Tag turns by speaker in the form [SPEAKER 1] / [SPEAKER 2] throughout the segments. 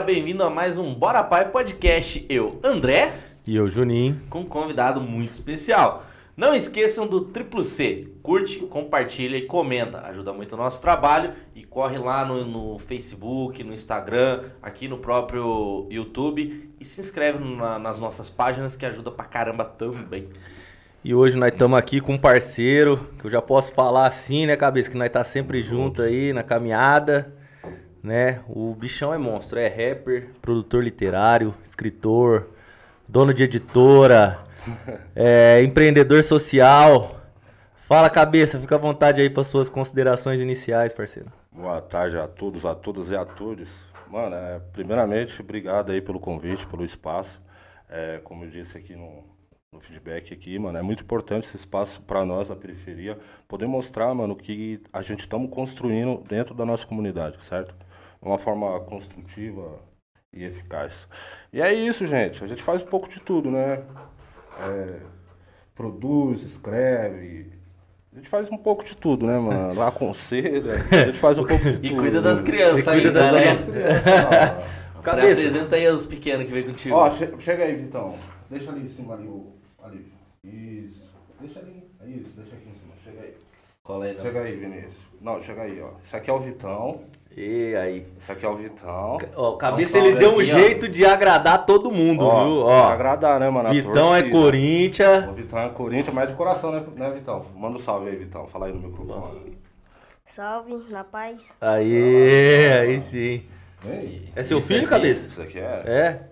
[SPEAKER 1] galera, bem-vindo a mais um Bora Pai Podcast. Eu, André,
[SPEAKER 2] E eu, Juninho.
[SPEAKER 1] com um convidado muito especial. Não esqueçam do Triplo C. Curte, compartilha e comenta. Ajuda muito o nosso trabalho. E corre lá no, no Facebook, no Instagram, aqui no próprio YouTube. E se inscreve na- nas nossas páginas que ajuda pra caramba também.
[SPEAKER 2] E hoje nós estamos aqui com um parceiro, que eu já posso falar assim, né, cabeça? Que nós tá sempre junto aí na caminhada, né? O bichão é monstro, é rapper, produtor literário, escritor, dono de editora, é empreendedor social. Fala, cabeça, fica à vontade aí para suas considerações iniciais, parceiro.
[SPEAKER 3] Boa tarde a todos, a todas e a todos. Mano, é, primeiramente, obrigado aí pelo convite, pelo espaço. É, como eu disse aqui no, no feedback aqui, mano, é muito importante esse espaço para nós da periferia, poder mostrar, mano, o que a gente estamos construindo dentro da nossa comunidade, certo? De uma forma construtiva e eficaz. E é isso, gente. A gente faz um pouco de tudo, né? É, produz, escreve. A gente faz um pouco de tudo, né, mano? Aconselha, a gente faz um pouco de tudo.
[SPEAKER 1] E cuida das crianças
[SPEAKER 2] E cuida
[SPEAKER 1] ainda,
[SPEAKER 2] das
[SPEAKER 1] né?
[SPEAKER 3] crianças.
[SPEAKER 2] Cabeça.
[SPEAKER 1] Apresenta aí os pequenos que vem contigo.
[SPEAKER 3] Ó, che- chega aí, Vitão. Deixa ali em cima ali o. Ali. Isso. Deixa ali. É isso, deixa aqui em cima. Chega aí.
[SPEAKER 1] Cola aí?
[SPEAKER 3] Chega aí, Vinícius. Não, chega aí, ó. Esse aqui é o Vitão.
[SPEAKER 2] E aí?
[SPEAKER 3] Esse aqui é o Vitão.
[SPEAKER 2] Ó, cabeça
[SPEAKER 1] um
[SPEAKER 2] ele deu um
[SPEAKER 1] aqui, ó.
[SPEAKER 2] jeito de agradar todo mundo,
[SPEAKER 3] Ó,
[SPEAKER 2] viu? Ó,
[SPEAKER 3] agradar, né, mano? a
[SPEAKER 2] Vitão é. Corinthians.
[SPEAKER 3] O Vitão é Corinthians, mas é de coração, né, né, Vitão? Manda um salve aí, Vitão. Fala aí no microfone.
[SPEAKER 4] Salve, na paz.
[SPEAKER 2] Aí, aí sim. É seu filho,
[SPEAKER 1] aqui?
[SPEAKER 2] cabeça?
[SPEAKER 3] Isso aqui é.
[SPEAKER 2] É?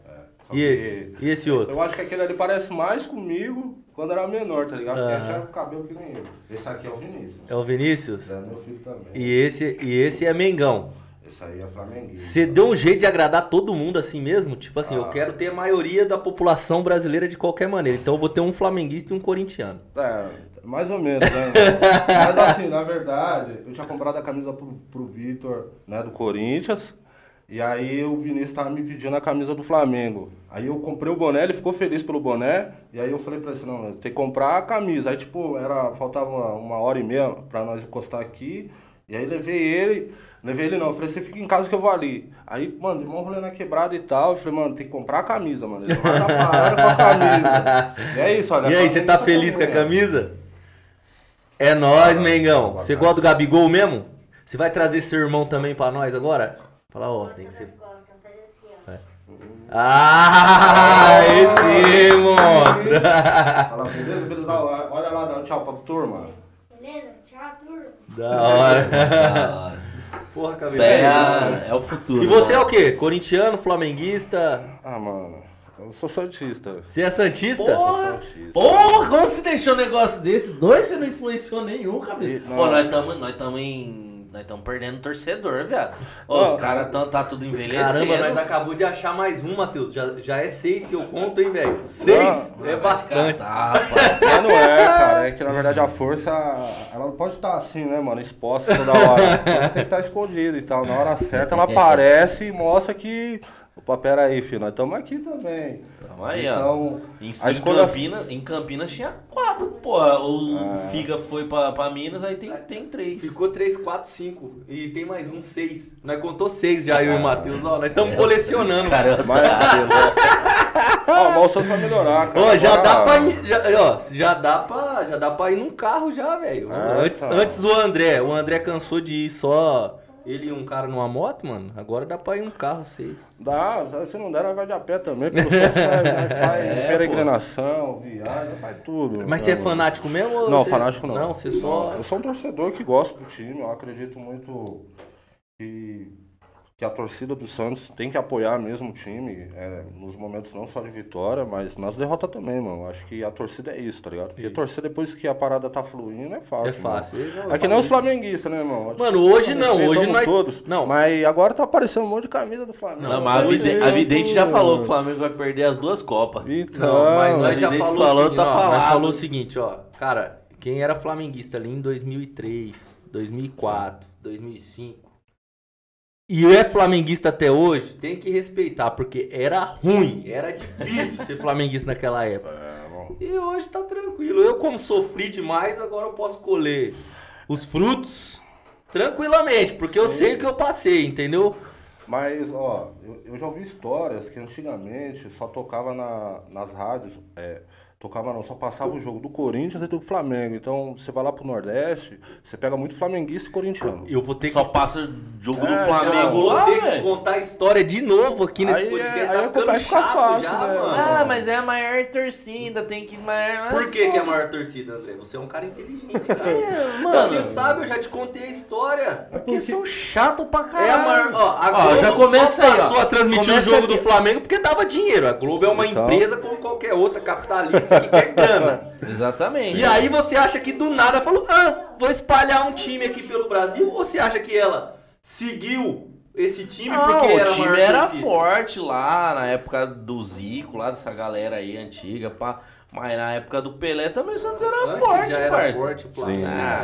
[SPEAKER 3] Só
[SPEAKER 2] E
[SPEAKER 3] que
[SPEAKER 2] esse? E esse outro?
[SPEAKER 3] Eu acho que aquele ali parece mais comigo quando era menor, tá ligado? Porque tinha o cabelo que nem eu. Esse aqui é o Vinícius.
[SPEAKER 2] É o Vinícius?
[SPEAKER 3] É meu filho também.
[SPEAKER 2] E esse, e esse é Mengão.
[SPEAKER 3] Esse aí é Flamenguista.
[SPEAKER 2] Você deu um jeito de agradar todo mundo assim mesmo? Tipo assim, eu
[SPEAKER 3] Ah.
[SPEAKER 2] quero ter a maioria da população brasileira de qualquer maneira. Então eu vou ter um flamenguista e um corintiano.
[SPEAKER 3] É, mais ou menos, né? Mas assim, na verdade, eu tinha comprado a camisa pro, pro Vitor, né, do Corinthians. E aí o Vinícius tava me pedindo a camisa do Flamengo. Aí eu comprei o boné, ele ficou feliz pelo boné. E aí eu falei pra ele assim, não, tenho que comprar a camisa. Aí tipo, era, faltava uma, uma hora e meia pra nós encostar aqui. E aí levei ele, levei ele não, eu falei, você fica em casa que eu vou ali. Aí, mano, de mão rolando na quebrada e tal, eu falei, mano, tem que comprar a camisa, mano. Ele vai dar parada com a camisa. E é isso, olha.
[SPEAKER 2] E aí, você tá feliz com a camisa? É nóis, Mengão. Você gosta do Gabigol mesmo? Você vai trazer seu irmão também pra nós agora? Fala, ó, tem que ser. Ah, esse monstro!
[SPEAKER 3] Fala, beleza? Beleza? Olha lá, dá um tchau pra turma.
[SPEAKER 4] Beleza? Tchau, turma.
[SPEAKER 2] Da hora.
[SPEAKER 1] Da hora.
[SPEAKER 2] Porra, cabeça.
[SPEAKER 1] é, a- é o futuro.
[SPEAKER 2] E você é
[SPEAKER 1] né?
[SPEAKER 2] o quê? Corintiano, flamenguista?
[SPEAKER 3] Ah, mano, eu sou santista.
[SPEAKER 2] Você é santista?
[SPEAKER 1] Porra!
[SPEAKER 3] Santista.
[SPEAKER 1] Porra, como você deixou um negócio desse? Dois você não influenciou nenhum, cabelo. Pô, nós estamos nós tamo em. Nós estamos perdendo torcedor, viado. Os caras tão, tá tudo envelhecendo.
[SPEAKER 2] Caramba, nós acabou de achar mais um, Matheus. Já, já é seis que eu conto, hein, velho? Seis?
[SPEAKER 3] Não.
[SPEAKER 2] É bastante.
[SPEAKER 1] Tá, rapaz.
[SPEAKER 3] Mas não é, cara. É que na verdade a força, ela não pode estar assim, né, mano? Exposta toda hora. Ela tem que estar escondida e tal. Na hora certa ela aparece e mostra que. Opa, pera aí, filho, nós estamos aqui também.
[SPEAKER 1] Aí, ó.
[SPEAKER 3] então,
[SPEAKER 1] Em,
[SPEAKER 3] a
[SPEAKER 1] em
[SPEAKER 3] escolha-
[SPEAKER 1] Campinas, em Campinas tinha quatro, porra. O
[SPEAKER 3] Ah.
[SPEAKER 1] Figa foi pra, pra Minas, aí tem, tem três.
[SPEAKER 2] Ficou 3, 4, 5. E tem mais um 6. Nós contou 6 já, eu e o Matheus. Ó, nós estamos colecionando.
[SPEAKER 1] Caramba.
[SPEAKER 3] Ó, o Santos vai melhorar, cara.
[SPEAKER 2] Ó, já
[SPEAKER 3] Agora-
[SPEAKER 2] dá pra ir. Já, ó, já dá pra. Já dá pra ir num carro já, velho.
[SPEAKER 3] É,
[SPEAKER 2] antes,
[SPEAKER 3] cara.
[SPEAKER 2] antes o André. O André cansou de ir só. Ele e um cara numa moto, mano. Agora dá pra ir num carro, vocês.
[SPEAKER 3] Dá, se não der, nós vai de a pé também. Santos nós, nós faz
[SPEAKER 1] É,
[SPEAKER 3] peregrinação, viagem, faz tudo.
[SPEAKER 2] Mas você é
[SPEAKER 3] Né,
[SPEAKER 2] fanático mesmo? ou
[SPEAKER 3] Não,
[SPEAKER 2] você-
[SPEAKER 3] fanático não.
[SPEAKER 2] Não, você só.
[SPEAKER 3] Eu sou um torcedor que gosta do time. Eu acredito muito que, que a torcida do Santos tem que apoiar mesmo o time. é, nos momentos não só de vitória, mas nas derrotas também, mano. Acho que a torcida é isso, tá ligado? Porque
[SPEAKER 2] Isso.
[SPEAKER 3] torcer depois que a parada tá fluindo é fácil.
[SPEAKER 2] É fácil.
[SPEAKER 3] Mano.
[SPEAKER 2] Não
[SPEAKER 3] É que nem os flamenguistas, né, irmão?
[SPEAKER 2] Mano, hoje não, hoje nós-
[SPEAKER 3] todos.
[SPEAKER 2] não.
[SPEAKER 3] Mas agora tá aparecendo um monte de camisa do Flamengo.
[SPEAKER 1] Não, mas a, vide-
[SPEAKER 3] eu
[SPEAKER 1] a vidente já falou que o Flamengo vai perder as duas Copas.
[SPEAKER 3] Então,
[SPEAKER 2] Não, mas nós
[SPEAKER 1] a
[SPEAKER 2] já falou,
[SPEAKER 1] falou,
[SPEAKER 2] o seguinte,
[SPEAKER 1] tá
[SPEAKER 2] ó,
[SPEAKER 1] falado.
[SPEAKER 2] falou o seguinte, ó. Cara, quem era flamenguista ali em 2003, 2004, 2005 e é flamenguista até hoje, tem que respeitar, porque era ruim, era difícil ser flamenguista naquela época.
[SPEAKER 3] É.
[SPEAKER 2] E hoje tá tranquilo. Eu, como sofri demais, agora eu posso colher os frutos tranquilamente, porque eu sei o que eu passei, entendeu?
[SPEAKER 3] Mas, ó, eu, eu já ouvi histórias que antigamente só tocava na, nas rádios, é, tocava não, só passava o jogo do Corinthians e do Flamengo. Então, você vai lá pro Nordeste, você pega muito flamenguista e corintiano.
[SPEAKER 2] Eu vou ter
[SPEAKER 1] Só
[SPEAKER 2] que,
[SPEAKER 1] passa jogo do
[SPEAKER 3] É,
[SPEAKER 1] Flamengo
[SPEAKER 2] vou
[SPEAKER 1] lá,
[SPEAKER 2] ter que contar a história de novo aqui nesse
[SPEAKER 3] Aí
[SPEAKER 2] podcast.
[SPEAKER 3] é-
[SPEAKER 2] tá
[SPEAKER 3] aí
[SPEAKER 2] ficando
[SPEAKER 3] vai ficar
[SPEAKER 2] chato
[SPEAKER 3] fácil,
[SPEAKER 2] já,
[SPEAKER 3] né?
[SPEAKER 2] mano.
[SPEAKER 1] Ah, mas é a maior torcida, tem que maior.
[SPEAKER 2] Por que, que é a maior torcida, André? Você é um cara inteligente, cara.
[SPEAKER 1] É, mano.
[SPEAKER 2] Você sabe, eu já te contei a história.
[SPEAKER 1] Porque são chato pra caralho.
[SPEAKER 2] É a maior. Ó, a
[SPEAKER 1] Ó,
[SPEAKER 2] Globo
[SPEAKER 1] já começa
[SPEAKER 2] só
[SPEAKER 1] aí, ó.
[SPEAKER 2] a transmitir
[SPEAKER 1] Começa
[SPEAKER 2] o jogo
[SPEAKER 1] aqui.
[SPEAKER 2] do Flamengo porque dava dinheiro. A Globo é uma
[SPEAKER 3] Então.
[SPEAKER 2] empresa como qualquer outra capitalista que grana.
[SPEAKER 1] Exatamente.
[SPEAKER 2] E aí você acha que do nada falou, ah, vou espalhar um time aqui pelo Brasil? Ou você acha que ela seguiu esse time
[SPEAKER 1] Não,
[SPEAKER 2] porque era
[SPEAKER 1] o time
[SPEAKER 2] maior
[SPEAKER 1] era
[SPEAKER 2] torcida?
[SPEAKER 1] forte lá na época do Zico, lá dessa galera aí antiga, pá. Mas na época do Pelé também o Santos era
[SPEAKER 2] Antes
[SPEAKER 1] forte,
[SPEAKER 2] já era
[SPEAKER 1] parça.
[SPEAKER 2] forte, o Flamengo
[SPEAKER 3] Sim.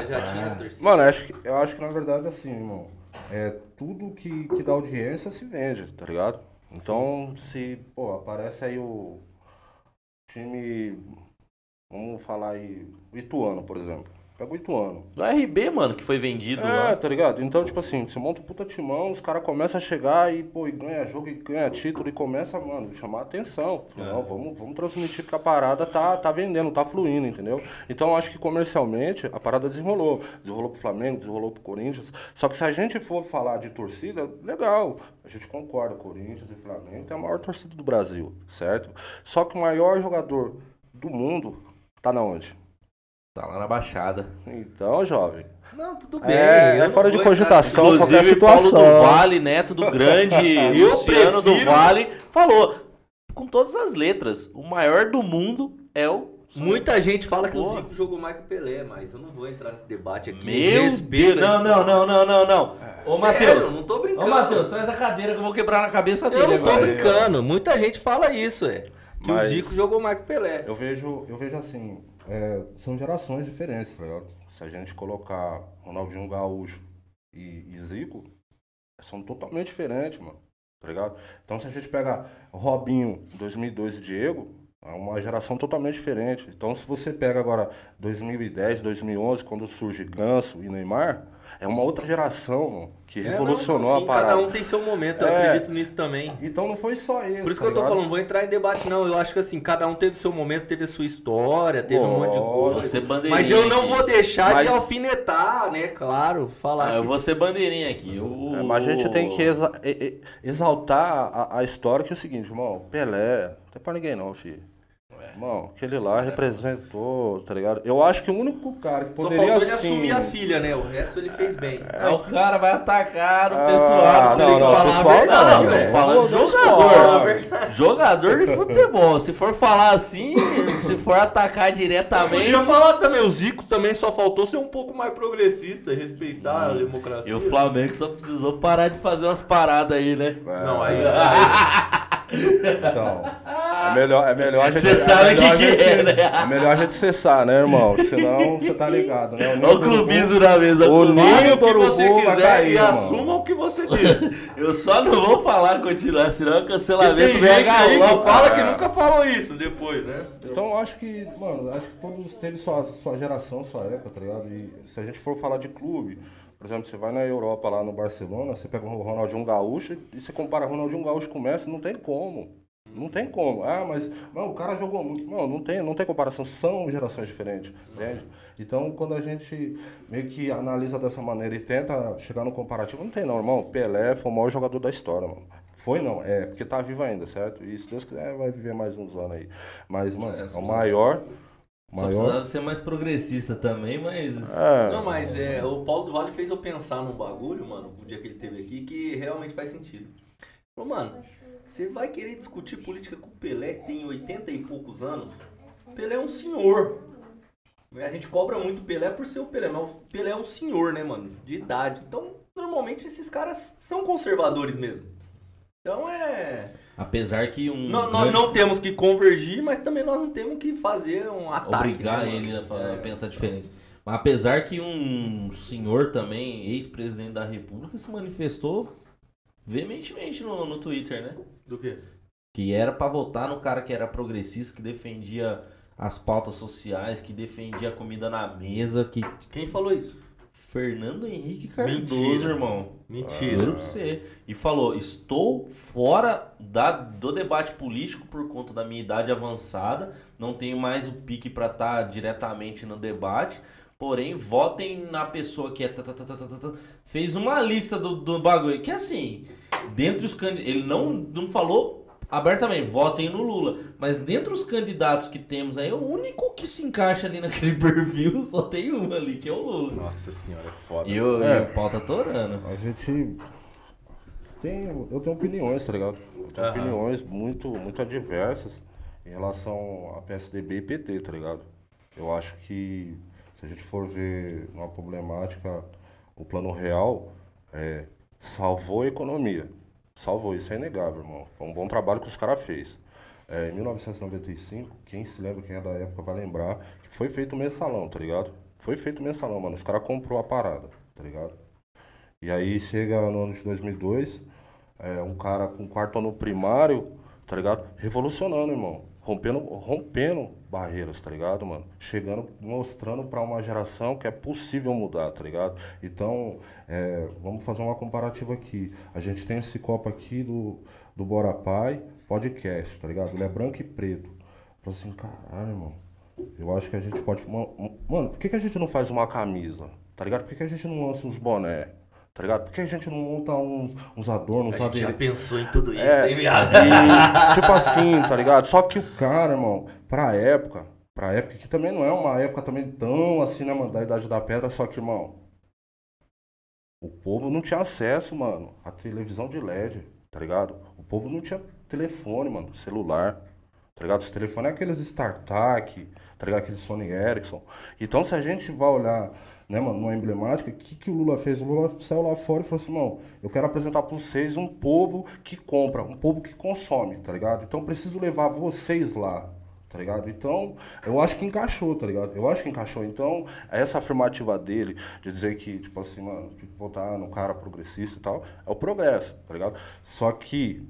[SPEAKER 2] já,
[SPEAKER 1] Ah,
[SPEAKER 2] tinha torcida.
[SPEAKER 3] Mano, eu acho que, eu acho que na verdade assim, irmão. É tudo que, que dá audiência se vende, tá ligado? Então, se, pô, aparece aí o time. Vamos falar aí. Ituano, por exemplo. Pega o Ituano.
[SPEAKER 1] Do RB, mano, que foi vendido
[SPEAKER 3] É,
[SPEAKER 1] lá.
[SPEAKER 3] tá ligado? Então, tipo assim, você monta um puta timão, os caras começam a chegar e, pô, e ganha jogo e ganha título e começa, mano, chamar a atenção. Não, vamos, vamos transmitir que a parada tá, tá vendendo, tá fluindo, entendeu? Então, acho que comercialmente a parada desenrolou. Desenrolou pro Flamengo, desenrolou pro Corinthians. Só que se a gente for falar de torcida, legal. A gente concorda, Corinthians e Flamengo tem a maior torcida do Brasil, certo? Só que o maior jogador do mundo tá na onde?
[SPEAKER 1] Tá lá na Baixada.
[SPEAKER 3] Então, jovem.
[SPEAKER 2] Não, tudo bem.
[SPEAKER 3] É,
[SPEAKER 2] eu
[SPEAKER 3] é
[SPEAKER 2] não
[SPEAKER 3] fora de
[SPEAKER 2] vou
[SPEAKER 3] cogitação. qualquer
[SPEAKER 1] Inclusive, Paulo do
[SPEAKER 3] situação.
[SPEAKER 1] Vale, neto do grande
[SPEAKER 2] Eu
[SPEAKER 1] Luciano do
[SPEAKER 2] prefiro-
[SPEAKER 1] Vale, falou com todas as letras: o maior do mundo é o.
[SPEAKER 2] Muita gente fala que o
[SPEAKER 1] Porra.
[SPEAKER 2] Zico jogou mais que o Pelé, mas eu não vou entrar nesse debate aqui.
[SPEAKER 1] Meu
[SPEAKER 2] Respeito
[SPEAKER 1] Deus! Não, não, não, não, não, não. Ô,
[SPEAKER 2] Sério,
[SPEAKER 1] Matheus.
[SPEAKER 2] não tô
[SPEAKER 1] Ô,
[SPEAKER 2] brincando.
[SPEAKER 1] Matheus, traz a cadeira que eu vou quebrar na cabeça dele
[SPEAKER 2] Eu não tô
[SPEAKER 1] agora.
[SPEAKER 2] brincando. Muita gente fala isso, é. Que
[SPEAKER 3] Mas-
[SPEAKER 2] o Zico jogou mais que o Pelé.
[SPEAKER 3] Eu vejo, eu vejo assim, é, são gerações diferentes, tá ligado? Se a gente colocar Ronaldinho Gaúcho e, e Zico, são totalmente diferentes, mano. Tá ligado? Então se a gente pegar Robinho 2002 e Diego, é uma geração totalmente diferente. Então se você pega agora 2010, 2011, quando surge Ganso e Neymar, é uma outra geração, mano, que revolucionou
[SPEAKER 2] É, não,
[SPEAKER 3] a
[SPEAKER 2] sim,
[SPEAKER 3] parada.
[SPEAKER 2] Cada um tem seu momento, eu
[SPEAKER 3] É.
[SPEAKER 2] acredito nisso também.
[SPEAKER 3] Então não foi só esse.
[SPEAKER 2] Por isso que
[SPEAKER 3] tá
[SPEAKER 2] eu tô falando, não vou entrar em debate não. Eu acho que assim, cada um teve seu momento, teve a sua história, teve um monte de coisa.
[SPEAKER 1] Você bandeirinha
[SPEAKER 2] Mas eu não vou deixar de
[SPEAKER 3] Mas-
[SPEAKER 2] alfinetar, né? Claro, falar.
[SPEAKER 1] Ah, eu vou ser bandeirinha aqui. O-
[SPEAKER 3] É, mas a gente tem que exa- exaltar a, a história que é o seguinte, irmão, Pelé, não tem pra ninguém não, filho. Irmão, aquele lá representou, tá ligado? Eu acho que o único cara que
[SPEAKER 2] Só
[SPEAKER 3] poderia
[SPEAKER 2] faltou ele
[SPEAKER 3] assim...
[SPEAKER 2] assumir a filha, né? O resto ele fez bem.
[SPEAKER 1] Aí o cara vai atacar o
[SPEAKER 3] Ah,
[SPEAKER 1] pessoal.
[SPEAKER 3] não,
[SPEAKER 1] tem que
[SPEAKER 3] não,
[SPEAKER 1] falar a
[SPEAKER 3] pessoal
[SPEAKER 1] verdade.
[SPEAKER 3] não,
[SPEAKER 1] Não, não, falando
[SPEAKER 3] Do
[SPEAKER 1] jogador. Jogador de futebol. Se for falar assim, se for atacar diretamente.
[SPEAKER 2] Podia falar também, o Zico também só faltou ser um pouco mais progressista e respeitar a democracia.
[SPEAKER 1] E o Flamengo só precisou parar de fazer umas paradas aí, né?
[SPEAKER 2] Não, aí,
[SPEAKER 3] É,
[SPEAKER 2] aí
[SPEAKER 3] Então, é melhor, é melhor a gente...
[SPEAKER 1] Você
[SPEAKER 3] é
[SPEAKER 1] sabe
[SPEAKER 3] melhor
[SPEAKER 1] que
[SPEAKER 3] a
[SPEAKER 1] que
[SPEAKER 3] gente-
[SPEAKER 1] é, né?
[SPEAKER 3] É melhor a gente cessar, né, irmão? Senão você tá ligado, né?
[SPEAKER 1] Olha o clubismo na mesa.
[SPEAKER 3] O
[SPEAKER 1] o
[SPEAKER 3] ninho
[SPEAKER 2] o
[SPEAKER 3] do
[SPEAKER 2] que você
[SPEAKER 3] urubu vai
[SPEAKER 2] quiser
[SPEAKER 3] cair,
[SPEAKER 2] e assuma o que você diz.
[SPEAKER 1] Eu só não vou falar continuar, senão o
[SPEAKER 2] Porque
[SPEAKER 1] cancelamento
[SPEAKER 2] gente aí
[SPEAKER 1] galão.
[SPEAKER 2] fala que nunca falou isso depois, né?
[SPEAKER 3] Então eu acho que, mano, acho que todos teve sua, sua geração, sua época, tá ligado? E se a gente for falar de clube, por exemplo, você vai na Europa lá no Barcelona, você pega o Ronaldinho Gaúcho e você compara Ronaldinho Gaúcho com o Messi, não tem como. Não tem como. Ah, mas não, o cara jogou muito. Não, não tem, não tem comparação. São gerações diferentes, entende? Então, quando a gente meio que analisa dessa maneira e tenta chegar no comparativo, não tem não, irmão. Pelé foi o maior jogador da história, mano. Foi não, é, porque tá vivo ainda, certo? E se Deus quiser, vai viver mais uns anos aí. Mas, mano,
[SPEAKER 1] É,
[SPEAKER 3] é, o
[SPEAKER 1] precisa-
[SPEAKER 3] maior.
[SPEAKER 1] Só precisava ser mais progressista também, mas.
[SPEAKER 3] é,
[SPEAKER 2] Não, mas é, o Paulo do Vale fez eu pensar num bagulho, mano, o dia que ele teve aqui, que realmente faz sentido. Falou, mano, você vai querer discutir política com o Pelé, que tem 80 e poucos anos? Pelé é um senhor. A gente cobra muito Pelé por ser o Pelé, mas o Pelé é um senhor, né, mano? De idade. Então, normalmente esses caras são conservadores mesmo. Então é.
[SPEAKER 1] Apesar que um.
[SPEAKER 2] Nó- Nós,
[SPEAKER 1] grande-
[SPEAKER 2] não temos que convergir, mas também nós não temos que fazer um ataque.
[SPEAKER 1] obrigar
[SPEAKER 2] né,
[SPEAKER 1] ele a, fa- a
[SPEAKER 2] É.
[SPEAKER 1] pensar diferente. Mas apesar que um senhor também, ex-presidente da República, se manifestou veementemente no, no Twitter, né?
[SPEAKER 2] Do quê?
[SPEAKER 1] Que era pra votar no cara que era progressista, que defendia as pautas sociais, que defendia a comida na mesa, que
[SPEAKER 2] Quem falou isso?
[SPEAKER 1] Fernando Henrique Cardoso,
[SPEAKER 2] Mentira.
[SPEAKER 1] irmão.
[SPEAKER 2] Mentira.
[SPEAKER 1] Juro pra você. E falou: estou fora da, do debate político por conta da minha idade avançada. Não tenho mais o pique pra estar diretamente no debate. Porém, votem na pessoa que é. tá, tá, tá, tá, tá, tá, tá. Fez uma lista do, do bagulho. Que assim, dentre os candidatos. Ele não, não falou abertamente, votem no Lula. Mas dentre os candidatos que temos aí, o único que se encaixa ali naquele perfil só tem um ali, que é o Lula.
[SPEAKER 2] Nossa senhora, é foda.
[SPEAKER 1] E o,
[SPEAKER 3] É.
[SPEAKER 1] e o pau tá torando.
[SPEAKER 3] A gente tem, eu tenho opiniões, tá ligado? Eu tenho
[SPEAKER 2] Aham.
[SPEAKER 3] opiniões muito, muito adversas em relação a PSDB e PT, tá ligado? Eu acho que se a gente for ver uma problemática, o plano real é, salvou a economia. Salvou, isso é inegável, irmão. Foi um bom trabalho que os caras fez. É, em 1995, quem se lembra, quem é da época vai lembrar, que foi feito o mensalão, tá ligado? Foi feito o mensalão, mano. Os caras comprou a parada, tá ligado? E aí chega no ano de 2002, é, um cara com quarto ano primário, tá ligado? Revolucionando, irmão. Rompendo, rompendo barreiras, tá ligado, mano? Chegando, mostrando pra uma geração que é possível mudar, tá ligado? Então, é, vamos fazer uma comparativa aqui. A gente tem esse copo aqui do, do Bora Pai podcast, tá ligado? Ele é branco e preto. Falei assim, caralho, irmão. Eu acho que a gente pode. Mano, mano, por que, que a gente não faz uma camisa? Tá ligado? Por que, que a gente não lança uns boné? Tá ligado? Por que a gente não monta uns, uns adornos,
[SPEAKER 2] A gente já pensou em tudo isso,
[SPEAKER 3] É,
[SPEAKER 2] hein, viado?
[SPEAKER 3] e, tipo assim, tá ligado? Só que o cara, irmão, pra época, pra época que também não é uma época também tão assim, né, mano, da Idade da Pedra, só que, irmão, o povo não tinha acesso, mano, à televisão de LED, tá ligado? O povo não tinha telefone, mano, celular, tá ligado? Os telefones é aqueles StarTAC, tá ligado? Aqueles Sony Ericsson. Então, se a gente vai olhar, né, mano, numa emblemática, o que, que o Lula fez? O Lula saiu lá fora e falou assim, não, eu quero apresentar pra vocês um povo que compra, um povo que consome, tá ligado? Então, preciso levar vocês lá, tá ligado? Então, eu acho que encaixou, tá ligado? Eu acho que encaixou. Então, essa afirmativa dele, de dizer que, tipo assim, mano, tem votar no cara progressista e tal, é o progresso, tá ligado? Só que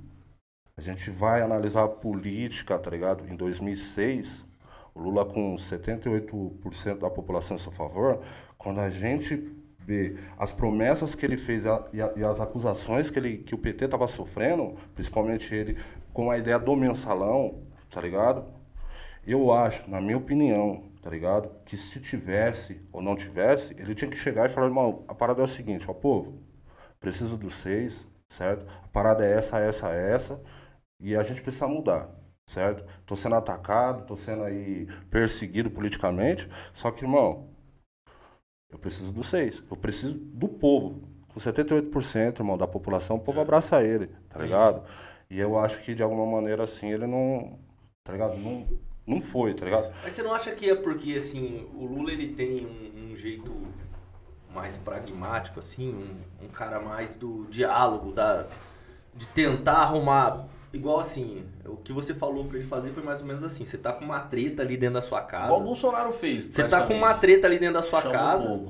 [SPEAKER 3] a gente vai analisar a política, tá ligado? Em 2006, o Lula com 78% da população a seu favor, quando a gente vê as promessas que ele fez e, e as acusações que, ele, que o PT estava sofrendo, principalmente ele com a ideia do mensalão, tá ligado? Eu acho, na minha opinião, tá ligado? Que se tivesse ou não tivesse, ele tinha que chegar e falar, irmão, a parada é o seguinte, ó, povo, preciso dos seis, certo? A parada é essa, essa, essa, e a gente precisa mudar, certo? Tô sendo atacado, tô sendo aí perseguido politicamente, só que, irmão, eu preciso dos seis, eu preciso do povo. Com 78%, irmão, da população, o povo abraça ele, tá ligado? E eu acho que de alguma maneira assim ele não, tá ligado? Não, não foi, tá ligado?
[SPEAKER 2] Mas você não acha que é porque, assim, o Lula ele tem um, um jeito mais pragmático, assim, um, um cara mais do diálogo, da, de tentar arrumar. Igual assim, o que você falou pra ele fazer foi mais ou menos assim: você tá com uma treta ali dentro da sua casa.
[SPEAKER 1] Igual o Bolsonaro fez.
[SPEAKER 2] Você tá com uma treta ali dentro da sua
[SPEAKER 1] Chama
[SPEAKER 2] casa.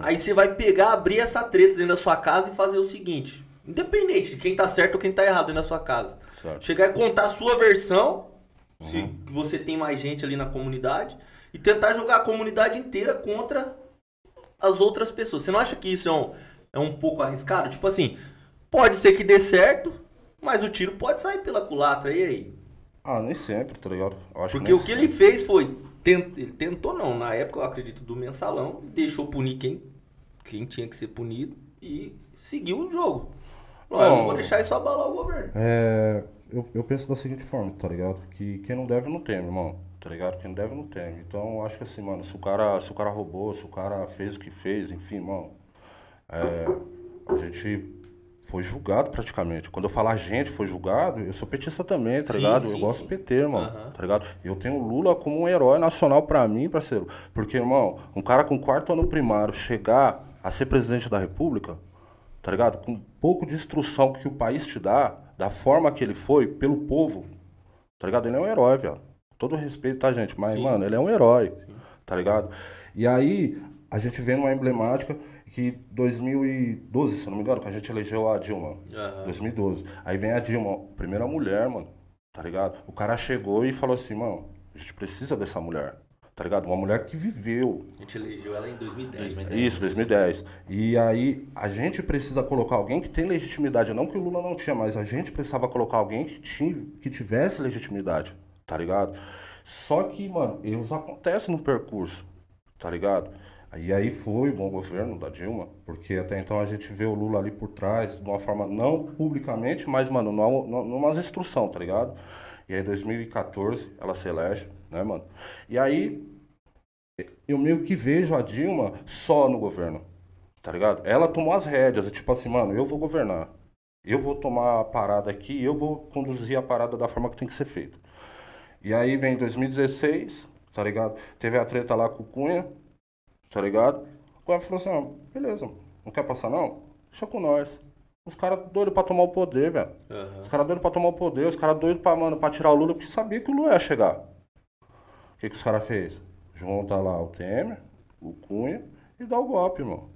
[SPEAKER 2] Aí você vai pegar, abrir essa treta dentro da sua casa e fazer o seguinte: independente de quem tá certo ou quem tá errado dentro da sua casa.
[SPEAKER 3] Certo.
[SPEAKER 2] Chegar e contar a sua versão, se
[SPEAKER 3] Uhum.
[SPEAKER 2] você tem mais gente ali na comunidade, e tentar jogar a comunidade inteira contra as outras pessoas. Você não acha que isso é um, é um pouco arriscado? Tipo assim, pode ser que dê certo, mas o tiro pode sair pela culatra, e aí?
[SPEAKER 3] Ah, nem sempre, tá ligado?
[SPEAKER 2] Porque o que ele fez foi. tent- ele tentou, não, na época eu acredito, do mensalão, deixou punir quem, quem tinha que ser punido e seguiu o jogo. Olha, não
[SPEAKER 3] Não.
[SPEAKER 2] vou deixar isso abalar o governo.
[SPEAKER 3] É, eu, eu penso da seguinte forma, tá ligado? Que quem não deve não teme, irmão. Tá ligado? Quem não deve não teme. Então eu acho que assim, mano, se o cara, se o cara roubou, se o cara fez o que fez, enfim, irmão. é, a gente foi julgado praticamente. Quando eu falar gente foi julgado, eu sou petista também, tá
[SPEAKER 2] Sim,
[SPEAKER 3] ligado?
[SPEAKER 2] sim,
[SPEAKER 3] eu gosto
[SPEAKER 2] sim.
[SPEAKER 3] do PT, irmão.
[SPEAKER 2] Aham.
[SPEAKER 3] Tá ligado? Eu tenho o Lula como um herói nacional pra mim, parceiro. Porque, irmão, um cara com quarto ano primário chegar a ser presidente da república, tá ligado? Com pouco de instrução que o país te dá, da forma que ele foi, pelo povo, tá ligado? Ele é um herói, velho. Todo respeito, tá, gente? Mas, mano, ele é um herói, tá ligado? E aí, a gente vê numa emblemática que 2012, se não me engano, que a gente elegeu a Dilma.
[SPEAKER 2] Aham.
[SPEAKER 3] 2012. Aí vem a Dilma, primeira mulher, mano, tá ligado? O cara chegou e falou assim, mano, a gente precisa dessa mulher, Tá ligado? Uma mulher que viveu.
[SPEAKER 2] A gente elegeu ela em 2010.
[SPEAKER 1] 2010.
[SPEAKER 3] Isso, 2010. E aí a gente precisa colocar alguém que tem legitimidade. Não que o Lula não tinha, mas a gente precisava colocar alguém que, tinha, que tivesse legitimidade. Tá ligado? Só que, mano, erros acontecem no percurso. Tá ligado? E aí foi o bom governo da Dilma, porque até então a gente vê o Lula ali por trás, de uma forma não publicamente, mas, mano, numa, instrução, tá ligado? E aí, em 2014, ela se elege, né, mano? E aí, eu meio que vejo a Dilma só no governo, tá ligado? Ela tomou as rédeas, tipo assim, mano, eu vou governar. Eu vou tomar a parada aqui, eu vou conduzir a parada da forma que tem que ser feito. E aí vem 2016, tá ligado? Teve a treta lá com o Cunha, tá ligado? O Cunha falou assim, ó, beleza, não quer passar não? Deixa com nós. Os caras doidos pra tomar o poder, velho.
[SPEAKER 2] Aham.
[SPEAKER 3] Os caras doidos pra tomar o poder, os caras doidos pra, mano, pra tirar o Lula, porque sabia que o Lula ia chegar. O que, que os caras fez? Junta lá o Temer, o Cunha e dá o golpe, irmão.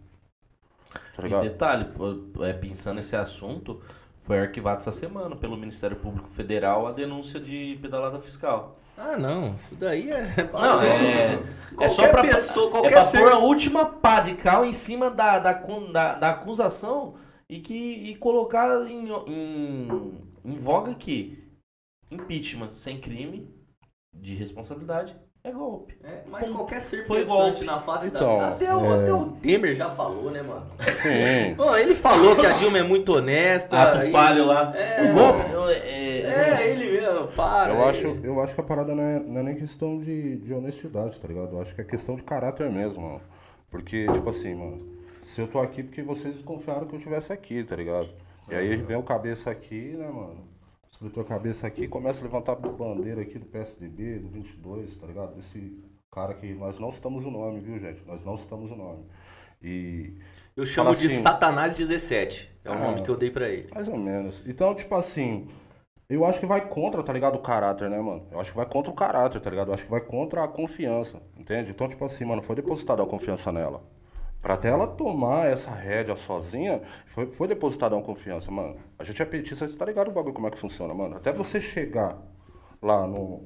[SPEAKER 3] Tá
[SPEAKER 1] E
[SPEAKER 3] ligado?
[SPEAKER 1] detalhe, pô, é, pensando nesse assunto, foi arquivado essa semana pelo Ministério Público Federal a denúncia de pedalada fiscal.
[SPEAKER 2] Ah, não. Isso daí é.
[SPEAKER 1] Não, é, é só pra,
[SPEAKER 2] pessoa,
[SPEAKER 1] é
[SPEAKER 2] qualquer
[SPEAKER 1] pra
[SPEAKER 2] ser-
[SPEAKER 1] pôr a última pá de cal em cima da, da, da, da acusação e, que, e colocar em, em, em voga que impeachment sem crime de responsabilidade é golpe.
[SPEAKER 2] É, mas qualquer ser
[SPEAKER 1] Foi golpe.
[SPEAKER 2] na face
[SPEAKER 3] Então,
[SPEAKER 2] da... Até, o,
[SPEAKER 3] é.
[SPEAKER 2] até o Temer já falou, né, mano?
[SPEAKER 3] Sim.
[SPEAKER 2] Pô, ele falou que a Dilma é muito honesta.
[SPEAKER 1] Ato
[SPEAKER 2] e-
[SPEAKER 1] falho lá.
[SPEAKER 2] É.
[SPEAKER 1] o golpe. É,
[SPEAKER 2] É, ele mesmo, para.
[SPEAKER 3] Eu
[SPEAKER 2] aí.
[SPEAKER 3] acho, eu acho que a parada não é, não é nem questão de, de honestidade, tá ligado? Eu acho que é questão de caráter mesmo, mano. Porque, tipo assim, mano, se eu tô aqui porque vocês desconfiaram que eu estivesse aqui, tá ligado? E aí vem o cabeça aqui, né, mano? Escritor cabeça aqui começa a levantar bandeira aqui do PSDB, do 22, tá ligado? Esse cara que nós não citamos o nome, viu, gente? Nós não citamos o nome. E
[SPEAKER 2] Eu chamo
[SPEAKER 3] Fala
[SPEAKER 2] de
[SPEAKER 3] assim-
[SPEAKER 2] Satanás 17. É o
[SPEAKER 3] Ah.
[SPEAKER 2] nome que eu dei pra ele.
[SPEAKER 3] Mais ou menos. Então, tipo assim, eu acho que vai contra, tá ligado? O caráter, né, mano? Eu acho que vai contra o caráter, tá ligado? Eu acho que vai contra a confiança, entende? Então, tipo assim, mano, foi depositada a confiança nela. Pra até ela tomar essa rédea sozinha, foi, foi depositada uma confiança, mano. A gente é petista, você tá ligado o bagulho como é que funciona, mano? Até você chegar lá no.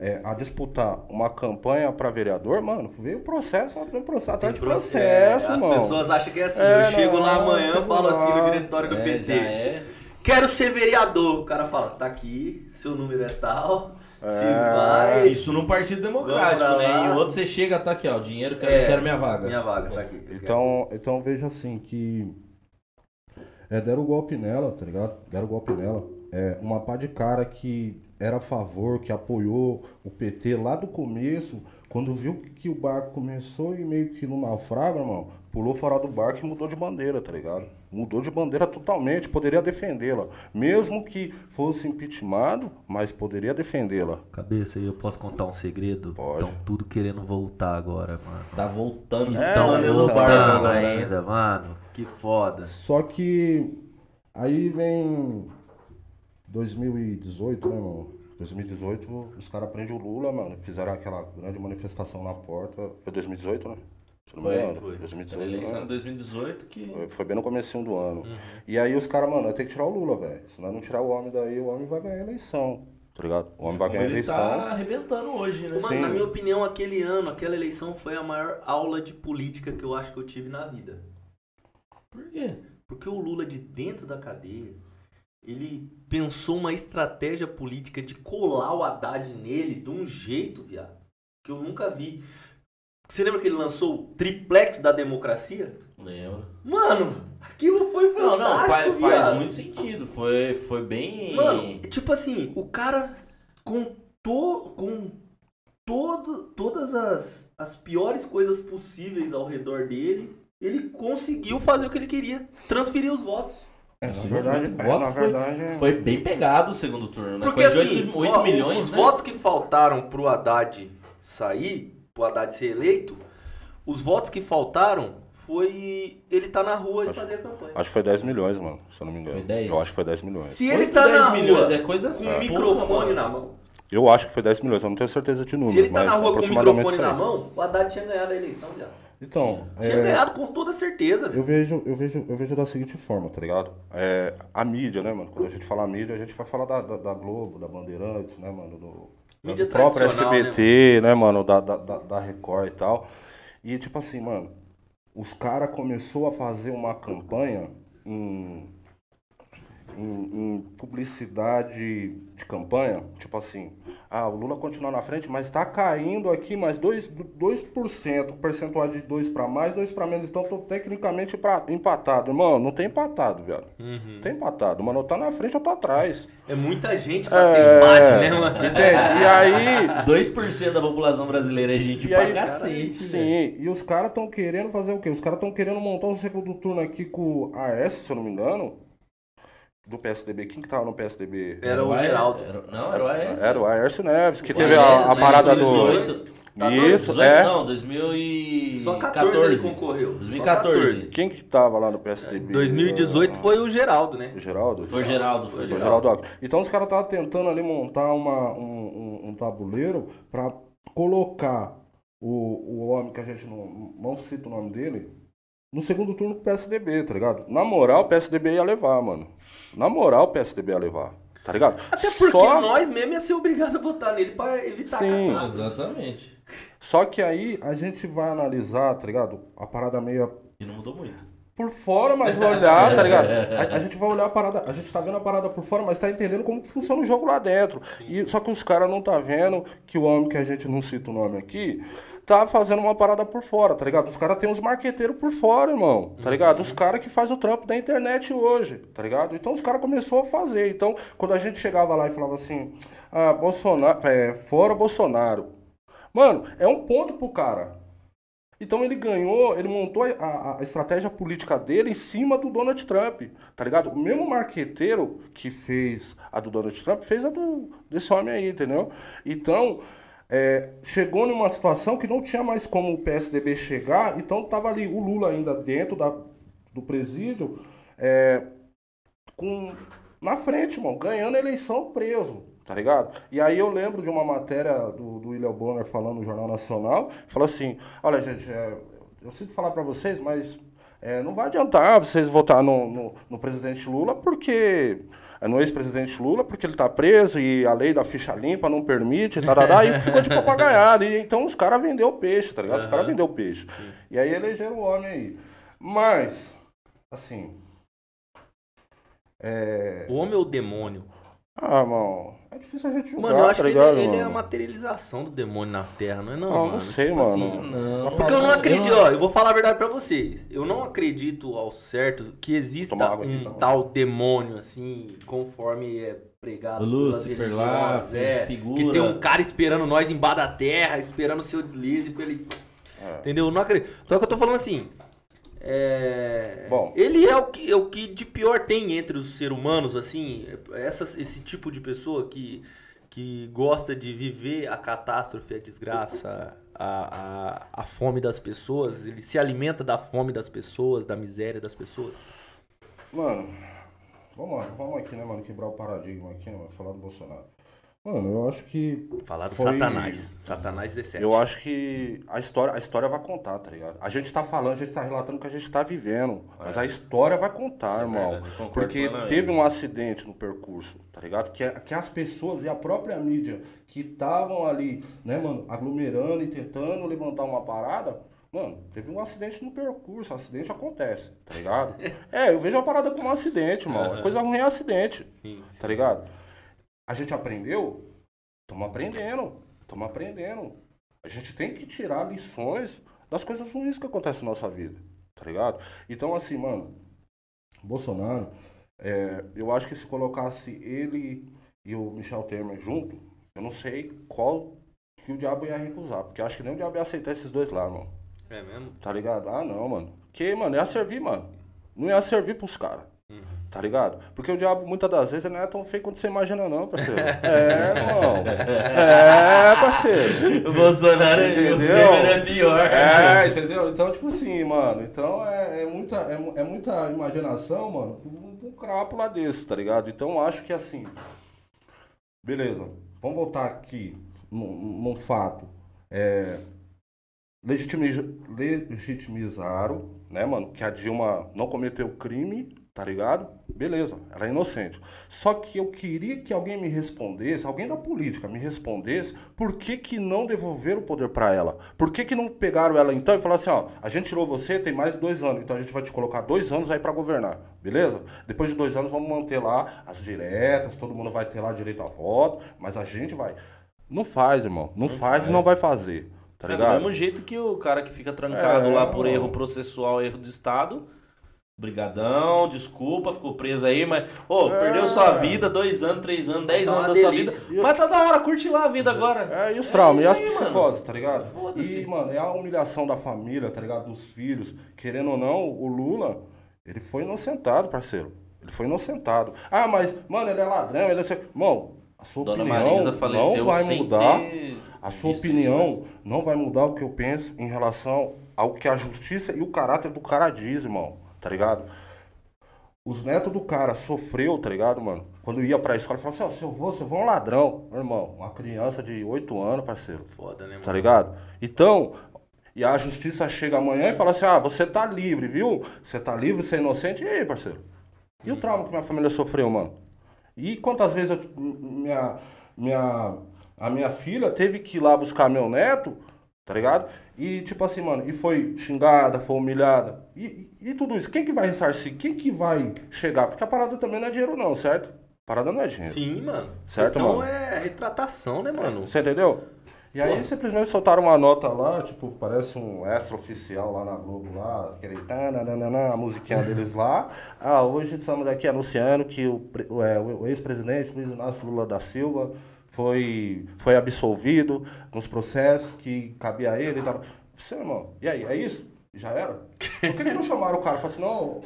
[SPEAKER 3] é, a disputar uma campanha pra vereador, mano, veio processo, atrás de processo, atrás de processo,
[SPEAKER 2] As
[SPEAKER 3] mano.
[SPEAKER 2] pessoas acham que é assim.
[SPEAKER 3] É,
[SPEAKER 2] eu chego lá
[SPEAKER 3] não,
[SPEAKER 2] amanhã,
[SPEAKER 3] chego
[SPEAKER 2] falo assim no
[SPEAKER 3] lá.
[SPEAKER 2] diretório do
[SPEAKER 1] É,
[SPEAKER 2] PT. Quero ser vereador. O cara fala, tá aqui, seu número é tal. Se
[SPEAKER 3] É.
[SPEAKER 2] vai.
[SPEAKER 1] Isso num partido democrático, né? Em outro você chega, tá aqui, ó, dinheiro, quero,
[SPEAKER 2] É,
[SPEAKER 1] quero minha vaga.
[SPEAKER 2] Minha vaga, tá aqui.
[SPEAKER 3] Então, então veja assim que é, deram o golpe nela, tá ligado? Deram o golpe nela. É, uma pá de cara que era a favor, que apoiou o PT lá do começo, quando viu que o barco começou e meio que no naufrago, irmão, pulou fora do barco e mudou de bandeira, tá ligado? Mudou de bandeira totalmente, poderia defendê-la. Mesmo que fosse impeachmentado, mas poderia defendê-la.
[SPEAKER 2] Cabeça, eu posso contar um segredo?
[SPEAKER 3] Pode.
[SPEAKER 2] Estão tudo querendo voltar agora, mano.
[SPEAKER 1] Tá voltando,
[SPEAKER 3] É,
[SPEAKER 1] tá
[SPEAKER 3] mano,
[SPEAKER 1] mandando
[SPEAKER 3] eu
[SPEAKER 1] o
[SPEAKER 3] tô
[SPEAKER 1] barco
[SPEAKER 2] Voltando
[SPEAKER 1] agora. né?
[SPEAKER 2] ainda, mano. Que foda.
[SPEAKER 3] Só que aí vem 2018, né, irmão? 2018, os caras prendem o Lula, mano. Fizeram aquela grande manifestação na porta. Foi 2018, né?
[SPEAKER 1] Foi,
[SPEAKER 2] foi.
[SPEAKER 3] 2018,
[SPEAKER 1] Era a eleição de 2018 que.
[SPEAKER 3] Foi- Foi bem no comecinho do ano. E aí os caras, mano, tem que tirar o Lula, velho. Se nós não tirar o homem daí, o homem vai ganhar a eleição. Tá ligado? O homem vai
[SPEAKER 1] Como
[SPEAKER 3] ganhar a
[SPEAKER 1] ele
[SPEAKER 3] eleição.
[SPEAKER 1] tá arrebentando hoje, né?
[SPEAKER 2] Mano, na minha opinião, aquele ano, aquela eleição foi a maior aula de política que eu acho que eu tive na vida.
[SPEAKER 1] Por quê?
[SPEAKER 2] Porque o Lula de dentro da cadeia, ele pensou uma estratégia política de colar o Haddad nele de um jeito, viado, que eu nunca vi. Você lembra que ele lançou o triplex da democracia?
[SPEAKER 1] Lembro.
[SPEAKER 2] Mano, aquilo foi
[SPEAKER 1] Não, não, faz, faz muito sentido. Foi, foi bem.
[SPEAKER 2] Mano, tipo assim, o cara com, to, com todo, todas as, as piores coisas possíveis ao redor dele, ele conseguiu fazer o que ele queria, transferir os votos.
[SPEAKER 3] É, na verdade,
[SPEAKER 1] muito
[SPEAKER 3] é,
[SPEAKER 1] voto
[SPEAKER 3] na
[SPEAKER 1] foi-
[SPEAKER 3] verdade.
[SPEAKER 1] Foi bem pegado o segundo turno, né?
[SPEAKER 2] Porque
[SPEAKER 1] Coisa
[SPEAKER 2] assim,
[SPEAKER 1] 8, 8
[SPEAKER 2] ó,
[SPEAKER 1] milhões,
[SPEAKER 2] os
[SPEAKER 1] né?
[SPEAKER 2] votos que faltaram pro Haddad sair, pro Haddad ser eleito, os votos que faltaram foi ele tá na rua e
[SPEAKER 3] Acho-
[SPEAKER 2] fazer a campanha.
[SPEAKER 3] Acho que foi 10 milhões, mano, se eu não me engano.
[SPEAKER 1] Foi 10?
[SPEAKER 3] Eu acho que foi 10 milhões.
[SPEAKER 2] Se ele
[SPEAKER 1] 8,
[SPEAKER 2] tá
[SPEAKER 1] 10
[SPEAKER 2] na
[SPEAKER 1] milhões
[SPEAKER 2] rua
[SPEAKER 1] é coisa
[SPEAKER 2] com
[SPEAKER 1] assim.
[SPEAKER 2] o
[SPEAKER 1] porra,
[SPEAKER 2] microfone na mão,
[SPEAKER 3] Eu acho que foi 10 milhões, eu não tenho certeza de número.
[SPEAKER 2] se ele tá
[SPEAKER 3] mas
[SPEAKER 2] na rua com o microfone na mão, o Haddad tinha ganhado a eleição já.
[SPEAKER 3] Então,
[SPEAKER 2] Tinha
[SPEAKER 3] é,
[SPEAKER 2] ganhado com toda certeza, velho.
[SPEAKER 3] eu vejo, eu vejo, eu vejo da seguinte forma, tá ligado? É, a mídia, né, mano? Quando a gente fala mídia, a gente vai falar da, da, da Globo, da Bandeirantes, né, mano? Do
[SPEAKER 2] Mídia
[SPEAKER 3] do próprio SBT, né, mano, da, da, da da Record e tal. E tipo assim, mano, os caras começou a fazer uma campanha em, em, em publicidade de campanha, tipo assim, ah, o Lula continua na frente, mas tá caindo aqui mais 2%, 2% percentual de 2 para mais, 2 para menos, então tô tecnicamente pra, empatado. Irmão, não tem empatado, velho.
[SPEAKER 2] Uhum.
[SPEAKER 3] Tem empatado, mano, eu tá na frente, eu tô atrás.
[SPEAKER 2] É muita gente pra ter empate, né, mano?
[SPEAKER 3] Entende? E aí,
[SPEAKER 1] 2% da população brasileira é gente
[SPEAKER 3] E
[SPEAKER 1] pra
[SPEAKER 3] aí,
[SPEAKER 1] cacete,
[SPEAKER 3] Sim,
[SPEAKER 1] velho.
[SPEAKER 3] e os caras estão querendo fazer o quê? Os caras estão querendo montar um segundo turno aqui com o AS, se eu não me engano, do PSDB. Quem que tava no PSDB?
[SPEAKER 2] Era o Geraldo.
[SPEAKER 1] era- não, era o AES.
[SPEAKER 3] Era o Aércio Neves, que
[SPEAKER 1] O
[SPEAKER 3] teve
[SPEAKER 1] Aécio,
[SPEAKER 3] a, a parada do...
[SPEAKER 1] 2018. Tá?
[SPEAKER 3] Isso,
[SPEAKER 1] 18
[SPEAKER 3] é.
[SPEAKER 1] Não, 2014.
[SPEAKER 2] Só 14 ele concorreu. Só
[SPEAKER 1] 2014.
[SPEAKER 2] 14.
[SPEAKER 3] Quem que tava lá no PSDB?
[SPEAKER 2] 2018 foi o Geraldo, né?
[SPEAKER 3] O Geraldo?
[SPEAKER 1] Foi o Geraldo, foi o
[SPEAKER 3] Foi o
[SPEAKER 1] Geraldo.
[SPEAKER 3] Geraldo Alckmin. Então os caras estavam tentando ali montar uma, um, um- um tabuleiro para colocar o, o homem que a gente não, não cita o nome dele no segundo turno com o PSDB, tá ligado? Na moral, o PSDB ia levar, mano. Na moral, o PSDB ia levar, tá ligado?
[SPEAKER 2] Até porque
[SPEAKER 3] Só-
[SPEAKER 2] nós mesmo ia ser obrigado a votar nele pra evitar
[SPEAKER 3] Sim.
[SPEAKER 2] a catástrofe.
[SPEAKER 1] Exatamente.
[SPEAKER 3] Só que aí a gente vai analisar, tá ligado? A parada meio
[SPEAKER 1] E não mudou muito.
[SPEAKER 3] por fora, mas vai olhar, tá ligado? A, a gente vai olhar a parada, a gente tá vendo a parada por fora, mas tá entendendo como que funciona o jogo lá dentro. E, só que os caras não tá vendo que o homem que a gente não cita o nome aqui, tá fazendo uma parada por fora, tá ligado? Os caras têm uns marqueteiros por fora, irmão, tá ligado? Os caras que faz o trampo da internet hoje, tá ligado? Então os caras começou a fazer. Então, quando a gente chegava lá e falava assim, ah, Bolsonaro, é, fora Bolsonaro. Mano, é um ponto pro cara. Então ele ganhou, ele montou a, a- a estratégia política dele em cima do Donald Trump, tá ligado? O mesmo marqueteiro que fez a do Donald Trump fez a do, desse homem aí, entendeu? Então, é, chegou numa situação que não tinha mais como o PSDB chegar, então tava ali o Lula ainda dentro da, do presídio, é, com, na frente, irmão, ganhando a eleição preso, tá ligado? E aí eu lembro de uma matéria do, do William Bonner falando no Jornal Nacional, falou assim, olha gente, é, eu sinto falar pra vocês, mas é, não vai adiantar vocês votar no, no, no presidente Lula, porque... é, No ex-presidente Lula, porque ele tá preso e a lei da ficha limpa não permite, tarará, e ficou de papagaiada. E então os caras vendeu o peixe, tá ligado? Os caras vendeu o peixe. E aí elegeram o homem aí. Mas, assim, é...
[SPEAKER 2] O homem é o demônio.
[SPEAKER 3] Ah, irmão, é difícil a gente julgar,
[SPEAKER 2] Mano, eu acho
[SPEAKER 3] tá
[SPEAKER 2] que ele,
[SPEAKER 3] ligado,
[SPEAKER 2] ele é a materialização do demônio na Terra, não é não,
[SPEAKER 3] Ah, não
[SPEAKER 2] mano?
[SPEAKER 3] sei,
[SPEAKER 2] Tipo
[SPEAKER 3] mano.
[SPEAKER 2] assim,
[SPEAKER 1] Não,
[SPEAKER 2] Porque eu não acredito,
[SPEAKER 1] eu-
[SPEAKER 2] ó, eu vou falar a verdade pra vocês. Eu não acredito ao certo que exista
[SPEAKER 3] aqui,
[SPEAKER 2] um
[SPEAKER 3] então.
[SPEAKER 2] tal demônio, assim, conforme é pregado.
[SPEAKER 1] Lúcifer lá,
[SPEAKER 2] é,
[SPEAKER 1] figura.
[SPEAKER 2] Que tem um cara esperando nós embaixo da terra, esperando o seu deslize pra ele.
[SPEAKER 3] É.
[SPEAKER 2] Entendeu? Eu não acredito. Só que eu tô falando assim. É...
[SPEAKER 3] Bom.
[SPEAKER 2] Ele é o, que, é o que de pior tem entre os seres humanos, assim, essa, esse tipo de pessoa que, que gosta de viver a catástrofe, a desgraça, a, a, a fome das pessoas, ele se alimenta da fome das pessoas, da miséria das pessoas.
[SPEAKER 3] Mano, vamos lá, vamos aqui, né, mano, quebrar o paradigma aqui, né, mano, falar do Bolsonaro. Mano, eu acho que
[SPEAKER 2] Falar do
[SPEAKER 3] Foi-
[SPEAKER 2] Satanás. Satanás 17.
[SPEAKER 3] Eu acho que a história, a história vai contar, tá ligado? A gente tá falando, a gente tá relatando o que a gente tá vivendo. Mas a história vai contar,
[SPEAKER 1] Isso é
[SPEAKER 3] irmão. porque teve um acidente no percurso, tá ligado? Que, que as pessoas e a própria mídia que estavam ali, né, mano, aglomerando e tentando levantar uma parada. Mano, teve um acidente no percurso, o acidente acontece, tá ligado? é, eu vejo a parada como um acidente, irmão. Coisa ruim é acidente,
[SPEAKER 2] Sim, sim.
[SPEAKER 3] tá ligado? A gente aprendeu? Estamos aprendendo. Estamos aprendendo. A gente tem que tirar lições das coisas ruins que acontecem na nossa vida. Tá ligado? Então, assim, mano, Bolsonaro, é, eu acho que se colocasse ele e o Michel Temer junto, eu não sei qual que o diabo ia recusar. Porque eu acho que nem o diabo ia aceitar esses dois lá, mano.
[SPEAKER 2] É mesmo?
[SPEAKER 3] Tá ligado? Ah, não, mano. Que, mano, ia servir, mano. Não ia servir pros caras. Tá ligado? Porque o diabo, muitas das vezes, não é tão feio quanto você imagina, não, parceiro. É, irmão. É, parceiro.
[SPEAKER 1] O Bolsonaro é, o
[SPEAKER 3] Entendeu?
[SPEAKER 1] É pior.
[SPEAKER 3] É, entendeu? Então, tipo assim, mano. Então é, é muita, é, é muita imaginação, mano, um, um crapo lá desse, tá ligado? Então acho que assim. Beleza. Vamos voltar aqui num, num fato. É, legitimiza- legitimizaram, né, mano, que a Dilma não cometeu crime tá ligado? Beleza, ela é inocente. Só que eu queria que alguém me respondesse, alguém da política me respondesse, por que que não devolveram o poder pra ela? Por que que não pegaram ela então e falaram assim, ó, a gente tirou você, tem mais dois anos, então a gente vai te colocar dois anos aí pra governar, beleza? Depois de dois anos vamos manter lá as diretas, todo mundo vai ter lá direito a voto, mas a gente vai... Não faz, irmão, não, faz,
[SPEAKER 1] faz.
[SPEAKER 3] e não vai fazer, tá
[SPEAKER 1] É do
[SPEAKER 3] ligado?
[SPEAKER 1] mesmo jeito que o cara que fica trancado
[SPEAKER 3] É,
[SPEAKER 1] lá por
[SPEAKER 3] mano.
[SPEAKER 1] erro processual, erro de Estado. Brigadão, desculpa, ficou preso aí, mas. Ô,
[SPEAKER 3] É.
[SPEAKER 1] perdeu sua vida, dois anos, três anos, dez
[SPEAKER 2] Tá
[SPEAKER 1] anos da sua
[SPEAKER 2] delícia.
[SPEAKER 1] vida. Mas tá da hora, curte lá a vida agora.
[SPEAKER 3] É, e os traumas,
[SPEAKER 1] isso
[SPEAKER 3] e as psicoses, tá ligado?
[SPEAKER 1] Foda-se.
[SPEAKER 3] E, mano, é a humilhação da família, tá ligado? Dos filhos. Querendo ou não, o Lula, ele foi inocentado, parceiro. Ele foi inocentado. Ah, mas, mano, ele é ladrão, ele é... Mano, a sua
[SPEAKER 1] Dona
[SPEAKER 3] opinião
[SPEAKER 1] Marisa faleceu
[SPEAKER 3] não vai
[SPEAKER 1] sem
[SPEAKER 3] mudar.
[SPEAKER 1] ter
[SPEAKER 3] A sua
[SPEAKER 1] visto
[SPEAKER 3] opinião não vai mudar o que eu penso em relação ao que a justiça e o caráter do cara diz, irmão. Tá ligado? Os netos do cara sofreu, tá ligado, mano? Quando ia pra escola, falava assim, ó, seu avô, seu avô é um ladrão. Meu irmão, uma criança de 8 anos, parceiro.
[SPEAKER 2] Foda, né, mano?
[SPEAKER 3] Tá ligado? Então, e a justiça chega amanhã e fala assim, ah, você tá livre, viu? Você tá livre, você é inocente. E aí, parceiro? E o trauma que minha família sofreu, mano? E quantas vezes eu- minha, minha, a minha filha teve que ir lá buscar meu neto, tá ligado? E tipo assim, mano, e foi xingada, foi humilhada. E, e, e tudo isso, quem que vai ressarcir? Quem que vai chegar? Porque a parada também não é dinheiro não, certo? A parada não é dinheiro.
[SPEAKER 2] Sim, mano.
[SPEAKER 3] Certo, mano?
[SPEAKER 2] é retratação, né, mano?
[SPEAKER 3] Você entendeu? E aí simplesmente soltaram uma nota lá, tipo, parece um extra oficial lá na Globo lá, aquele tananana, a musiquinha deles lá. Ah, hoje estamos aqui anunciando que o, o, é, o ex-presidente Luiz Inácio Lula da Silva foi, foi absolvido nos processos que cabia a ele e tal. Você, irmão, e aí, é isso? Já era? Por que, que não chamaram o cara e falaram assim, não,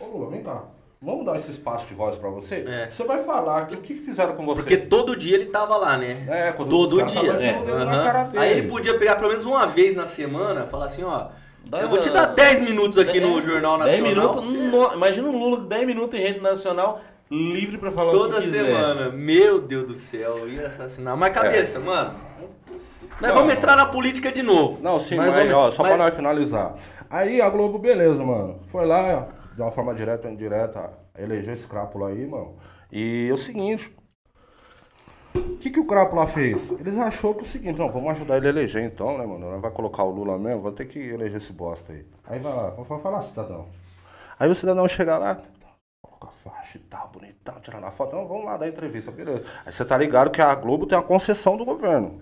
[SPEAKER 3] ô Lula, vem cá, vamos dar esse espaço de voz pra você?
[SPEAKER 2] É.
[SPEAKER 3] Você vai falar que o que fizeram com você?
[SPEAKER 2] Porque todo dia ele tava lá, né?
[SPEAKER 3] É, quando
[SPEAKER 2] todo dia. É.
[SPEAKER 3] dele.
[SPEAKER 2] Aí ele podia pegar pelo menos uma vez na semana, falar assim, ó, eu vou te dar 10 minutos aqui no
[SPEAKER 1] É,
[SPEAKER 2] Jornal
[SPEAKER 1] 10
[SPEAKER 2] Nacional.
[SPEAKER 1] minutos,
[SPEAKER 2] Você-
[SPEAKER 1] no- imagina o Lula com 10 minutos em rede nacional, livre pra falar o
[SPEAKER 2] Toda
[SPEAKER 1] que quiser.
[SPEAKER 2] semana. Meu Deus do céu, eu ia assassinar. Mas cabeça, mano. Nós
[SPEAKER 3] Não.
[SPEAKER 2] vamos entrar na política de novo.
[SPEAKER 3] Não, sim,
[SPEAKER 2] Mas
[SPEAKER 3] mas,
[SPEAKER 2] vamos-
[SPEAKER 3] ó, só
[SPEAKER 2] mas-
[SPEAKER 3] pra nós finalizar. Aí a Globo, beleza, mano. Foi lá, de uma forma direta ou indireta, elegeu esse crápula aí, mano. E é o seguinte. O que, que o crápula fez? Eles achou que é o seguinte, não, vamos ajudar ele a eleger então, né, mano? Não vai colocar o Lula mesmo, vai ter que eleger esse bosta aí. Aí vai lá, vou falar, cidadão. Aí o cidadão chega lá, faixa e tal, bonitão, tirando a foto. Então, vamos lá dar entrevista, beleza. Aí você tá ligado que a Globo tem uma concessão do governo.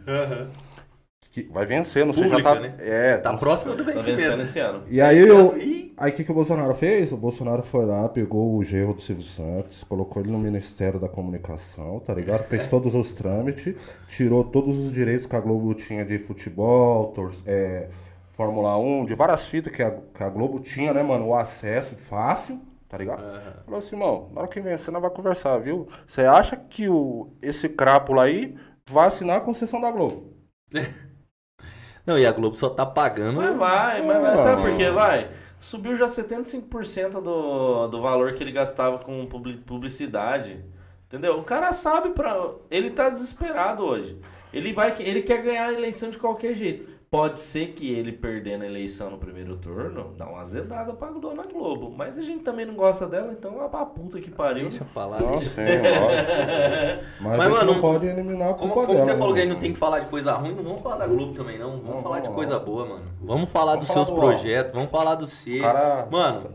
[SPEAKER 3] Que vai vencer, não sei, já tá.
[SPEAKER 2] né?
[SPEAKER 3] É,
[SPEAKER 2] Tá próximo do
[SPEAKER 1] Tá vencendo
[SPEAKER 2] vencimento.
[SPEAKER 1] esse ano.
[SPEAKER 3] e aí eu. Aí o que, que o Bolsonaro fez? O Bolsonaro foi lá, pegou o gerro do Silvio Santos, colocou ele no Ministério da Comunicação, tá ligado? Fez todos os trâmites, tirou todos os direitos que a Globo tinha de futebol, tor é, Fórmula 1, de várias fitas que a, que a Globo tinha, né, mano? O acesso fácil, tá ligado? Falou assim, irmão, na hora que vencer, nós vai conversar, viu? Você acha que o, esse crápula aí vai assinar a concessão da Globo?
[SPEAKER 2] Não, e a Globo só tá pagando.
[SPEAKER 1] Mas vai, mas vai. Sabe por quê? Vai. Subiu já 75% do, do valor que ele gastava com publi- publicidade. Entendeu? O cara sabe pra. Ele tá desesperado hoje. Ele, vai, ele quer ganhar a eleição de qualquer jeito. Pode ser que ele perdendo a eleição no primeiro turno, dá uma azedada pra Dona Globo. Mas a gente também não gosta dela, então é pra puta que pariu.
[SPEAKER 2] Deixa pra lá.
[SPEAKER 3] Não,
[SPEAKER 2] deixa.
[SPEAKER 3] sim, lógico. Mas,
[SPEAKER 2] Mas,
[SPEAKER 3] a gente
[SPEAKER 2] mano,
[SPEAKER 3] não pode eliminar a
[SPEAKER 2] Como,
[SPEAKER 3] culpa
[SPEAKER 2] como
[SPEAKER 3] dela.
[SPEAKER 2] você falou que aí não tem que falar de coisa ruim, não vamos falar da Globo também, não. Vamos
[SPEAKER 3] Não,
[SPEAKER 2] falar de
[SPEAKER 3] vamos
[SPEAKER 2] coisa
[SPEAKER 3] lá.
[SPEAKER 2] boa, mano. Vamos falar
[SPEAKER 3] Vamos
[SPEAKER 2] dos
[SPEAKER 3] falar
[SPEAKER 2] seus projetos, vamos falar do seu.
[SPEAKER 3] Cara,
[SPEAKER 2] Mano,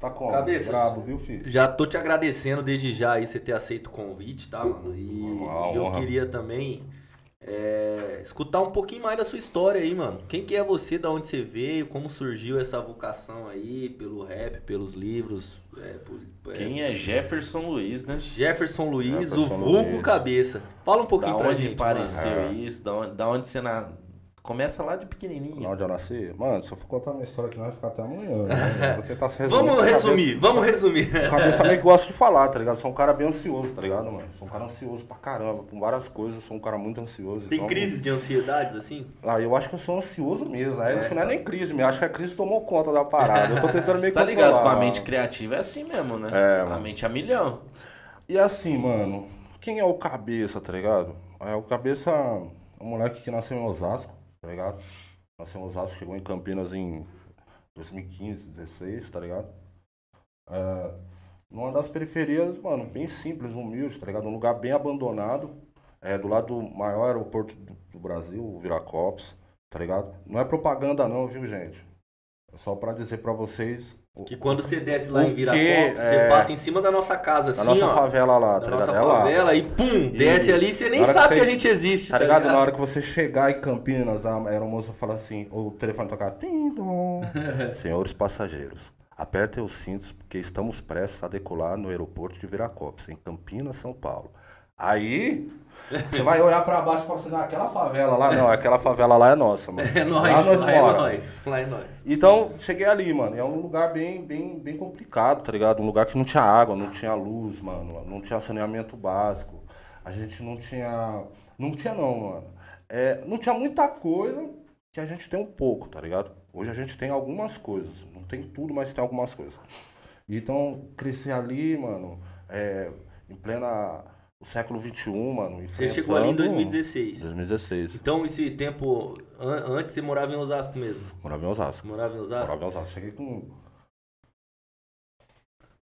[SPEAKER 3] Tá como?
[SPEAKER 2] Cabeças.
[SPEAKER 3] Brabo, viu, filho?
[SPEAKER 2] já tô te agradecendo desde já aí você ter aceito o convite, tá, mano? E
[SPEAKER 3] Uma
[SPEAKER 2] eu
[SPEAKER 3] honra.
[SPEAKER 2] queria também é, escutar um pouquinho mais da sua história aí, mano. Quem que é você, da onde você veio, como surgiu essa vocação aí, pelo rap, pelos livros, é, por- é,
[SPEAKER 1] Quem é Jefferson Luiz, né?
[SPEAKER 2] Jefferson Luiz,
[SPEAKER 3] Jefferson
[SPEAKER 2] o vulgo
[SPEAKER 3] Luiz.
[SPEAKER 2] cabeça. Fala um pouquinho
[SPEAKER 1] Da
[SPEAKER 2] pra
[SPEAKER 1] onde
[SPEAKER 2] gente,
[SPEAKER 1] apareceu
[SPEAKER 3] mano.
[SPEAKER 1] isso? Da onde, da onde você na... Começa lá de pequenininho.
[SPEAKER 3] onde eu nasci? Mano, se eu for contar minha história aqui, nós vai ficar até amanhã. Né? Eu Vou tentar se resumir.
[SPEAKER 2] Vamos
[SPEAKER 3] a
[SPEAKER 2] resumir, vamos resumir.
[SPEAKER 3] Cabeça, cabeça meio que gosta de falar, tá ligado? Sou um cara bem ansioso, tá ligado, mano? Sou um cara ansioso pra caramba, com várias coisas. Sou um cara muito ansioso.
[SPEAKER 2] Você tem
[SPEAKER 3] então-
[SPEAKER 2] crises de ansiedades, assim?
[SPEAKER 3] Ah, eu acho que eu sou ansioso mesmo. Né? Isso não é nem crise, me acho que a crise tomou conta da parada. Eu tô tentando meio
[SPEAKER 1] tá ligado? Com a mente criativa é assim mesmo, né?
[SPEAKER 3] É,
[SPEAKER 1] a
[SPEAKER 3] mano.
[SPEAKER 1] mente a milhão.
[SPEAKER 3] E assim, mano, quem é o cabeça, tá ligado? É o cabeça, é um moleque que nasceu em Osasco, tá ligado? Nasceu em Osasco, chegou em Campinas em 2015, 16, tá ligado? É, numa das periferias, mano, bem simples, humilde, tá ligado? Um lugar bem abandonado, é, do lado do maior aeroporto do, do Brasil, o Viracopos, tá ligado? Não é propaganda não, viu, gente? É só pra dizer pra vocês
[SPEAKER 2] Que quando você desce lá
[SPEAKER 3] O
[SPEAKER 2] em
[SPEAKER 3] que
[SPEAKER 2] Viracopos, você
[SPEAKER 3] é-
[SPEAKER 2] passa em cima da nossa casa,
[SPEAKER 3] da
[SPEAKER 2] assim,
[SPEAKER 3] nossa
[SPEAKER 2] ó.
[SPEAKER 3] favela lá,
[SPEAKER 2] Da
[SPEAKER 3] tá
[SPEAKER 2] nossa
[SPEAKER 3] ligado? É lá.
[SPEAKER 2] favela e pum, desce
[SPEAKER 3] Isso.
[SPEAKER 2] ali e você nem
[SPEAKER 3] que
[SPEAKER 2] sabe que,
[SPEAKER 3] você-
[SPEAKER 2] a gente existe,
[SPEAKER 3] Tá ligado? Na hora que você chegar em Campinas, a aeromoça fala assim, o telefone tocar, tim. Senhores passageiros, apertem os cintos porque estamos prestes a decolar no aeroporto de Viracopos, em Campinas, São Paulo. Aí, você vai olhar pra baixo e falar assim, não, aquela favela lá, não, aquela favela lá é nossa, mano.
[SPEAKER 2] É nóis,
[SPEAKER 3] lá nós
[SPEAKER 2] lá é nóis, lá é nóis.
[SPEAKER 3] Então, cheguei ali, mano. e É um lugar bem, bem, bem complicado, tá ligado? Um lugar que não tinha água, não tinha luz, mano. Não tinha saneamento básico. A gente não tinha. Não tinha, não, mano. É, não tinha muita coisa que a gente tem um pouco, tá ligado? Hoje a gente tem algumas coisas. Não tem tudo, mas tem algumas coisas. Então, crescer ali, mano, é, em plena. O século XXI, mano.
[SPEAKER 2] Você chegou ali em
[SPEAKER 3] enfrentando-
[SPEAKER 2] 2016.
[SPEAKER 3] 2016.
[SPEAKER 2] Então, esse tempo, an- antes você morava em Osasco mesmo?
[SPEAKER 3] Morava em Osasco.
[SPEAKER 2] Morava em Osasco?
[SPEAKER 3] Morava em Osasco. Cheguei com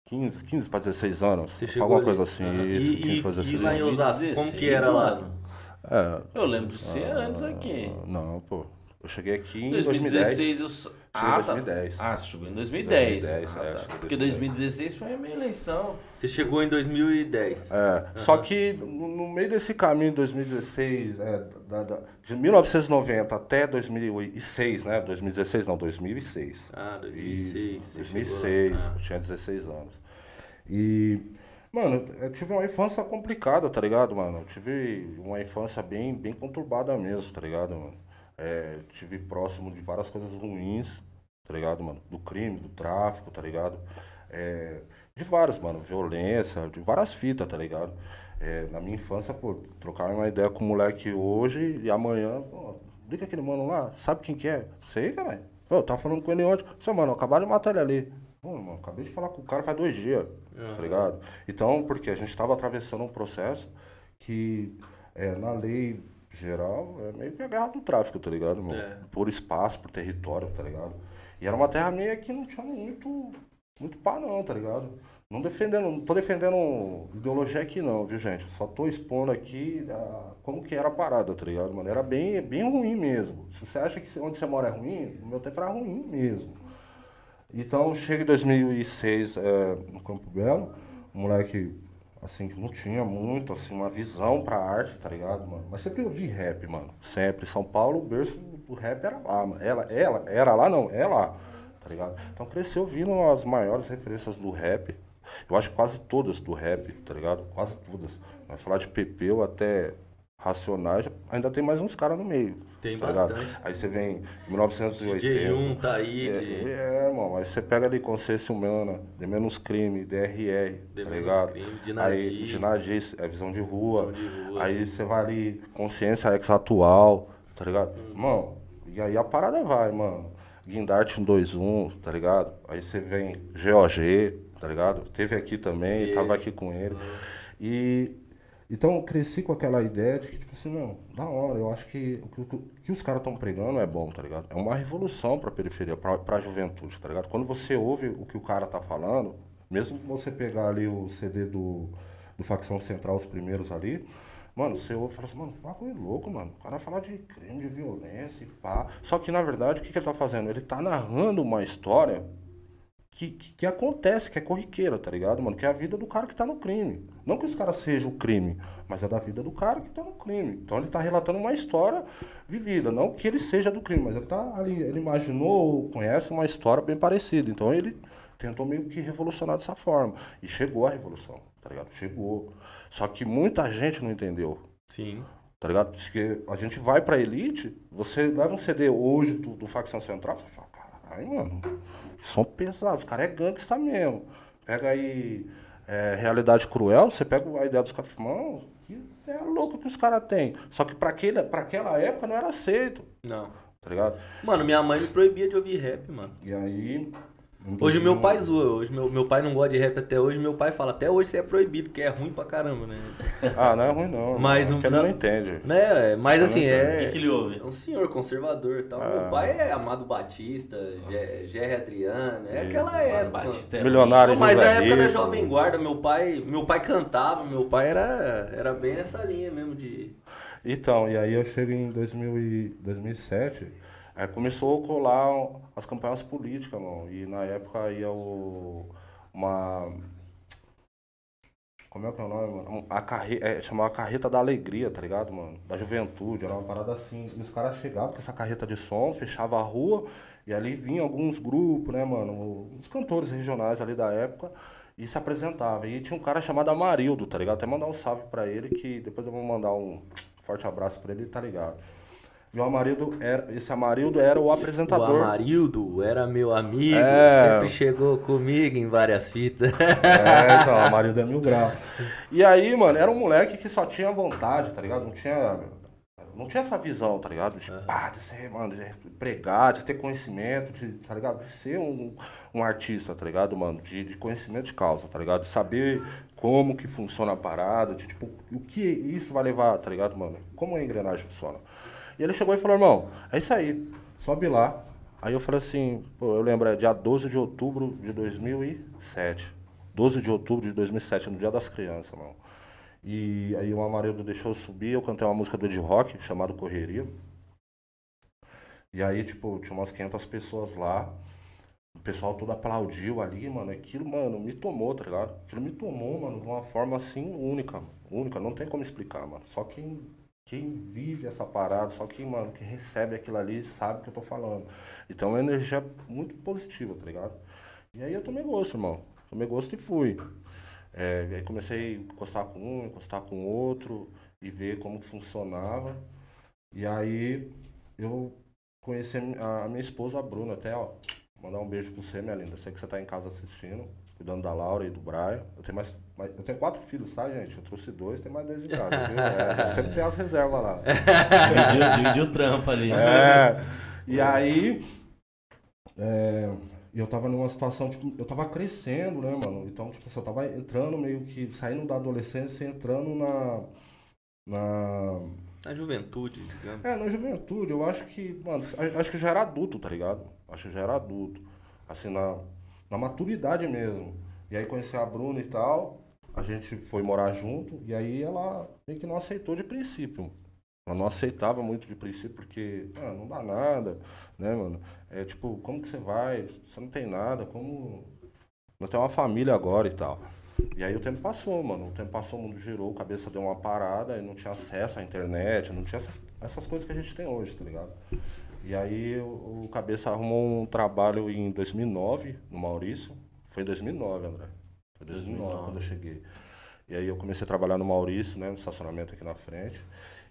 [SPEAKER 3] 15, 15 para 16 anos.
[SPEAKER 2] Você chegou
[SPEAKER 3] alguma
[SPEAKER 2] ali.
[SPEAKER 3] coisa assim.
[SPEAKER 2] Aham.
[SPEAKER 3] isso,
[SPEAKER 2] E-
[SPEAKER 3] 15
[SPEAKER 2] e-
[SPEAKER 3] para
[SPEAKER 2] e
[SPEAKER 3] 16
[SPEAKER 2] lá em
[SPEAKER 3] anos.
[SPEAKER 2] Osasco, como que era lá?
[SPEAKER 1] mano?
[SPEAKER 3] É,
[SPEAKER 1] Eu lembro de você antes aqui.
[SPEAKER 3] ah, não, pô. Eu cheguei aqui em
[SPEAKER 1] 2016
[SPEAKER 3] 2010.
[SPEAKER 1] eu. só-
[SPEAKER 3] Cheguei em
[SPEAKER 1] Ah, tá.
[SPEAKER 3] 2010.
[SPEAKER 1] Ah, você chegou em 2010.
[SPEAKER 3] 2010,
[SPEAKER 1] Ah,
[SPEAKER 3] é,
[SPEAKER 1] tá.
[SPEAKER 3] em
[SPEAKER 1] Porque 2016 foi a minha eleição.
[SPEAKER 2] Você chegou em 2010.
[SPEAKER 3] É, Só que no, no meio desse caminho, 2016, é, da- da- de 1990 até 2006, né? 2016 não, 2006.
[SPEAKER 2] Ah, 2006.
[SPEAKER 3] Isso,
[SPEAKER 2] você chegou
[SPEAKER 3] 2006,
[SPEAKER 2] lá.
[SPEAKER 3] eu tinha 16 anos. E, mano, eu tive uma infância complicada, tá ligado, mano? Eu tive uma infância bem, bem conturbada mesmo, tá ligado, mano? É, tive próximo de várias coisas ruins, tá ligado, mano? Do crime, do tráfico, tá ligado? É, de vários, mano, violência, de várias fitas, tá ligado? É, na minha infância, pô, trocar uma ideia com o moleque hoje e amanhã, pô, liga aquele mano lá, sabe quem que é? Sei, caralho. Pô, eu tava falando com ele ontem. Seu mano, acabaram de matar ele ali. Pô, mano, acabei de falar com o cara faz dois dias, tá ligado? Então, porque a gente tava atravessando um processo que é, na lei geral é meio que a guerra do tráfico, tá ligado, mano?
[SPEAKER 2] É.
[SPEAKER 3] Por espaço, por território, tá ligado? E era uma terra meio que não tinha muito, muito pá não, tá ligado? Não defendendo, não tô defendendo ideologia aqui não, viu, gente? Só tô expondo aqui ah, como que era a parada, tá ligado, mano? Era bem, bem ruim mesmo. Se você acha que onde você mora é ruim, no meu tempo era ruim mesmo. Então, chega em 2006 é, no Campo Belo, um moleque, assim, que não tinha muito, assim, uma visão pra arte, tá ligado, mano? Mas sempre ouvi rap, mano. Sempre. São Paulo, o berço do rap era lá, mano. Ela, ela, era lá não, é lá, tá ligado? Então, cresceu ouvindo as maiores referências do rap. Eu acho quase todas do rap, tá ligado? Quase todas. Vai falar de Pepeu até Racionais, ainda tem mais uns caras no meio.
[SPEAKER 2] Tem
[SPEAKER 3] tá ligado?
[SPEAKER 2] bastante.
[SPEAKER 3] Aí você vem em 1980.
[SPEAKER 2] DJ1 tá aí, de...
[SPEAKER 3] É, é, mano, aí você pega ali Consciência Humana, De Menos Crime, DRR,
[SPEAKER 2] De
[SPEAKER 3] tá
[SPEAKER 2] Menos
[SPEAKER 3] ligado?
[SPEAKER 2] Crime, de
[SPEAKER 3] Aí,
[SPEAKER 2] Nadir.
[SPEAKER 3] de Nadir, é Visão de Rua.
[SPEAKER 2] Visão de Rua.
[SPEAKER 3] Aí você vai ali, Consciência Ex-Atual, tá ligado?
[SPEAKER 2] Hum.
[SPEAKER 3] Mano, e aí a parada vai, mano. Guindarte 121, tá ligado? Aí você vem GOG, tá ligado? Teve aqui também,
[SPEAKER 2] Teve.
[SPEAKER 3] tava aqui com ele. E então eu cresci com aquela ideia de que, tipo assim, não, da hora, eu acho que o que, que os caras estão pregando é bom, tá ligado? É uma revolução pra periferia, pra, pra juventude, tá ligado? Quando você ouve o que o cara tá falando, mesmo que você pegar ali o CD do, do Facção Central, os primeiros ali, mano, você ouve e fala assim, mano, bagulho louco, mano. O cara vai falar de crime, de violência e pá. Só que, na verdade, o que, que ele tá fazendo? Ele tá narrando uma história que, que, que acontece, que é corriqueira, tá ligado, mano? Que é a vida do cara que tá no crime. Não que os caras sejam o crime, mas é da vida do cara que tá no crime. Então ele tá relatando uma história vivida, não que ele seja do crime, mas ele tá ali, ele imaginou, conhece uma história bem parecida. Então ele tentou meio que revolucionar dessa forma. E chegou a revolução, tá ligado? Chegou. Só que muita gente não entendeu.
[SPEAKER 2] Sim.
[SPEAKER 3] Tá ligado? Porque a gente vai pra elite, você leva um CD hoje do, do Facção Central, você fala, caralho, mano, são pesados, os caras é gangsta mesmo. Pega aí é, Realidade Cruel, você pega a ideia dos caras fala, mano, que é louco que os caras têm. Só que pra, aquele, pra aquela época não era aceito,
[SPEAKER 2] Não.
[SPEAKER 3] tá ligado?
[SPEAKER 2] Mano, minha mãe me proibia de ouvir rap, mano.
[SPEAKER 3] E aí,
[SPEAKER 2] Hoje meu pai zoa, hoje meu, meu pai não gosta de rap até hoje, meu pai fala, até hoje você é proibido, que é ruim pra caramba, né?
[SPEAKER 3] Ah, não é ruim não.
[SPEAKER 2] Mas
[SPEAKER 3] não,
[SPEAKER 2] um-
[SPEAKER 3] porque ele
[SPEAKER 2] não-
[SPEAKER 3] não entende.
[SPEAKER 2] né? Mas assim,
[SPEAKER 1] O
[SPEAKER 2] é.
[SPEAKER 1] que, que ele ouve?
[SPEAKER 2] É um senhor conservador e tal.
[SPEAKER 3] Ah.
[SPEAKER 2] Meu pai é Amado Batista, Jerry Adriano, é aquela época.
[SPEAKER 1] Batista é
[SPEAKER 3] Milionário
[SPEAKER 2] Não, mas
[SPEAKER 3] José
[SPEAKER 2] a época da. Jovem Guarda, meu pai, meu pai cantava, meu pai era, era bem nessa linha mesmo de.
[SPEAKER 3] Então, e aí eu chego em 2000 e 2007, aí começou a colar as campanhas políticas, mano. E na época ia o, uma... Como é que é o nome, mano? A carre... é, chamava Carreta da Alegria, tá ligado, mano? Da juventude, era uma parada assim. E os caras chegavam com essa carreta de som, fechava a rua, e ali vinham alguns grupos, né, mano? Os cantores regionais ali da época, e se apresentava. E tinha um cara chamado Amarildo, tá ligado? Até mandar um salve pra ele, que depois eu vou mandar um forte abraço pra ele, tá ligado? E o Amarildo era, esse Amarildo era o
[SPEAKER 2] O
[SPEAKER 3] apresentador.
[SPEAKER 2] Amarildo era meu amigo,
[SPEAKER 3] É.
[SPEAKER 2] sempre chegou comigo em várias fitas.
[SPEAKER 3] É, então, o Amarildo é mil graus. E aí, mano, era um moleque que só tinha vontade, tá ligado? Não tinha. Não tinha essa visão, tá ligado? De, pá, de ser, mano, de pregar, de ter conhecimento, de, tá ligado? De ser um, um artista, tá ligado, mano? De, de conhecimento de causa, tá ligado? De saber como que funciona a parada, de tipo, o que isso vai levar, tá ligado, mano? Como a engrenagem funciona. E ele chegou e falou, irmão, é isso aí, sobe lá. Aí eu falei assim, pô, eu lembro, é dia 12 de outubro de 2007. 12 de outubro de 2007, no Dia das Crianças, mano. E aí o Amarildo deixou eu subir, eu cantei uma música do Ed Rock, chamado Correria. E aí, tipo, tinha umas 500 pessoas lá. O pessoal todo aplaudiu ali, mano. Aquilo, mano, me tomou, tá ligado? Aquilo me tomou, mano, de uma forma assim única. Única, não tem como explicar, mano. Só quem, quem vive essa parada, só quem, mano, que recebe aquilo ali sabe o que eu tô falando. Então é uma energia muito positiva, tá ligado? E aí eu tomei gosto, irmão. Tomei gosto e fui. É, e aí comecei a encostar com um, encostar com outro e ver como funcionava. E aí eu conheci a mi- a minha esposa, a Bruna, até, ó. Mandar um beijo pra você, minha linda. Sei que você tá em casa assistindo, cuidando da Laura e do Brian. Eu tenho mais, mais- eu tenho quatro filhos, tá, gente? Eu trouxe dois, tem mais dois em casa, viu? É, sempre tem as reservas lá.
[SPEAKER 1] Dividiu, o trampo ali.
[SPEAKER 3] É. E aí. é, eu tava numa situação, tipo, eu tava crescendo, né, mano? Então, tipo assim, eu tava entrando meio que, saindo da adolescência e entrando na. Na.
[SPEAKER 2] Na juventude, digamos.
[SPEAKER 3] É, na juventude, eu acho que, mano, acho que eu já era adulto, tá ligado? Acho que eu já era adulto. Assim, na, na maturidade mesmo. E aí conheci a Bruna e tal, a gente foi morar junto, e aí ela meio que não aceitou de princípio. Ela não aceitava muito de princípio, porque, ah, não dá nada, né, mano? É tipo, como que você vai? Você não tem nada, como. Não tem uma família agora e tal. E aí o tempo passou, mano. O tempo passou, o mundo girou, a cabeça deu uma parada, e não tinha acesso à internet, não tinha essas, essas coisas que a gente tem hoje, tá ligado? E aí o, o cabeça arrumou um trabalho em 2009, no Maurício. Foi em 2009, André. Foi 2009,
[SPEAKER 1] 2009.
[SPEAKER 3] quando eu cheguei. E aí eu comecei a trabalhar no Maurício, né, no estacionamento aqui na frente.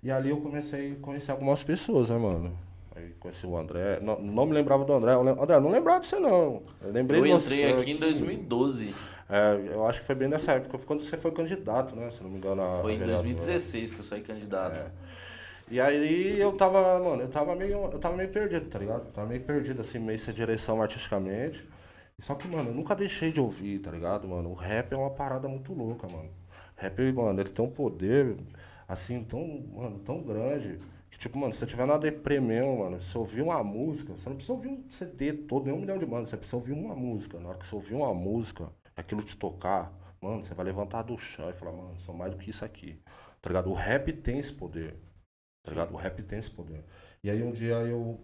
[SPEAKER 3] E ali eu comecei a conhecer algumas pessoas, né, mano? Aí conheci o André. Não, não me lembrava do André. Lem- André, não lembrava de você, não. Eu lembrei
[SPEAKER 1] Eu
[SPEAKER 3] de você
[SPEAKER 1] entrei aqui em 2012.
[SPEAKER 3] É, eu acho que foi bem nessa época, quando você foi candidato, né? Se não me engano.
[SPEAKER 1] Foi em
[SPEAKER 3] vereador.
[SPEAKER 1] 2016 que eu saí candidato.
[SPEAKER 3] É. E aí eu tava, mano, eu tava meio, eu tava meio perdido, tá ligado? Eu tava meio perdido, assim, meio sem direção artisticamente. Só que, mano, eu nunca deixei de ouvir, tá ligado, mano? O rap é uma parada muito louca, mano. Rap, mano, ele tem um poder, assim, tão, mano, tão grande. Que, tipo, mano, se você tiver na deprê mesmo, mano, se você ouvir uma música, você não precisa ouvir um CD todo, nem um milhão de bandas, você precisa ouvir uma música. Na hora que você ouvir uma música, aquilo te tocar, mano, você vai levantar do chão e falar, mano, sou mais do que isso aqui. Tá ligado? O rap tem esse poder. Tá ligado? O rap tem esse poder. E aí um dia eu,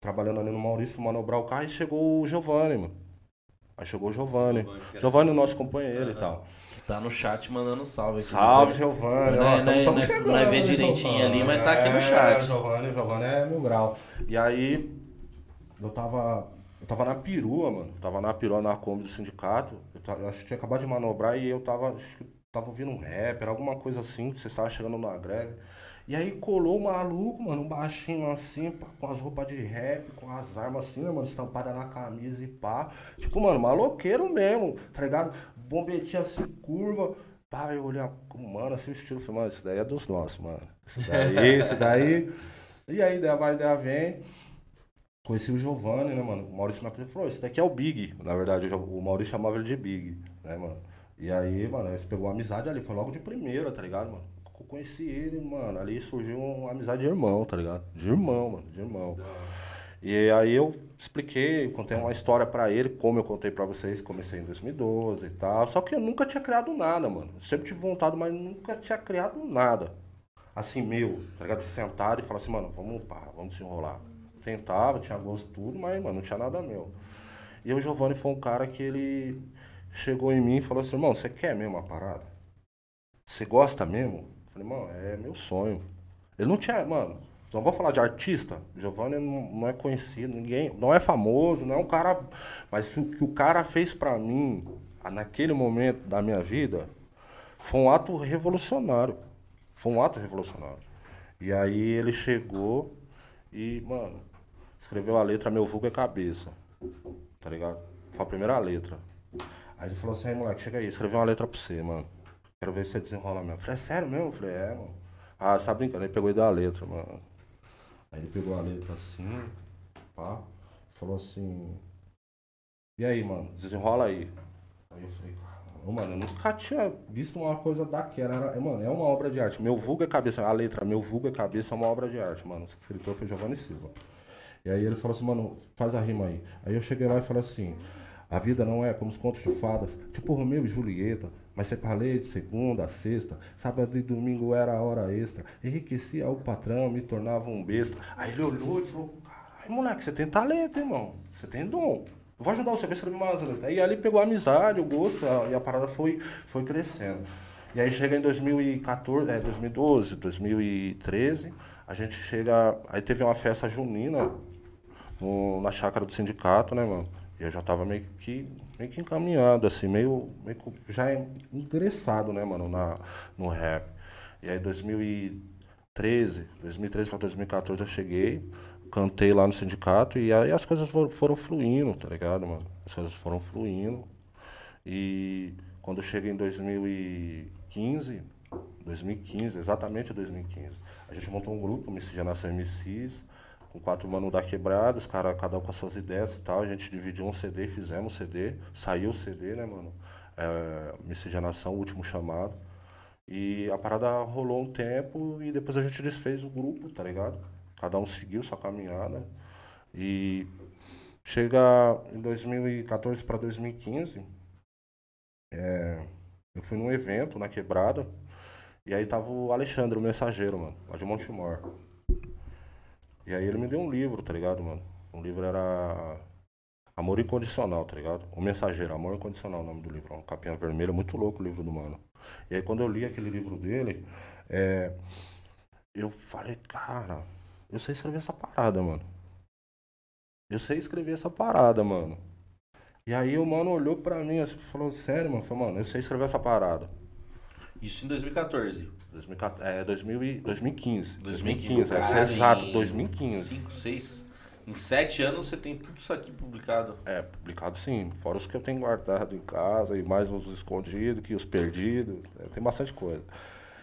[SPEAKER 3] trabalhando ali no Maurício, manobrar o carro e chegou o Giovanni, mano. Aí chegou o Giovanni. Giovanni, o nosso companheiro e tal.
[SPEAKER 1] Que tá no chat mandando salve aqui.
[SPEAKER 3] Salve, Giovanni.
[SPEAKER 1] Não é- não
[SPEAKER 3] tamo- tamo
[SPEAKER 1] não
[SPEAKER 3] chegando,
[SPEAKER 1] não ver direitinho
[SPEAKER 3] Giovanni?
[SPEAKER 1] ali, mas tá aqui no
[SPEAKER 3] É,
[SPEAKER 1] chat.
[SPEAKER 3] Giovanni, Giovanni é mil grau. E aí, eu tava. Eu tava na perua, mano. Eu tava na perua na Kombi do sindicato. Eu, ta- eu acho que tinha acabado de manobrar e eu tava. Acho que tava ouvindo um rap, era alguma coisa assim, que você estava chegando na greve. E aí colou um maluco, mano, um baixinho assim, pá, com as roupas de rap, com as armas assim, né, mano, estampada na camisa e pá. Tipo, mano, maloqueiro mesmo, tá ligado? Bombetinha assim, curva. Pá, eu olhei, mano, assim o estilo, falei, mano, isso daí é dos nossos, mano. Isso daí, isso daí. E aí, ideia vai, ideia vem. conheci o Giovanni, né, mano? O Maurício me falou, esse daqui é o Big. Na verdade, o Maurício chamava ele de Big, né, mano? E aí, mano, gente pegou amizade ali, foi logo de primeira, tá ligado, mano? Eu conheci ele, mano, ali surgiu uma amizade de irmão, tá ligado? De irmão, mano, de irmão. E aí eu expliquei, contei uma história para ele, como eu contei para vocês, comecei em 2012 e tal. Só que eu nunca tinha criado nada, mano. Eu sempre tive vontade, mas nunca tinha criado nada. Assim, meu, tá ligado? De sentar e falar assim, mano, vamos, pá, vamos se enrolar. Tentava, tinha gosto tudo, mas, mano, não tinha nada meu. E o Giovanni foi um cara que ele chegou em mim e falou assim, irmão, você quer mesmo a parada? Você gosta mesmo? Falei, mano, é meu sonho. Ele não tinha, mano, não vou falar de artista. Giovanni não, não, é conhecido, ninguém, não é famoso, não é um cara. Mas o que o cara fez para mim, naquele momento da minha vida, foi um ato revolucionário. Foi um ato revolucionário. E aí ele chegou e, mano, escreveu a letra Meu Vulgo é Cabeça. Tá ligado? Foi a primeira letra. Aí ele falou assim, moleque, chega aí, escreveu uma letra pra você, mano. Quero ver se você desenrola mesmo. Eu falei, é sério mesmo? Eu falei, é, mano. Ah, você tá brincando? Ele pegou e deu a letra, mano. Aí ele pegou a letra assim, pá, falou assim. E aí, mano, desenrola aí. Aí eu falei, mano, eu nunca tinha visto uma coisa daquela. Era, mano, é uma obra de arte. Meu vulgo é cabeça, a letra Meu vulgo é cabeça é uma obra de arte, mano. O escritor foi Giovanni Silva. E aí ele falou assim, mano, faz a rima aí. Aí eu cheguei lá e falei assim, a vida não é como os contos de fadas, tipo Romeu e Julieta, mas separei de segunda a sexta, sábado e domingo era a hora extra, enriquecia o patrão, me tornava um besta. Aí ele olhou e falou, caralho, moleque, você tem talento, irmão, você tem dom. Eu vou ajudar você a escrever mais letras. Aí ali pegou a amizade, o gosto, e a parada foi, foi crescendo. E aí chega em 2014, é, 2012, 2013, a gente chega. Aí teve uma festa junina no, na chácara do sindicato, né, mano? E eu já tava meio que, meio que encaminhado, assim, meio, meio já ingressado, né, mano, na, no rap. E aí 2013, 2013 para 2014 eu cheguei, cantei lá no sindicato e aí as coisas foram, foram fluindo, tá ligado, mano? As coisas foram fluindo. E quando eu cheguei em 2015, 2015, exatamente 2015, a gente montou um grupo, Miscigenação MCs, com quatro manos da quebrada, os caras, cada um com as suas ideias e tal. A gente dividiu um CD, fizemos um CD, saiu o CD, né, mano? É, Miscigenação, o último chamado. E a parada rolou um tempo e depois a gente desfez o grupo, tá ligado? Cada um seguiu sua caminhada. E chega em 2014 para 2015, é, eu fui num evento na quebrada. E aí tava o Alexandre, o mensageiro, mano, lá de Montemor. E aí ele me deu um livro, tá ligado, mano? O livro era Amor Incondicional, tá ligado? O Mensageiro, Amor Incondicional, o nome do livro. Uma capinha vermelha, muito louco o livro do mano. E aí quando eu li aquele livro dele, é, eu falei, cara, eu sei escrever essa parada, mano. Eu sei escrever essa parada, mano. E aí o mano olhou pra mim assim, falou, sério, mano? Falei, mano, eu sei escrever essa parada.
[SPEAKER 1] Isso em 2014.
[SPEAKER 3] 2014, é, 2000, 2015. 2015, é, exato, 2015.
[SPEAKER 1] 5, 6. Em 7 anos você tem tudo isso aqui publicado.
[SPEAKER 3] É, publicado sim. Fora os que eu tenho guardado em casa e mais os escondidos que os perdidos. É, tem bastante coisa.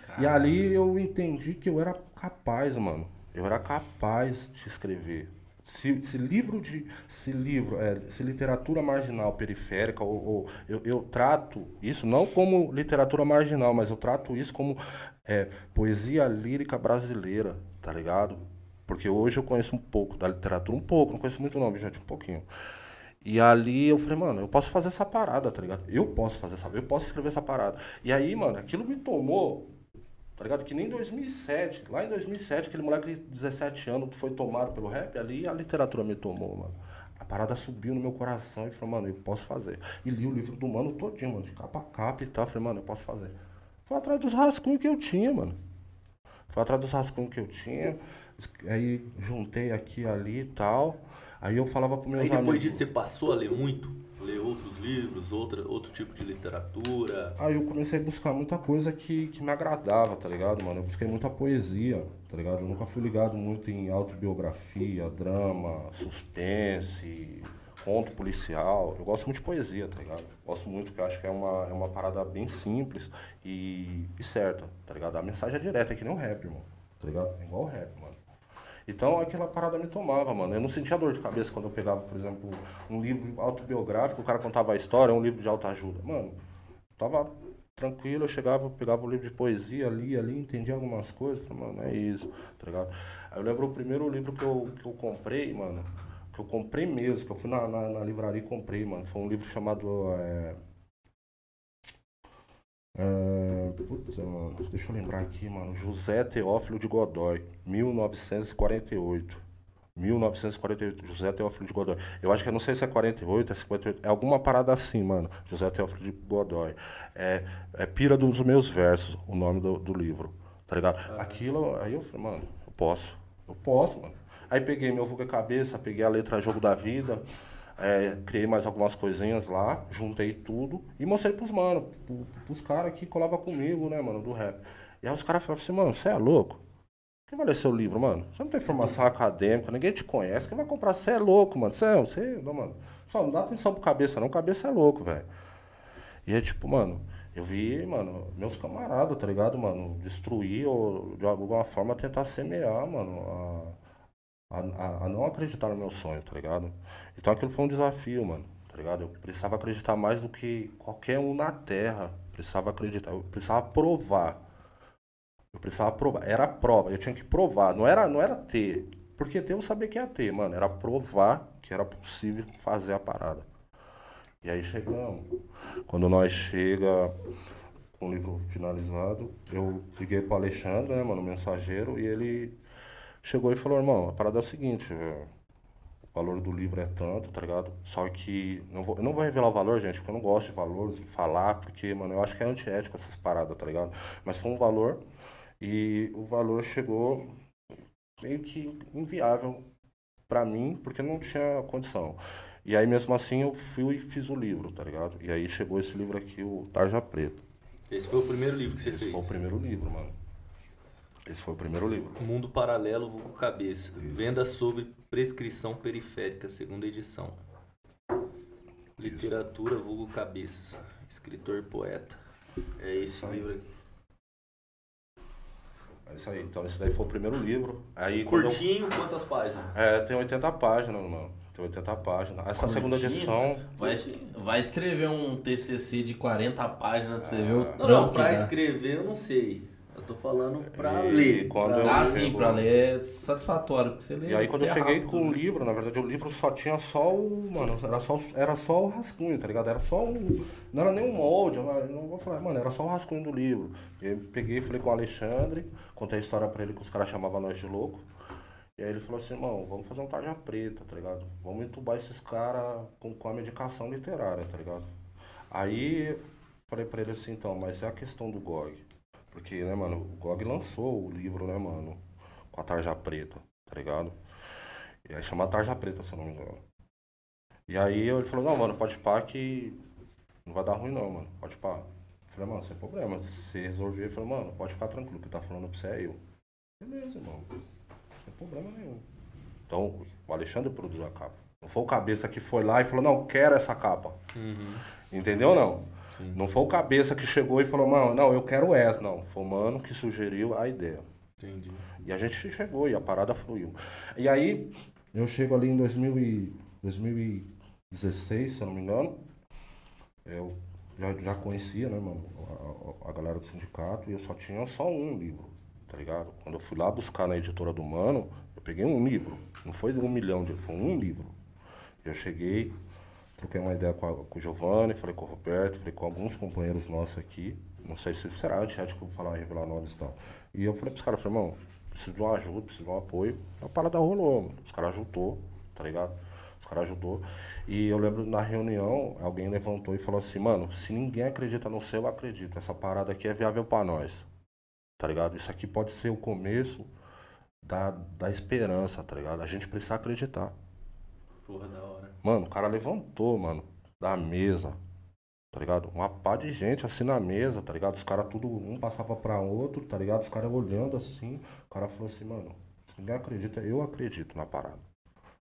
[SPEAKER 3] Caramba. E ali eu entendi que eu era capaz, mano. Eu era capaz de escrever. Se, se, livro de se livro é, se literatura marginal periférica ou, ou eu, eu, trato isso não como literatura marginal mas eu trato isso como é, poesia lírica brasileira tá ligado porque hoje eu conheço um pouco da literatura um pouco não conheço muito nome gente um pouquinho e ali eu falei mano eu posso fazer essa parada tá ligado eu posso fazer essa eu posso escrever essa parada e aí mano aquilo me tomou Tá ligado? Que nem em 2007, lá em 2007, aquele moleque de 17 anos foi tomado pelo rap, ali a literatura me tomou, mano. A parada subiu no meu coração e falei, mano, eu posso fazer. E li o livro do mano todinho, mano, de capa a capa e tal. Falei, mano, eu posso fazer. Foi atrás dos rascunhos que eu tinha, mano. Foi atrás dos rascunhos que eu tinha. Aí juntei aqui ali e tal. Aí eu falava pro meus
[SPEAKER 2] Aí depois
[SPEAKER 3] amigos.
[SPEAKER 2] disso você passou a ler muito? ler outros livros, outra, outro tipo de literatura?
[SPEAKER 3] Aí eu comecei a buscar muita coisa que, que me agradava, tá ligado, mano? Eu busquei muita poesia, tá ligado? Eu nunca fui ligado muito em autobiografia, drama, suspense, conto policial. Eu gosto muito de poesia, tá ligado? Gosto muito, porque eu acho que é uma, é uma parada bem simples e, e certa, tá ligado? A mensagem é direta, é que nem o rap, irmão, tá ligado? É igual o rap, mano. Então aquela parada me tomava, mano. Eu não sentia dor de cabeça quando eu pegava, por exemplo, um livro autobiográfico, o cara contava a história, um livro de autoajuda. Mano, tava tranquilo, eu chegava, pegava o um livro de poesia, lia ali, entendia algumas coisas, falei, mano, é isso, tá ligado? Aí eu lembro o primeiro livro que eu, que eu comprei, mano, que eu comprei mesmo, que eu fui na, na, na livraria e comprei, mano. Foi um livro chamado. É... É, putz, mano, deixa eu lembrar aqui, mano. José Teófilo de Godoy, 1948. 1948, José Teófilo de Godoy. Eu acho que eu não sei se é 48, é 58, é alguma parada assim, mano. José Teófilo de Godoy. É, é Pira dos Meus Versos, o nome do, do livro, tá ligado? Aquilo, aí eu falei, mano, eu posso. Eu posso, mano. Aí peguei meu Vulga Cabeça, peguei a letra Jogo da Vida, é, criei mais algumas coisinhas lá, juntei tudo e mostrei pros mano, pros caras que colavam comigo, né, mano, do rap. E aí os caras falaram assim, mano, você é louco? Quem vai ler seu livro, mano? Você não tem formação acadêmica, ninguém te conhece. Quem vai comprar? Você é louco, mano. Você, é, você não, mano. Só não dá atenção pro cabeça, não. Cabeça é louco, velho. E é tipo, mano, eu vi, mano, meus camaradas, tá ligado, mano? Destruir ou de alguma forma tentar semear, mano, a, a, a não acreditar no meu sonho, tá ligado? Então aquilo foi um desafio, mano, tá ligado? Eu precisava acreditar mais do que qualquer um na Terra. Precisava acreditar, eu precisava provar. Eu precisava provar. Era prova, eu tinha que provar. Não era, não era ter. Porque ter eu sabia que ia ter, mano. Era provar que era possível fazer a parada. E aí chegamos. Quando nós chega com o livro finalizado, eu liguei pro Alexandre, né, mano, mensageiro, e ele chegou e falou, irmão, a parada é o seguinte, velho. O valor do livro é tanto, tá ligado? Só que. Não vou, eu não vou revelar o valor, gente, porque eu não gosto de valores, de falar, porque, mano, eu acho que é antiético essas paradas, tá ligado? Mas foi um valor e o valor chegou meio que inviável para mim, porque não tinha condição. E aí mesmo assim eu fui e fiz o livro, tá ligado? E aí chegou esse livro aqui, o Tarja Preta.
[SPEAKER 2] Esse foi o primeiro livro que você
[SPEAKER 3] esse
[SPEAKER 2] fez?
[SPEAKER 3] Esse foi o primeiro livro, mano. Esse foi o primeiro livro.
[SPEAKER 2] Mundo Paralelo, vulgo Cabeça. Isso. Venda sobre prescrição periférica, segunda edição. Literatura, vulgo Cabeça. Escritor e poeta. É esse livro aqui.
[SPEAKER 3] É isso aí. Então, esse daí foi o primeiro livro. Aí,
[SPEAKER 2] Curtinho, eu... quantas páginas?
[SPEAKER 3] É, tem 80 páginas, mano. Tem 80 páginas. Essa Curtinho? segunda edição.
[SPEAKER 1] Vai, vai escrever um TCC de 40 páginas pra você ver o
[SPEAKER 2] não,
[SPEAKER 1] trampo.
[SPEAKER 2] Não, pra escrever eu não sei. Eu tô falando pra e ler.
[SPEAKER 3] Quando
[SPEAKER 2] pra...
[SPEAKER 1] Ah, sim, pra ler é satisfatório, porque você lê.
[SPEAKER 3] E aí quando eu cheguei rápido. com o livro, na verdade o livro só tinha só o. Mano, era só, era só o rascunho, tá ligado? Era só o. Não era nem um molde, eu não vou falar, mano, era só o rascunho do livro. E eu peguei, falei com o Alexandre, contei a história pra ele que os caras chamavam nós de louco. E aí ele falou assim, mano, vamos fazer um tarja preta, tá ligado? Vamos entubar esses caras com, com a medicação literária, tá ligado? Aí falei pra ele assim, então, mas é a questão do GOG. Porque, né, mano, o GOG lançou o livro, né, mano, com a tarja preta, tá ligado? E aí chama Tarja Preta, se eu não me engano. E aí ele falou, não, mano, pode pá que não vai dar ruim não, mano. Pode pá. Eu falei, mano, sem problema. Se resolver, ele falou, mano, pode ficar tranquilo, que tá falando pra você é eu. Beleza, irmão. Sem problema nenhum. Então, o Alexandre produziu a capa. Não foi o cabeça que foi lá e falou, não, quero essa capa.
[SPEAKER 2] Uhum.
[SPEAKER 3] Entendeu não? Sim. Não foi o cabeça que chegou e falou, mano, não, eu quero essa. Não, foi o mano que sugeriu a ideia.
[SPEAKER 2] Entendi.
[SPEAKER 3] E a gente chegou e a parada fluiu. E aí, eu chego ali em 2000 e, 2016, se eu não me engano. Eu já, já conhecia, né, mano, a, a, galera do sindicato e eu só tinha só um livro, tá ligado? Quando eu fui lá buscar na editora do Mano, eu peguei um livro. Não foi um milhão de foi um livro. Eu cheguei, troquei uma ideia com, a, com o Giovanni, falei com o Roberto, falei com alguns companheiros nossos aqui. Não sei se será antiético falar, revelar nomes e tal. E eu falei pros caras, falei, irmão, preciso de uma ajuda, preciso de um apoio. A parada rolou, mano. Os caras ajudou, tá ligado? Os caras ajudou. E eu lembro na reunião, alguém levantou e falou assim, mano, se ninguém acredita no seu, eu acredito. Essa parada aqui é viável para nós. Tá ligado? Isso aqui pode ser o começo da, da esperança, tá ligado? A gente precisa acreditar.
[SPEAKER 2] Porra, da hora.
[SPEAKER 3] Mano, o cara levantou, mano, da mesa, tá ligado? Uma pá de gente assim na mesa, tá ligado? Os caras tudo, um passava pra outro, tá ligado? Os caras olhando assim, o cara falou assim, mano, se ninguém acredita, eu acredito na parada.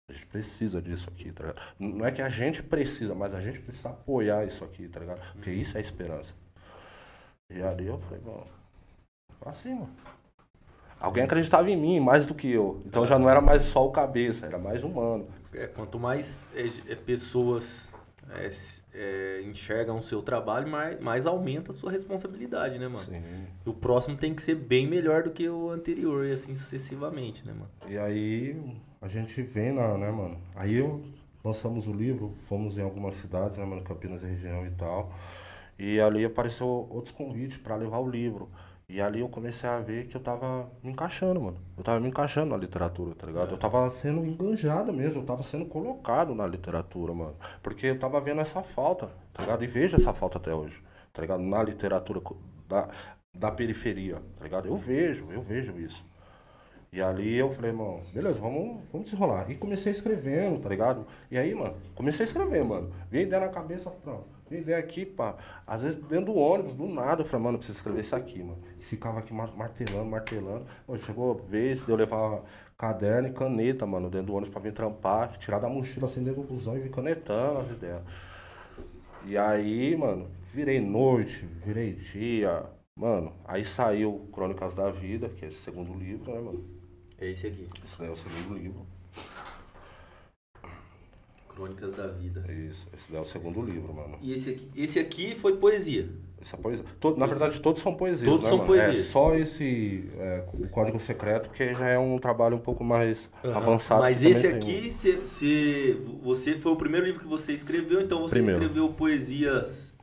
[SPEAKER 3] A gente precisa disso aqui, tá ligado? Não é que a gente precisa, mas a gente precisa apoiar isso aqui, tá ligado? Porque isso é esperança. E ali eu falei, mano, pra cima. Alguém acreditava em mim mais do que eu. Então já não era mais só o cabeça, era mais humano.
[SPEAKER 2] É, quanto mais é, é, pessoas é, é, enxergam o seu trabalho, mais, mais aumenta a sua responsabilidade, né, mano?
[SPEAKER 3] Sim.
[SPEAKER 2] E o próximo tem que ser bem melhor do que o anterior e assim sucessivamente, né, mano?
[SPEAKER 3] E aí a gente vem na, né, mano? Aí eu lançamos o livro, fomos em algumas cidades, né, mano, Campinas e região e tal. E ali apareceu outros convites pra levar o livro. E ali eu comecei a ver que eu tava me encaixando, mano. Eu tava me encaixando na literatura, tá ligado? Eu tava sendo enganjado mesmo, eu tava sendo colocado na literatura, mano. Porque eu tava vendo essa falta, tá ligado? E vejo essa falta até hoje, tá ligado? Na literatura da, da periferia, tá ligado? Eu vejo, eu vejo isso. E ali eu falei, mano, beleza, vamos, vamos desenrolar. E comecei escrevendo, tá ligado? E aí, mano, comecei a escrever, mano. Veio ideia na cabeça, pronto. Ideia aqui, pá. Às vezes dentro do ônibus, do nada, eu falei, mano, eu preciso escrever isso aqui, mano. E ficava aqui mar- martelando, martelando. Pô, chegou a vez de eu levar caderno e caneta, mano, dentro do ônibus pra vir trampar, tirar da mochila assim dentro do busão e vir canetando as ideias. E aí, mano, virei noite, virei dia. Mano, aí saiu Crônicas da Vida, que é esse segundo livro, né, mano?
[SPEAKER 2] É esse aqui.
[SPEAKER 3] Esse é o segundo livro.
[SPEAKER 2] Crônicas da Vida.
[SPEAKER 3] Isso, esse daí é o segundo livro, mano.
[SPEAKER 2] E esse aqui, esse aqui foi poesia.
[SPEAKER 3] Essa poesia. to- na verdade, todos são poesias.
[SPEAKER 2] Todos
[SPEAKER 3] né,
[SPEAKER 2] são
[SPEAKER 3] mano?
[SPEAKER 2] poesias.
[SPEAKER 3] É só esse é, o Código Secreto, que já é um trabalho um pouco mais avançado.
[SPEAKER 2] Mas esse
[SPEAKER 3] tem
[SPEAKER 2] aqui, se, se- você foi o primeiro livro que você escreveu, então você
[SPEAKER 3] Primeiro.
[SPEAKER 2] escreveu poesias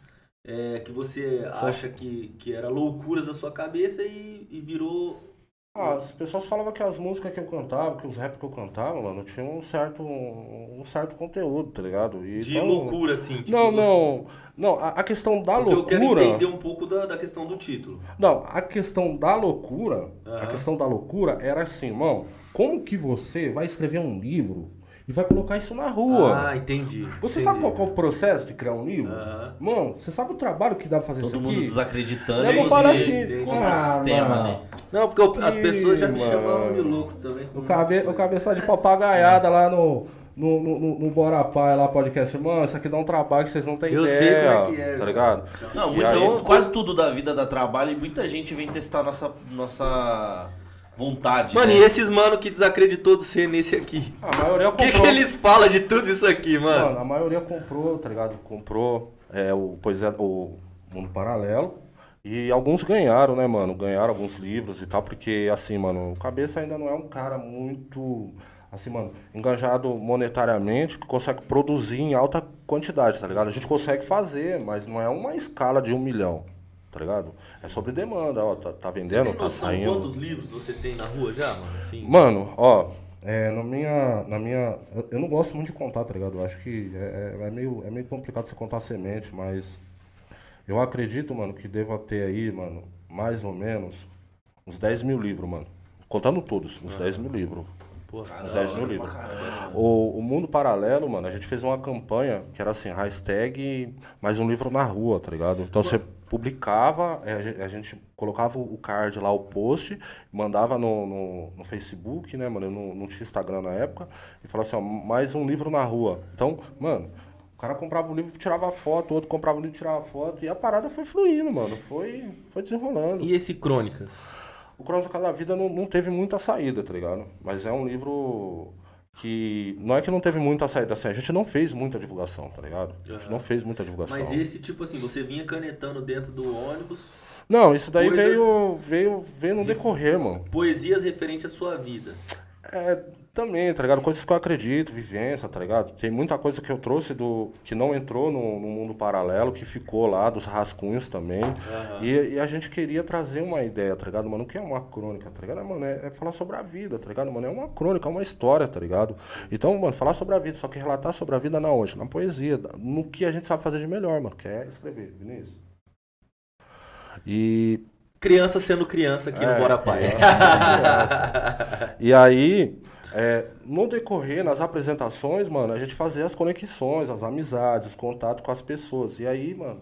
[SPEAKER 2] é, que você acha que, que era loucuras da sua cabeça e, e virou.
[SPEAKER 3] Ah, as pessoas falavam que as músicas que eu cantava, que os rap que eu cantava, mano, tinha um certo, um certo conteúdo, tá ligado? E
[SPEAKER 2] De
[SPEAKER 3] então-
[SPEAKER 2] loucura, assim. tipo,
[SPEAKER 3] Não, não. Não, a, a questão da
[SPEAKER 2] Porque eu quero
[SPEAKER 3] loucura.
[SPEAKER 2] entender um pouco da, da questão do título.
[SPEAKER 3] Não, a questão da loucura, a
[SPEAKER 2] Aham.
[SPEAKER 3] questão da loucura era assim, irmão, como que você vai escrever um livro e vai colocar isso na rua?
[SPEAKER 2] Ah, entendi.
[SPEAKER 3] você
[SPEAKER 2] entendi.
[SPEAKER 3] sabe qual é o processo de criar um livro?
[SPEAKER 2] Aham.
[SPEAKER 3] Mano, você sabe o trabalho que dá pra fazer
[SPEAKER 1] Todo
[SPEAKER 3] isso
[SPEAKER 1] mundo
[SPEAKER 3] aqui?
[SPEAKER 1] desacreditando
[SPEAKER 3] Eu
[SPEAKER 1] e
[SPEAKER 3] não falo
[SPEAKER 1] você
[SPEAKER 3] assim,
[SPEAKER 1] contra
[SPEAKER 3] ah,
[SPEAKER 1] o sistema,
[SPEAKER 3] mano.
[SPEAKER 1] né?
[SPEAKER 2] Não, porque eu- as pessoas já me
[SPEAKER 3] mano.
[SPEAKER 2] chamavam de louco também.
[SPEAKER 3] O, cabe, o cabeça de papagaiada lá no, no, no, no, no Bora Pai, lá podcast, mano, isso aqui dá um trabalho que vocês não têm
[SPEAKER 2] Eu
[SPEAKER 3] ideia.
[SPEAKER 2] sei como é que é,
[SPEAKER 3] Tá
[SPEAKER 2] cara.
[SPEAKER 3] ligado?
[SPEAKER 1] Não, muita
[SPEAKER 3] aí-
[SPEAKER 1] quase tudo da vida dá trabalho e muita gente vem testar nossa, nossa vontade.
[SPEAKER 2] Mano,
[SPEAKER 1] né?
[SPEAKER 2] e esses mano que desacreditou do ser nesse aqui?
[SPEAKER 3] A maioria
[SPEAKER 2] O que,
[SPEAKER 3] comprou.
[SPEAKER 2] que eles falam de tudo isso aqui, mano?
[SPEAKER 3] Mano, a maioria comprou, tá ligado? Comprou é, o, poesia, o Mundo Paralelo. E alguns ganharam, né, mano? Ganharam alguns livros e tal, porque, assim, mano, o Cabeça ainda não é um cara muito, assim, mano, engajado monetariamente, que consegue produzir em alta quantidade, tá ligado? A gente consegue fazer, mas não é uma escala de um milhão, tá ligado? É sobre demanda, ó, tá, tá vendendo, tá saindo.
[SPEAKER 2] quantos livros você tem na rua já, mano? Assim,
[SPEAKER 3] Mano, ó, é, na minha. Na minha eu, eu não gosto muito de contar, tá ligado? Eu acho que é, é, é meio, é meio complicado você contar semente, mas eu acredito, mano, que deva ter aí, mano, mais ou menos uns 10 mil livros, mano. Contando todos, uns 10 mil livros.
[SPEAKER 2] porra.
[SPEAKER 3] Uns 10 mil livros. O, o Mundo Paralelo, mano, a gente fez uma campanha que era assim, hashtag mais um livro na rua, tá ligado? Então você publicava, é, a gen- a gente colocava o card lá, o post, mandava no, no, no Facebook, né, mano? Eu não, não tinha Instagram na época, e falava assim, ó, mais um livro na rua. Então, mano, o cara comprava o livro e tirava foto, o outro comprava o livro e tirava foto, e a parada foi fluindo, mano. Foi, foi desenrolando.
[SPEAKER 2] E esse Crônicas?
[SPEAKER 3] O Crônica da Vida não, não teve muita saída, tá ligado? Mas é um livro que. Não é que não teve muita saída, assim, a gente não fez muita divulgação, tá ligado? A gente não fez muita divulgação.
[SPEAKER 2] Mas esse, tipo assim, você vinha canetando dentro do ônibus
[SPEAKER 3] Não, isso daí
[SPEAKER 2] Coisas-
[SPEAKER 3] veio, veio, veio no decorrer, mano.
[SPEAKER 2] poesias referentes à sua vida.
[SPEAKER 3] É, também, tá ligado? Coisas que eu acredito, vivência, tá ligado? Tem muita coisa que eu trouxe do. que não entrou no, no mundo paralelo, que ficou lá, dos rascunhos também. E, e a gente queria trazer uma ideia, tá ligado, mano? O que é uma crônica, tá ligado? Mano, é, é falar sobre a vida, tá ligado, mano? É uma crônica, é uma história, tá ligado? Então, mano, falar sobre a vida, só que relatar sobre a vida na onde? Na poesia, no que a gente sabe fazer de melhor, mano, que é escrever, Vinícius. E
[SPEAKER 2] Criança sendo criança aqui no
[SPEAKER 3] É,
[SPEAKER 2] Bora Pai.
[SPEAKER 3] criança, E aí, é, no decorrer, nas apresentações, mano, a gente fazia as conexões, as amizades, os contatos com as pessoas. E aí, mano,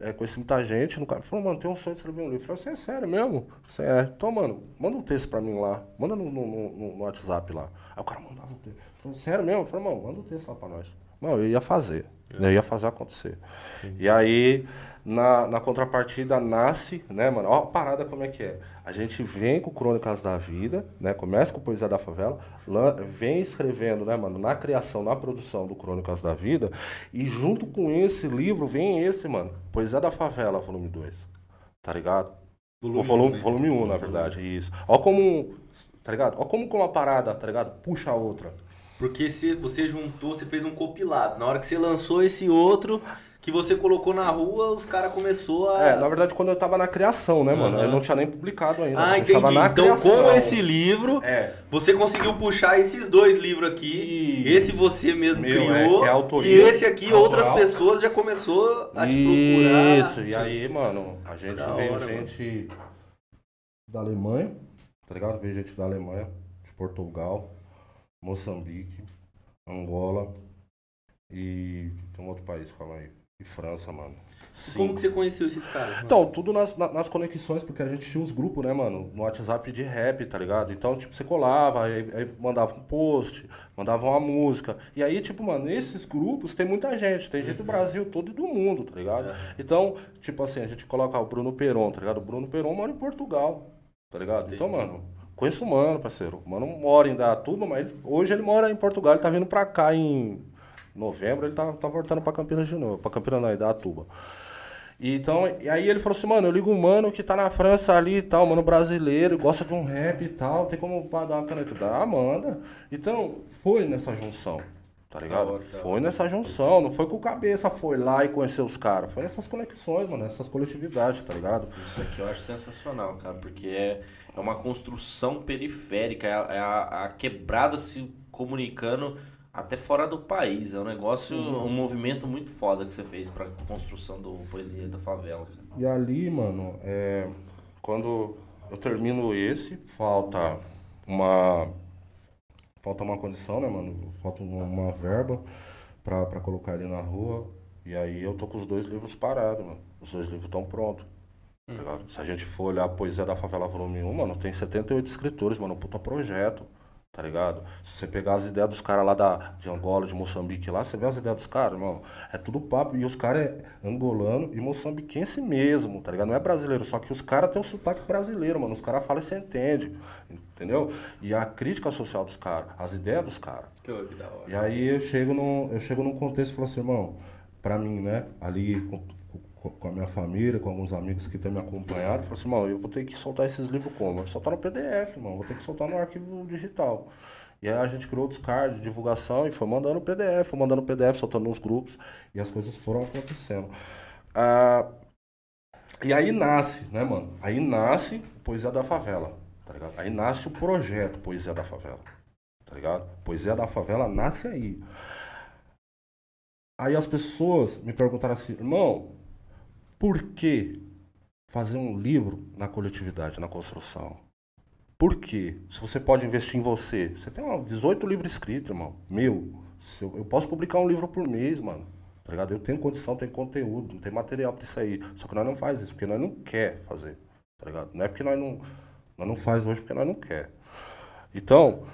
[SPEAKER 3] é, conheci muita gente, no cara falou, mano, tem um sonho de escrever um livro. Eu falei, você é sério mesmo? Você é. Então, mano, manda um texto pra mim lá. Manda no, no, no- no WhatsApp lá. Aí o cara mandava um texto. Falei, sério mesmo? Eu falei, mano, manda um texto lá pra nós. Não, eu ia fazer. Eu ia fazer acontecer. E aí, na, na contrapartida, nasce, né, mano? Ó a parada como é que é. A gente vem com Crônicas da Vida, né? Começa com Poesia da Favela, vem escrevendo, né, mano, na criação, na produção do Crônicas da Vida, e junto com esse livro vem esse, mano, Poesia da Favela, volume 2. Tá ligado? O volume, volume 1, na verdade, isso. Ó como, tá ligado? Ó como uma parada, tá ligado? Puxa a outra.
[SPEAKER 2] Porque se você juntou, você fez um compilado. Na hora que você lançou esse outro, que você colocou na rua, os caras começou a.
[SPEAKER 3] É, na verdade, quando eu tava na criação, né, mano? Eu não tinha nem publicado ainda.
[SPEAKER 2] Ah, entendi. Então, com
[SPEAKER 3] criação.
[SPEAKER 2] esse livro,
[SPEAKER 3] É.
[SPEAKER 2] você conseguiu puxar esses dois livros aqui. Esse você mesmo
[SPEAKER 3] Meu,
[SPEAKER 2] criou.
[SPEAKER 3] é, que é autoria
[SPEAKER 2] e esse aqui,
[SPEAKER 3] autoral.
[SPEAKER 2] outras pessoas já começou a te procurar.
[SPEAKER 3] Isso, e aí, mano, a gente
[SPEAKER 2] Da
[SPEAKER 3] veio
[SPEAKER 2] hora,
[SPEAKER 3] gente da Alemanha, tá ligado? Veio gente da Alemanha, de Portugal, Moçambique, Angola e tem um outro país, calma aí. E França, mano.
[SPEAKER 2] E Como que você conheceu esses caras? mano?
[SPEAKER 3] Então, tudo nas, na- nas conexões, porque a gente tinha uns grupos, né, mano, no WhatsApp de rap, tá ligado? Então, tipo, você colava, aí, aí mandava um post, mandava uma música. E aí, tipo, mano, nesses grupos tem muita gente, tem gente do Brasil todo e do mundo, tá ligado?
[SPEAKER 2] É.
[SPEAKER 3] Então, tipo assim, a gente coloca o Bruno Peron, tá ligado? O Bruno Peron mora em Portugal, tá ligado? Então,
[SPEAKER 2] Entendi.
[SPEAKER 3] mano, conheço o mano, parceiro. O mano mora em Datuba, mas ele- hoje ele mora em Portugal, ele tá vindo pra cá em novembro, ele tá, tá voltando pra Campinas de novo, pra Campinas não, em Datuba. E Então, e aí ele falou assim, mano, eu ligo um mano que tá na França ali e tal, mano brasileiro, gosta de um rap e tal, tem como dar uma caneta? Dá, manda. Então, foi nessa junção, tá ligado? Foi nessa junção, não foi com o cabeça, foi lá e conheceu os caras. Foi nessas conexões, mano, nessas coletividades, tá ligado?
[SPEAKER 1] Isso aqui eu acho sensacional, cara, porque é, é uma construção periférica, é, a, é a- a quebrada se comunicando até fora do país. É um negócio, um movimento muito foda que você fez pra construção do Poesia da Favela. cara.
[SPEAKER 3] E ali, mano, é, quando eu termino esse, falta uma. Falta uma condição, né, mano? Falta uma, verba pra, pra colocar ele na rua. E aí eu tô com os dois livros parados, mano. Os dois livros estão prontos. ligado? Se a gente for olhar a Poesia da Favela Volume 1, mano, tem 78 escritores, mano. Um puta projeto. Tá ligado? Se você pegar as ideias dos caras lá da, de Angola, de Moçambique lá, você vê as ideias dos caras, irmão. É tudo papo. E os caras é angolano e moçambiquense mesmo, tá ligado? Não é brasileiro, só que os caras têm um sotaque brasileiro, mano. Os caras falam e você entende. Entendeu? E a crítica social dos caras, as ideias dos caras.
[SPEAKER 2] Que, da hora.
[SPEAKER 3] E aí eu chego num, eu chego num contexto e falo assim, irmão, pra mim, né, ali com, a minha família, com alguns amigos que têm me acompanhado, falo assim, irmão, eu vou ter que soltar esses livros como? Vou soltar no PDF, irmão, vou ter que soltar no arquivo digital. E aí a gente criou outros cards de divulgação e foi mandando PDF, foi mandando PDF, soltando nos grupos, e as coisas foram acontecendo. Ah, e aí nasce, né, mano? Aí nasce Poesia da Favela, tá ligado? Aí nasce o projeto Poesia da Favela tá ligado? Poesia da favela nasce aí. Aí as pessoas me perguntaram assim, irmão, por que fazer um livro na coletividade, na construção? Por quê? Se você pode investir em você. Você tem ó, 18 livros escritos, irmão. Meu. Eu, posso publicar um livro por mês, mano. Tá ligado? Eu tenho condição, tenho conteúdo, tem material pra isso aí. Só que nós não faz isso, porque nós não quer fazer. Tá ligado? Não é porque nós não, nós não faz hoje porque nós não quer. Então,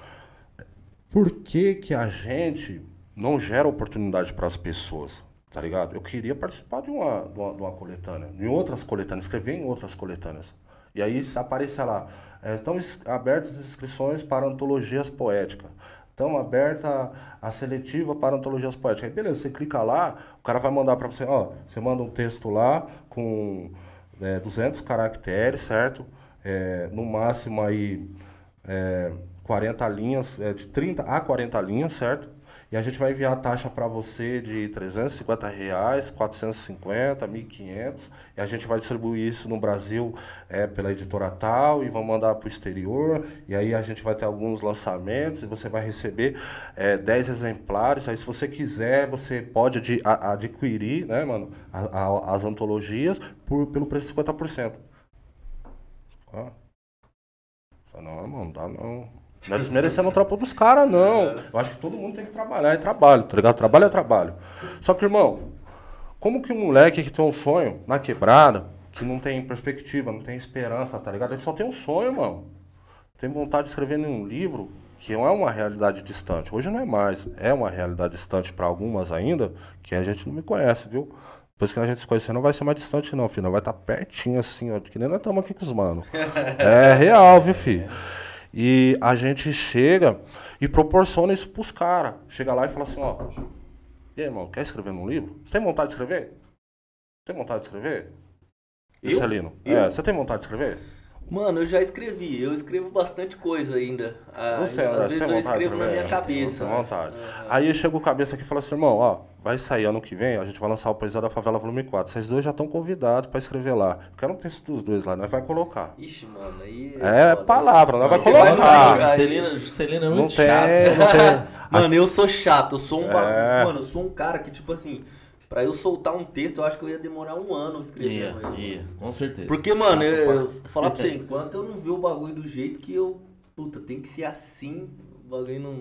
[SPEAKER 3] por que, que a gente não gera oportunidade para as pessoas? Tá ligado? Eu queria participar de uma, de uma, de uma coletânea, em outras coletâneas, escrever em outras coletâneas. E aí se aparecer lá, é, estão abertas as inscrições para antologias poéticas. Estão aberta a seletiva para antologias poéticas. Aí beleza, você clica lá, o cara vai mandar para você, ó, você manda um texto lá com é, 200 caracteres, certo? É, no máximo aí é, 40 linhas, é, de 30 a 40 linhas, certo? E a gente vai enviar a taxa para você de 350 reais, 450, 1.500. E a gente vai distribuir isso no Brasil é, pela editora tal e vamos mandar para o exterior. E aí a gente vai ter alguns lançamentos e você vai receber é, 10 exemplares. Aí se você quiser, você pode adi- a- adquirir, né, mano, a- a- as antologias por, pelo preço de 50%. Ah. Não dá não. Não é desmerecendo o trampo dos caras, não. Eu acho que todo mundo tem que trabalhar, é trabalho, tá ligado? Trabalho é trabalho. Só que, irmão, como que um moleque que tem um sonho na quebrada, que não tem perspectiva, não tem esperança, tá ligado? Ele só tem um sonho, mano. Tem vontade de escrever em um livro, que não é uma realidade distante. Hoje não é mais, é uma realidade distante para algumas ainda, que a gente não me conhece, viu? Depois que a gente se conhecer, não vai ser mais distante, não, filho. Não vai estar tá pertinho assim, ó. Que nem nós estamos aqui com os manos. é real, viu, filho? E a gente chega e proporciona isso pros caras. Chega lá e fala assim, ó. E aí, irmão, quer escrever num livro? Você tem vontade de escrever? Tem vontade de escrever?
[SPEAKER 2] Eu?
[SPEAKER 3] Celino? É, você tem vontade de escrever?
[SPEAKER 2] Mano, eu já escrevi. Eu escrevo bastante coisa ainda. Ah,
[SPEAKER 3] Você,
[SPEAKER 2] às
[SPEAKER 3] André,
[SPEAKER 2] vezes eu escrevo na minha cabeça.
[SPEAKER 3] Tem vontade.
[SPEAKER 2] Aham.
[SPEAKER 3] Aí chega o cabeça aqui e fala assim, irmão, ó, vai sair ano que vem, a gente vai lançar o Poesia da Favela Volume 4. Vocês dois já estão convidados pra escrever lá. Eu quero um texto dos dois lá, nós vai colocar.
[SPEAKER 2] Ixi, mano, aí.
[SPEAKER 3] É
[SPEAKER 2] foda.
[SPEAKER 3] palavra, nós vai
[SPEAKER 2] vai
[SPEAKER 3] colocar.
[SPEAKER 2] no-
[SPEAKER 1] Juscelino, Juscelino é
[SPEAKER 3] Não
[SPEAKER 1] muito
[SPEAKER 3] tem,
[SPEAKER 1] chato.
[SPEAKER 3] não tem.
[SPEAKER 2] Mano, eu sou chato, eu sou um bagulho.
[SPEAKER 3] É.
[SPEAKER 2] Mano, eu sou um cara que, tipo assim, pra eu soltar um texto, eu acho que eu ia demorar um ano
[SPEAKER 1] Ia,
[SPEAKER 2] escrevendo. ele.
[SPEAKER 1] ia, com certeza.
[SPEAKER 2] Porque, mano, eu, eu vou falar pra você, enquanto eu não ver o bagulho do jeito que eu. Puta, tem que ser assim, o bagulho não.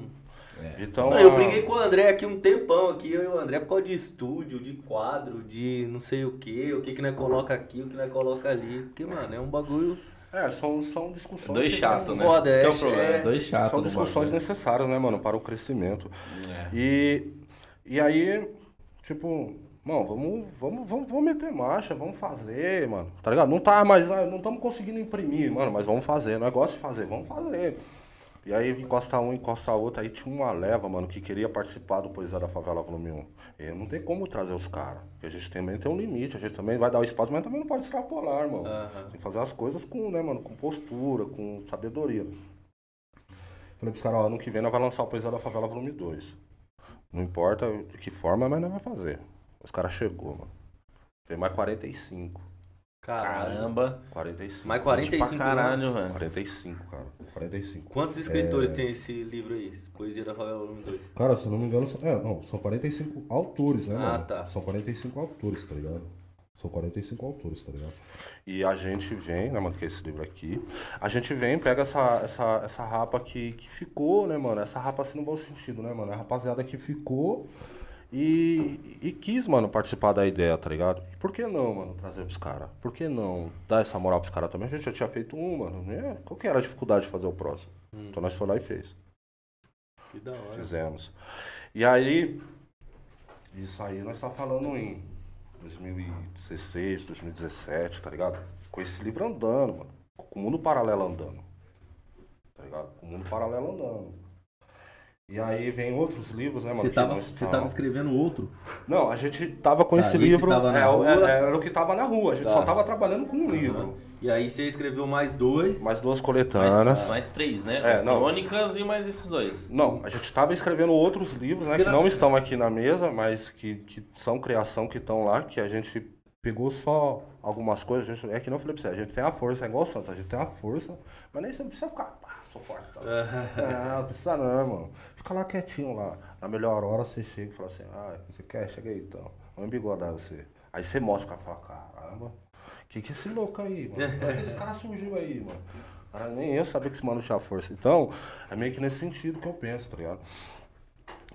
[SPEAKER 3] Então,
[SPEAKER 2] Mano, eu briguei com o André aqui um tempão aqui, eu e o André, por causa de estúdio, de quadro, de não sei o que, o que que nós coloca aqui, o que nós coloca ali. Porque, mano, é um bagulho.
[SPEAKER 3] É, são, são discussões.
[SPEAKER 1] Dois chatos, né?
[SPEAKER 2] Foda,
[SPEAKER 1] Esse que é
[SPEAKER 2] é,
[SPEAKER 1] o problema.
[SPEAKER 2] é.
[SPEAKER 1] Dois chatos
[SPEAKER 3] São discussões necessárias, né, mano, para o crescimento.
[SPEAKER 1] É.
[SPEAKER 3] E, e aí, tipo, mano, vamos, vamos, vamos, vamos meter marcha, vamos fazer, mano. Tá ligado? Não tá mais, ah, não estamos conseguindo imprimir, mano, mas vamos fazer. Negócio de fazer, vamos fazer. E aí encosta um, encosta outro, aí tinha uma leva, mano, que queria participar do Poesia da Favela Volume 1. E não tem como trazer os caras. Porque a gente também tem um limite, a gente também vai dar o espaço, mas também não pode extrapolar, irmão. Tem que fazer as coisas com, né, mano, com postura, com sabedoria. Falei pros caras, ó, ano que vem nós vamos lançar o Poesia da Favela Volume 2. Não importa de que forma, mas nós vamos fazer. Os caras chegou, mano. Tem mais 45.
[SPEAKER 2] Caramba.
[SPEAKER 1] Caramba.
[SPEAKER 3] 45.
[SPEAKER 2] Mais 45
[SPEAKER 1] Pra caralho, velho.
[SPEAKER 3] 45, cara. 45.
[SPEAKER 2] Quantos escritores tem esse livro aí? Poesia da Favela Volume 2?
[SPEAKER 3] Cara, se eu não me engano, são, é, não, são 45 autores, né,
[SPEAKER 2] Ah,
[SPEAKER 3] mano?
[SPEAKER 2] tá.
[SPEAKER 3] São 45 autores, tá ligado? São 45 autores, tá ligado? E a gente vem, né, mano, que é esse livro aqui. A gente vem, pega essa, essa, essa rapa que, que ficou, né, mano? Essa rapa assim no bom sentido, né, mano? A rapaziada que ficou e, e quis, mano, participar da ideia, tá ligado? E por que não, mano, trazer pros caras? Por que não dar essa moral pros caras também? A gente já tinha feito um, mano. né? Qual que era a dificuldade de fazer o próximo? Então nós foi lá e fez.
[SPEAKER 2] Que da hora.
[SPEAKER 3] Fizemos. E aí, isso aí nós tá falando em 2016, 2017, tá ligado? Com esse livro andando, mano. Com o mundo paralelo andando. Tá ligado? Com o mundo paralelo andando. E aí vem outros livros, né, mano?
[SPEAKER 5] Você
[SPEAKER 3] que
[SPEAKER 5] tava, você tava escrevendo outro?
[SPEAKER 3] Não, a gente tava com
[SPEAKER 5] Tá,
[SPEAKER 3] esse
[SPEAKER 5] esse
[SPEAKER 3] livro.
[SPEAKER 5] tava na
[SPEAKER 3] é,
[SPEAKER 5] rua?
[SPEAKER 3] é, era o que tava na rua. A gente
[SPEAKER 2] Tá.
[SPEAKER 3] só tava trabalhando com um livro.
[SPEAKER 2] E aí você escreveu mais dois.
[SPEAKER 3] Mais duas
[SPEAKER 1] Mais,
[SPEAKER 3] coletâneas.
[SPEAKER 1] mais três, né?
[SPEAKER 3] É, não.
[SPEAKER 1] Crônicas e mais esses dois.
[SPEAKER 3] Não, a gente estava escrevendo outros livros, né? Que não estão aqui na mesa, mas que, que são criação que estão lá, que a gente pegou só algumas coisas. A gente, é que não falei pra você, a gente tem a força, é igual o Santos, a gente tem a força, mas nem sempre precisa ficar, sou forte. Tá? não, não precisa não, irmão. Fica lá quietinho lá. Na melhor hora você chega e fala assim, ah, você quer? Chega aí então. Vamos embigodar você. Aí você mostra o cara e fala, caramba, que que é esse louco aí, mano? É que esse cara surgiu aí, mano? Cara, nem eu sabia que esse mano tinha força. Então, é meio que nesse sentido que eu penso, tá ligado?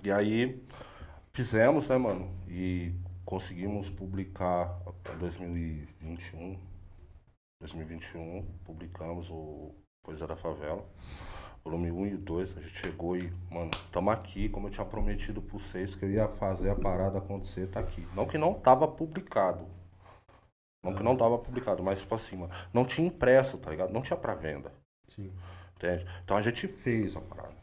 [SPEAKER 3] E aí, fizemos, né, mano? E conseguimos publicar em 2021. 2021, publicamos o Poesia da Favela, volume 1 e 2. A gente chegou e, mano, tamo aqui, como eu tinha prometido pra vocês que eu ia fazer a parada acontecer, tá aqui. Não que não tava publicado. Não que não tava publicado, mas tipo assim, mano, não tinha impresso, tá ligado? Não tinha pra venda.
[SPEAKER 2] Sim.
[SPEAKER 3] Entende? Então a gente fez a parada.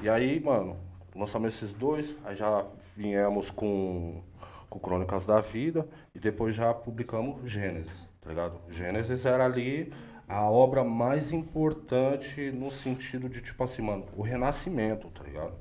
[SPEAKER 3] E aí, mano, lançamos esses dois, aí já viemos com, com Crônicas da Vida e depois já publicamos Gênesis, tá ligado? Gênesis era ali a obra mais importante no sentido de, tipo assim, mano, o renascimento, tá ligado?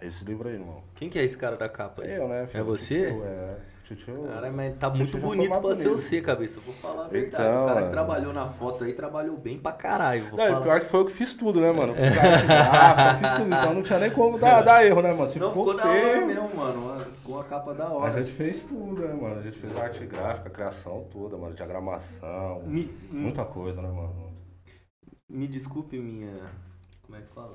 [SPEAKER 3] É esse livro aí, irmão.
[SPEAKER 2] Quem que é esse cara da capa aí?
[SPEAKER 3] É eu, né?
[SPEAKER 2] É
[SPEAKER 3] filho?
[SPEAKER 2] você?
[SPEAKER 3] Titio, é. Titio.
[SPEAKER 2] Cara, mas tá muito bonito pra ser você, cabeça. Vou falar a verdade.
[SPEAKER 3] Então,
[SPEAKER 2] o cara que
[SPEAKER 3] mano.
[SPEAKER 2] trabalhou na foto aí trabalhou bem pra caralho. Vou
[SPEAKER 3] Não,
[SPEAKER 2] falar.
[SPEAKER 3] pior que foi eu que fiz tudo, né, mano? Fiz arte gráfica, fiz tudo, então não tinha nem como dar, dar erro, né, mano? Se
[SPEAKER 2] Não,
[SPEAKER 3] ficou
[SPEAKER 2] hora
[SPEAKER 3] feio,
[SPEAKER 2] mesmo, mano. Ficou uma capa da
[SPEAKER 3] A
[SPEAKER 2] hora.
[SPEAKER 3] gente fez tudo, né, mano? A gente fez arte gráfica, criação toda, mano, diagramação,
[SPEAKER 2] Me,
[SPEAKER 3] muita coisa, né, mano?
[SPEAKER 2] me desculpe minha. Como é que fala?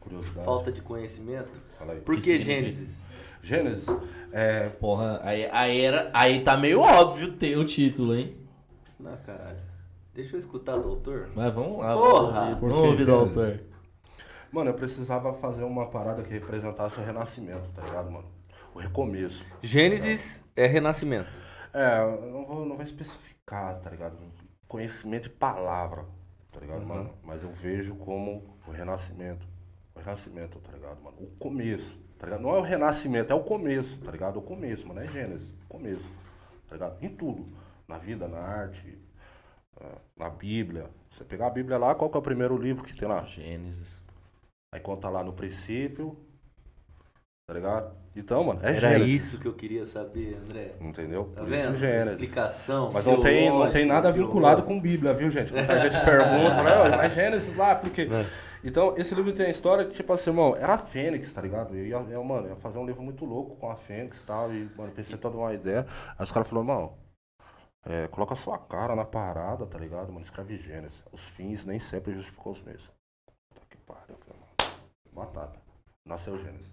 [SPEAKER 3] Curiosidade.
[SPEAKER 2] Falta de conhecimento.
[SPEAKER 3] Fala aí.
[SPEAKER 2] Por que
[SPEAKER 1] significa?
[SPEAKER 2] Gênesis?
[SPEAKER 3] Gênesis, é,
[SPEAKER 1] Porra, aí, aí, era, aí tá meio óbvio ter o título, hein?
[SPEAKER 2] Não, caralho. Deixa eu escutar do autor.
[SPEAKER 1] Mas vamos lá.
[SPEAKER 2] Porra!
[SPEAKER 1] vamos ouvir,
[SPEAKER 3] Por
[SPEAKER 1] vamos
[SPEAKER 3] que
[SPEAKER 1] ouvir do
[SPEAKER 3] Gênesis?
[SPEAKER 1] autor.
[SPEAKER 3] Mano, eu precisava fazer uma parada que representasse o renascimento, tá ligado, mano? O recomeço.
[SPEAKER 2] Gênesis é renascimento.
[SPEAKER 3] É, eu não vou, não vou especificar, tá ligado? Conhecimento de palavra, tá ligado,
[SPEAKER 2] Uhum.
[SPEAKER 3] mano? Mas eu vejo como o renascimento. O renascimento, tá ligado, mano? O começo, tá ligado? Não é o renascimento, é o começo, tá ligado? O começo, mano. É Gênesis, começo, tá ligado? Em tudo. Na vida, na arte, eh, na Bíblia. Você pegar a Bíblia lá, qual que é o primeiro livro que tem lá?
[SPEAKER 1] Gênesis.
[SPEAKER 3] Aí conta lá no princípio, tá ligado? Então, mano, é
[SPEAKER 2] Era
[SPEAKER 3] Gênesis.
[SPEAKER 2] isso que eu queria saber, André.
[SPEAKER 3] Entendeu?
[SPEAKER 2] Tá
[SPEAKER 3] Por
[SPEAKER 2] vendo?
[SPEAKER 3] isso Gênesis.
[SPEAKER 2] Explicação.
[SPEAKER 3] Mas não tem, não tem nada vinculado com Bíblia, viu, gente? Muita gente pergunta, "Ó, mas Gênesis lá, porque. Então, esse livro tem a história que, tipo assim, irmão, era a Fênix, tá ligado? Eu ia, eu, mano, ia fazer um livro muito louco com a Fênix e tal, e, mano, pensei toda uma ideia. Aí os caras falaram, irmão, é, coloca sua cara na parada, tá ligado, mano? Escreve Gênesis. Os fins nem sempre justificam os meios. Puta que pariu. Batata. Nasceu Gênesis.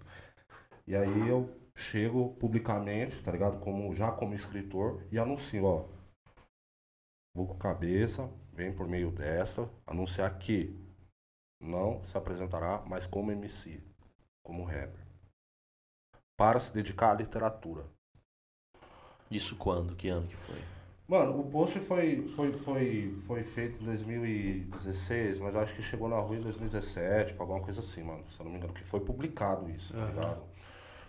[SPEAKER 3] E aí eu chego publicamente, tá ligado? Como, já como escritor, e anuncio, ó. Buco Cabeça, vem por meio dessa, anunciar que não se apresentará mais como MC, como rapper. Para se dedicar à literatura.
[SPEAKER 1] Isso quando? Que ano que foi?
[SPEAKER 3] Mano, o post foi, foi, foi, foi feito em 2016, mas acho que chegou na rua em 2017, alguma coisa assim, mano. Se eu não me engano, que foi publicado isso, tá ligado?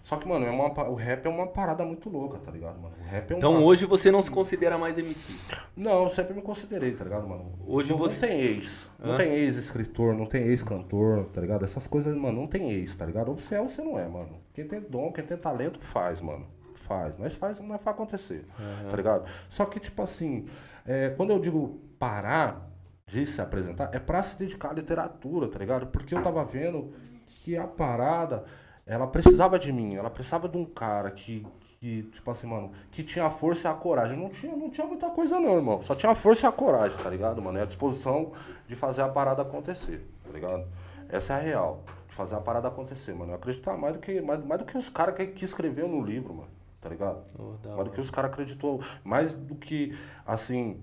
[SPEAKER 3] Só que, mano, é uma, o rap é uma parada muito louca, tá ligado, mano? O rap é uma...
[SPEAKER 2] Então hoje você não se considera mais MC.
[SPEAKER 3] Não, eu sempre me considerei, tá ligado, mano?
[SPEAKER 2] Hoje
[SPEAKER 3] não,
[SPEAKER 2] você-
[SPEAKER 3] Não tem ex. Não
[SPEAKER 2] Hã?
[SPEAKER 3] tem ex-escritor, não tem ex-cantor, tá ligado? Essas coisas, mano, não tem ex, tá ligado? Ou você é ou você não é, mano. Quem tem dom, quem tem talento, faz, mano. Faz. Mas faz, não faz acontecer, tá ligado? Só que, tipo assim, é, quando eu digo parar de se apresentar, é pra se dedicar à literatura, tá ligado? Porque eu tava vendo que a parada, ela precisava de mim, ela precisava de um cara que, que tipo assim, mano, que tinha a força e a coragem. Não tinha, não tinha muita coisa não, irmão. Só tinha a força e a coragem, tá ligado, mano? E a disposição de fazer a parada acontecer, tá ligado? Essa é a real. De fazer a parada acontecer, mano. Eu acreditar mais do que, mais, mais do que os caras que, que escreveu no livro, mano. Tá ligado?
[SPEAKER 2] Oh,
[SPEAKER 3] mais do que os caras acreditou. Mais do que, assim,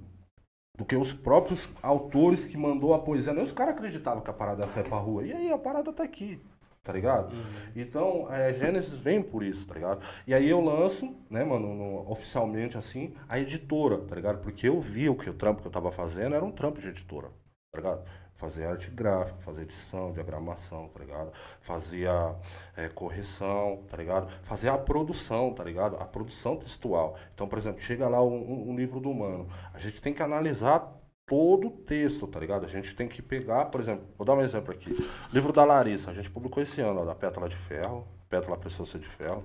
[SPEAKER 3] do que os próprios autores que mandou a poesia. Nem os caras acreditavam que a parada ia sair pra rua. E aí a parada tá aqui, tá ligado? Então, é, Gênesis vem por isso, tá ligado? E aí eu lanço, né, mano, no- oficialmente assim, a editora, tá ligado? Porque eu vi o que o trampo que eu tava fazendo era um trampo de editora, tá ligado? Fazer arte gráfica, fazer edição, diagramação, tá ligado? Fazia é, correção, tá ligado? Fazer a produção, tá ligado? A produção textual. Então, por exemplo, chega lá um- um livro do humano. A gente tem que analisar todo o texto, tá ligado? A gente tem que pegar, por exemplo, vou dar um exemplo aqui. Livro da Larissa, a gente publicou esse ano, ó, da Pétala de Ferro. Pétala Preciosa de Ferro.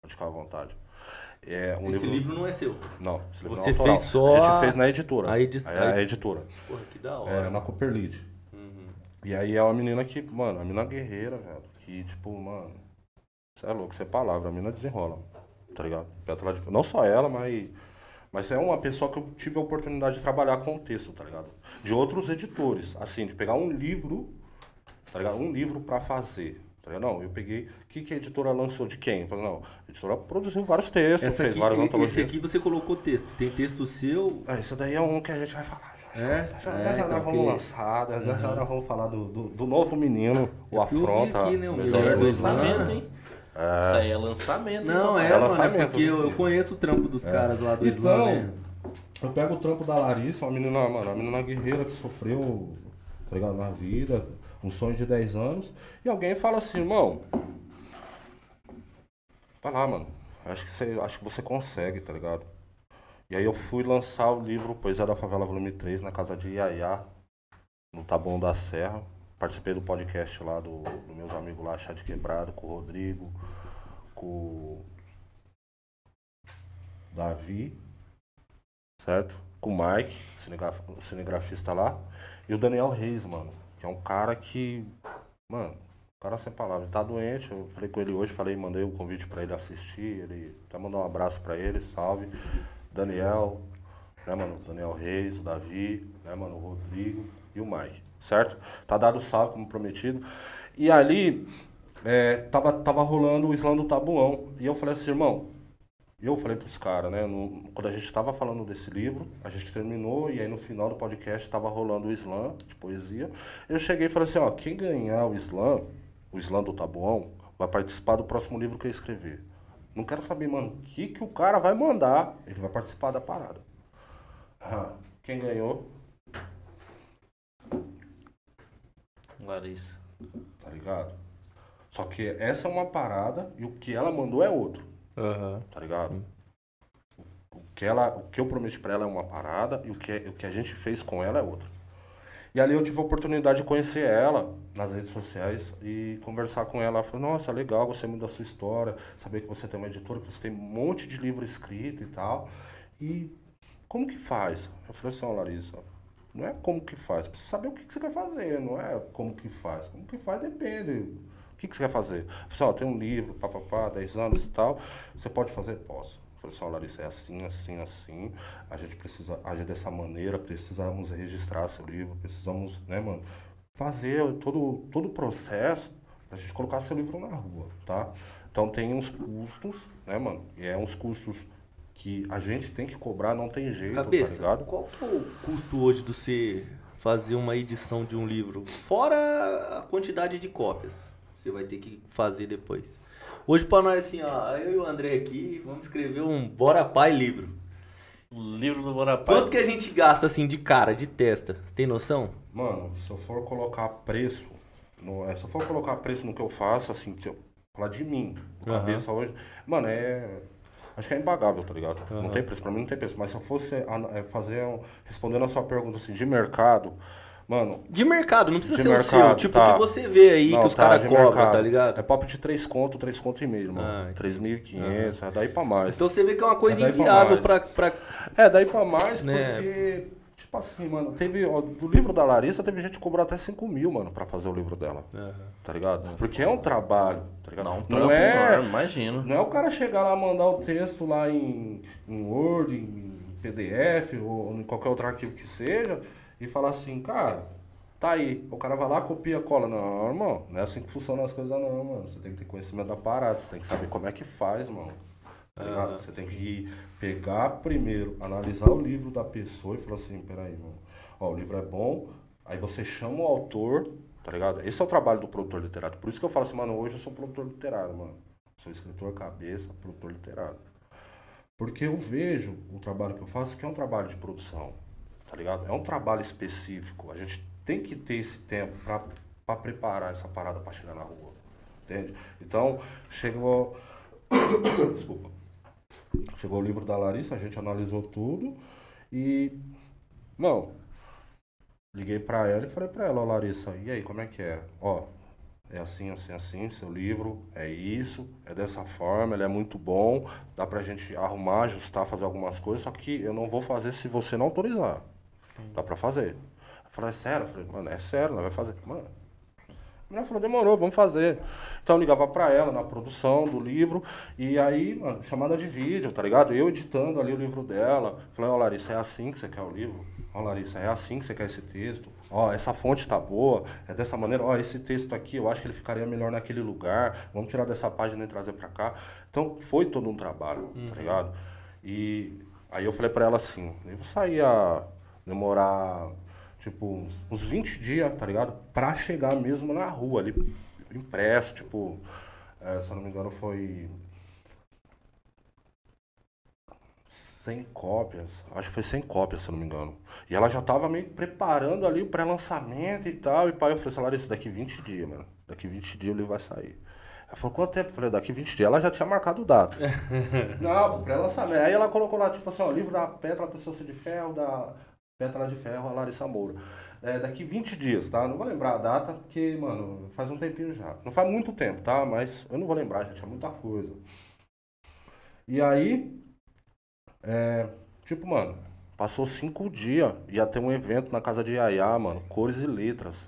[SPEAKER 3] Pode ficar à vontade. É um
[SPEAKER 2] Esse livro não é seu.
[SPEAKER 3] Não, esse livro
[SPEAKER 2] Você
[SPEAKER 3] não é autoral.
[SPEAKER 2] fez só
[SPEAKER 3] A gente fez na editora.
[SPEAKER 2] a edi-
[SPEAKER 3] É, a editora.
[SPEAKER 2] Porra, que da
[SPEAKER 3] É,
[SPEAKER 2] hora.
[SPEAKER 3] na Cooper Lead.
[SPEAKER 2] Uhum.
[SPEAKER 3] E aí é uma menina que, mano, a menina guerreira, velho. Que, tipo, mano. Você é louco, você é palavra, a menina desenrola. Tá ligado? Pétala de- Não só ela, mas. Mas é uma pessoa que eu tive a oportunidade de trabalhar com o texto, tá ligado? De outros editores. Assim, de pegar um livro, tá ligado? Um livro pra fazer. Tá ligado? Não, eu peguei. O que, que a editora lançou de quem? Eu falei, não, a editora produziu vários textos,
[SPEAKER 2] Essa
[SPEAKER 3] fez
[SPEAKER 2] aqui,
[SPEAKER 3] várias
[SPEAKER 2] esse
[SPEAKER 3] antologias.
[SPEAKER 2] aqui você colocou texto. Tem texto seu.
[SPEAKER 3] Ah, isso daí é um que a gente vai falar. Já, já,
[SPEAKER 2] É?
[SPEAKER 3] já, já,
[SPEAKER 2] É,
[SPEAKER 3] já
[SPEAKER 2] então
[SPEAKER 3] vamos
[SPEAKER 2] que-
[SPEAKER 3] lançar, já, já, já nós vamos falar do, do, do novo menino, o
[SPEAKER 2] eu
[SPEAKER 3] Afronta.
[SPEAKER 2] aqui, né, o Melhor do
[SPEAKER 1] lançamento,
[SPEAKER 2] Islã.
[SPEAKER 1] Hein? Isso aí é lançamento.
[SPEAKER 2] Não, é,
[SPEAKER 3] É
[SPEAKER 2] mano, é
[SPEAKER 3] lançamento,
[SPEAKER 2] porque eu, eu conheço o trampo dos caras lá do Islã,
[SPEAKER 3] Então,
[SPEAKER 2] né?
[SPEAKER 3] eu pego o trampo da Larissa, uma menina, mano, uma menina guerreira que sofreu, tá ligado, na vida, um sonho de 10 anos, e alguém fala assim, irmão, vai lá, mano, acho que você, acho que você consegue, tá ligado? E aí eu fui lançar o livro Poesia da Favela Volume 3 na casa de Iaiá, no Taboão da Serra. Participei do podcast lá do, do meus amigos lá, Chá de Quebrado, com o Rodrigo, com o Davi, certo? Com o Mike, cinegraf- cinegrafista lá, e o Daniel Reis, mano, que é um cara que, mano, cara sem palavras, tá doente, eu falei com ele hoje, falei, mandei o convite pra ele assistir, ele até mandou um abraço pra ele, salve. Daniel, né, mano, Daniel Reis, o Davi, né, mano, o Rodrigo e o Mike, certo? Tá dado o salve, como prometido. E ali, é, tava, tava rolando o Islã do Tabuão, e eu falei assim, irmão, eu falei pros caras, né? no- quando a gente tava falando desse livro, a gente terminou e aí no final do podcast tava rolando o slam de poesia. Eu cheguei e falei assim, ó, quem ganhar o slam, o slam do Tabuão, vai participar do próximo livro que eu escrever. Não quero saber, mano, o que, que o cara vai mandar. Ele vai participar da parada. Ah, quem ganhou,
[SPEAKER 1] Larissa.
[SPEAKER 3] tá ligado? Só que essa é uma parada e o que ela mandou é outro.
[SPEAKER 2] Aham.
[SPEAKER 3] tá ligado? O que, ela, o que eu prometi pra ela é uma parada e o que, o que a gente fez com ela é outra. E ali eu tive a oportunidade de conhecer ela nas redes sociais e conversar com ela. Ela falou, nossa, legal, gostei muito da sua história, saber que você tem uma editora, que você tem um monte de livro escrito e tal. E como que faz? Eu falei assim, ó, Larissa, não é como que faz, precisa saber o que, que você quer fazer, não é como que faz. Como que faz depende. O que, que você quer fazer? Falei tem um livro, papapá, 10 anos e tal, você pode fazer? Posso. Falei Larissa, é assim, assim, assim, a gente precisa agir dessa maneira, precisamos registrar seu livro, precisamos, né, mano, fazer todo, todo o processo pra gente colocar seu livro na rua, tá? Então tem uns custos, né, mano, e é uns custos que a gente tem que cobrar, não tem jeito, tá
[SPEAKER 2] Cabeça,
[SPEAKER 3] ligado?
[SPEAKER 2] qual que é o custo hoje de você fazer uma edição de um livro? Fora a quantidade de cópias que você vai ter que fazer depois. Hoje pra nós assim, ó, eu e o André aqui, vamos escrever um Bora Pai livro.
[SPEAKER 1] O livro do Bonapai.
[SPEAKER 2] Quanto que a gente gasta assim de cara, de testa? Você tem noção?
[SPEAKER 3] Mano, se eu for colocar preço, no, é, se eu for colocar preço no que eu faço, assim, eu, falar de mim, de
[SPEAKER 2] Aham.
[SPEAKER 3] cabeça hoje, mano, é. Acho que é impagável, tá ligado?
[SPEAKER 2] Aham.
[SPEAKER 3] Não tem preço, pra mim não tem preço. Mas se eu fosse ana- é, fazer, um- respondendo a sua pergunta assim, de mercado, mano.
[SPEAKER 2] De mercado, não precisa ser o seu.
[SPEAKER 3] mercado,
[SPEAKER 2] Tipo
[SPEAKER 3] tá.
[SPEAKER 2] que você vê aí
[SPEAKER 3] não,
[SPEAKER 2] que os
[SPEAKER 3] tá,
[SPEAKER 2] caras cobram,
[SPEAKER 3] mercado.
[SPEAKER 2] tá ligado?
[SPEAKER 3] É papo de 3 conto, 3 conto e meio,
[SPEAKER 2] Ah,
[SPEAKER 3] mano.
[SPEAKER 2] entendi.
[SPEAKER 3] 3.500, é daí pra mais.
[SPEAKER 2] Então você vê que é uma coisa
[SPEAKER 3] É pra
[SPEAKER 2] inviável
[SPEAKER 3] mais.
[SPEAKER 2] pra, pra.
[SPEAKER 3] É, daí pra mais,
[SPEAKER 2] Né?
[SPEAKER 3] porque, tipo assim, mano, teve, ó, do livro da Larissa, teve gente que cobrou até 5 mil, mano, pra fazer o livro dela, tá ligado? Porque é um trabalho, tá ligado?
[SPEAKER 1] Não, um
[SPEAKER 3] não é,
[SPEAKER 1] imagino.
[SPEAKER 3] não é o cara chegar lá, mandar o texto lá em, em Word, em PDF, ou em qualquer outro arquivo que seja, e falar assim, cara, tá aí. O cara vai lá, copia, cola. Não, irmão, não é assim que funcionam as coisas não, mano. Você tem que ter conhecimento da parada, você tem que saber como é que faz, mano. Tá ligado? Você tem que pegar primeiro, analisar o livro da pessoa e falar assim, peraí, mano, ó, o livro é bom, aí você chama o autor, tá ligado? Esse é o trabalho do produtor literário. Por isso que eu falo assim, mano, hoje eu sou produtor literário, mano. Sou escritor cabeça, produtor literário. Porque eu vejo o trabalho que eu faço que é um trabalho de produção, tá ligado? É um trabalho específico. A gente tem que ter esse tempo pra, pra preparar essa parada pra chegar na rua, entende? Então, chegou... Desculpa. Chegou o livro da Larissa, a gente analisou tudo e... Não, liguei pra ela e falei pra ela, ó Larissa, e aí, como é que é? Ó, é assim, assim, assim, seu livro é isso, é dessa forma, ele é muito bom, dá pra gente arrumar, ajustar, fazer algumas coisas, só que eu não vou fazer se você não autorizar. Dá pra fazer. Eu falei, é sério? Eu falei, mano, é sério, nós vai fazer. Mano. A mulher falou, demorou, vamos fazer. Então eu ligava pra ela na produção do livro, e aí, mano, chamada de vídeo, tá ligado? Eu editando ali o livro dela. Falei, ó, Larissa, é assim que você quer o livro? Ó, Larissa, é assim que você quer esse texto? Ó, essa fonte tá boa, é dessa maneira. Ó, esse texto aqui, eu acho que ele ficaria melhor naquele lugar. Vamos tirar dessa página e trazer pra cá. Então foi todo um trabalho, tá ligado? E aí eu falei pra ela assim, eu saía demorar tipo, uns, uns 20 dias, tá ligado? Pra chegar mesmo na rua ali, impresso, tipo, é, se eu não me engano foi 100 cópias, acho que foi 100 cópias, se eu não me engano. E ela já tava meio preparando ali o pré-lançamento e tal, e pai, eu falei assim, Larissa, daqui 20 dias, mano, daqui 20 dias o livro vai sair. Ela falou, quanto tempo? Eu falei, daqui 20 dias. Ela já tinha marcado data. Não, pré-lançamento. Aí ela colocou lá, tipo assim, ó, livro da Petra Pessoa de Ferro, da Pétala de Ferro, a Larissa Moura. É, daqui 20 dias, tá? Não vou lembrar a data, porque, mano, faz um tempinho já. Não faz muito tempo, tá? Mas eu não vou lembrar, gente, é muita coisa. E aí, é, tipo, mano, passou cinco dias, ia ter um evento na casa de Yaya, mano, Cores e Letras.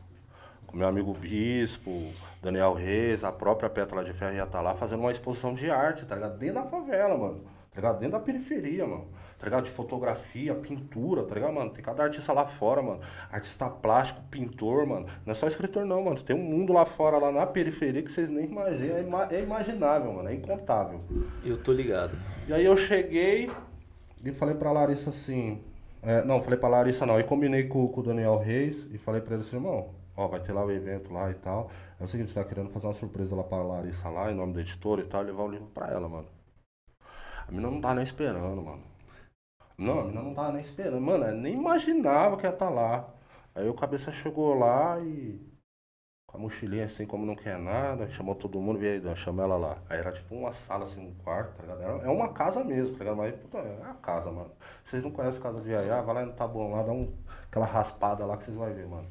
[SPEAKER 3] Com meu amigo Bispo, Daniel Reis, a própria Pétala de Ferro ia estar lá fazendo uma exposição de arte, tá ligado? Dentro da favela, mano. Tá ligado? Dentro da periferia, mano. Tá ligado? De fotografia, pintura, tá ligado, mano? Tem cada artista lá fora, mano. Artista plástico, pintor, mano. Não é só escritor, não, mano. Tem um mundo lá fora, lá na periferia, que vocês nem imaginam. É, ima é imaginável, mano. É incontável.
[SPEAKER 2] Eu tô ligado.
[SPEAKER 3] E aí eu cheguei e falei pra Larissa assim. É, não, falei pra Larissa não. E combinei com, com o Daniel Reis e falei pra ele assim, irmão, ó, vai ter lá o evento lá e tal. É o seguinte, tá querendo fazer uma surpresa lá pra Larissa lá, em nome da editora e tal, levar o livro pra ela, mano. A menina não tava nem esperando, mano. Não, a menina não tava nem esperando. Mano, eu nem imaginava que ia estar tá lá. Aí o cabeça chegou lá e. Com a mochilinha assim, como não quer nada, chamou todo mundo, veio aí, chama ela lá. Aí era tipo uma sala assim, um quarto, tá ligado? É uma casa mesmo, tá ligado? Mas, puta, é a casa, mano. Vocês não conhecem casa de Yaya, vai lá no Tabuão lá, dá um, aquela raspada lá que vocês vão ver, mano.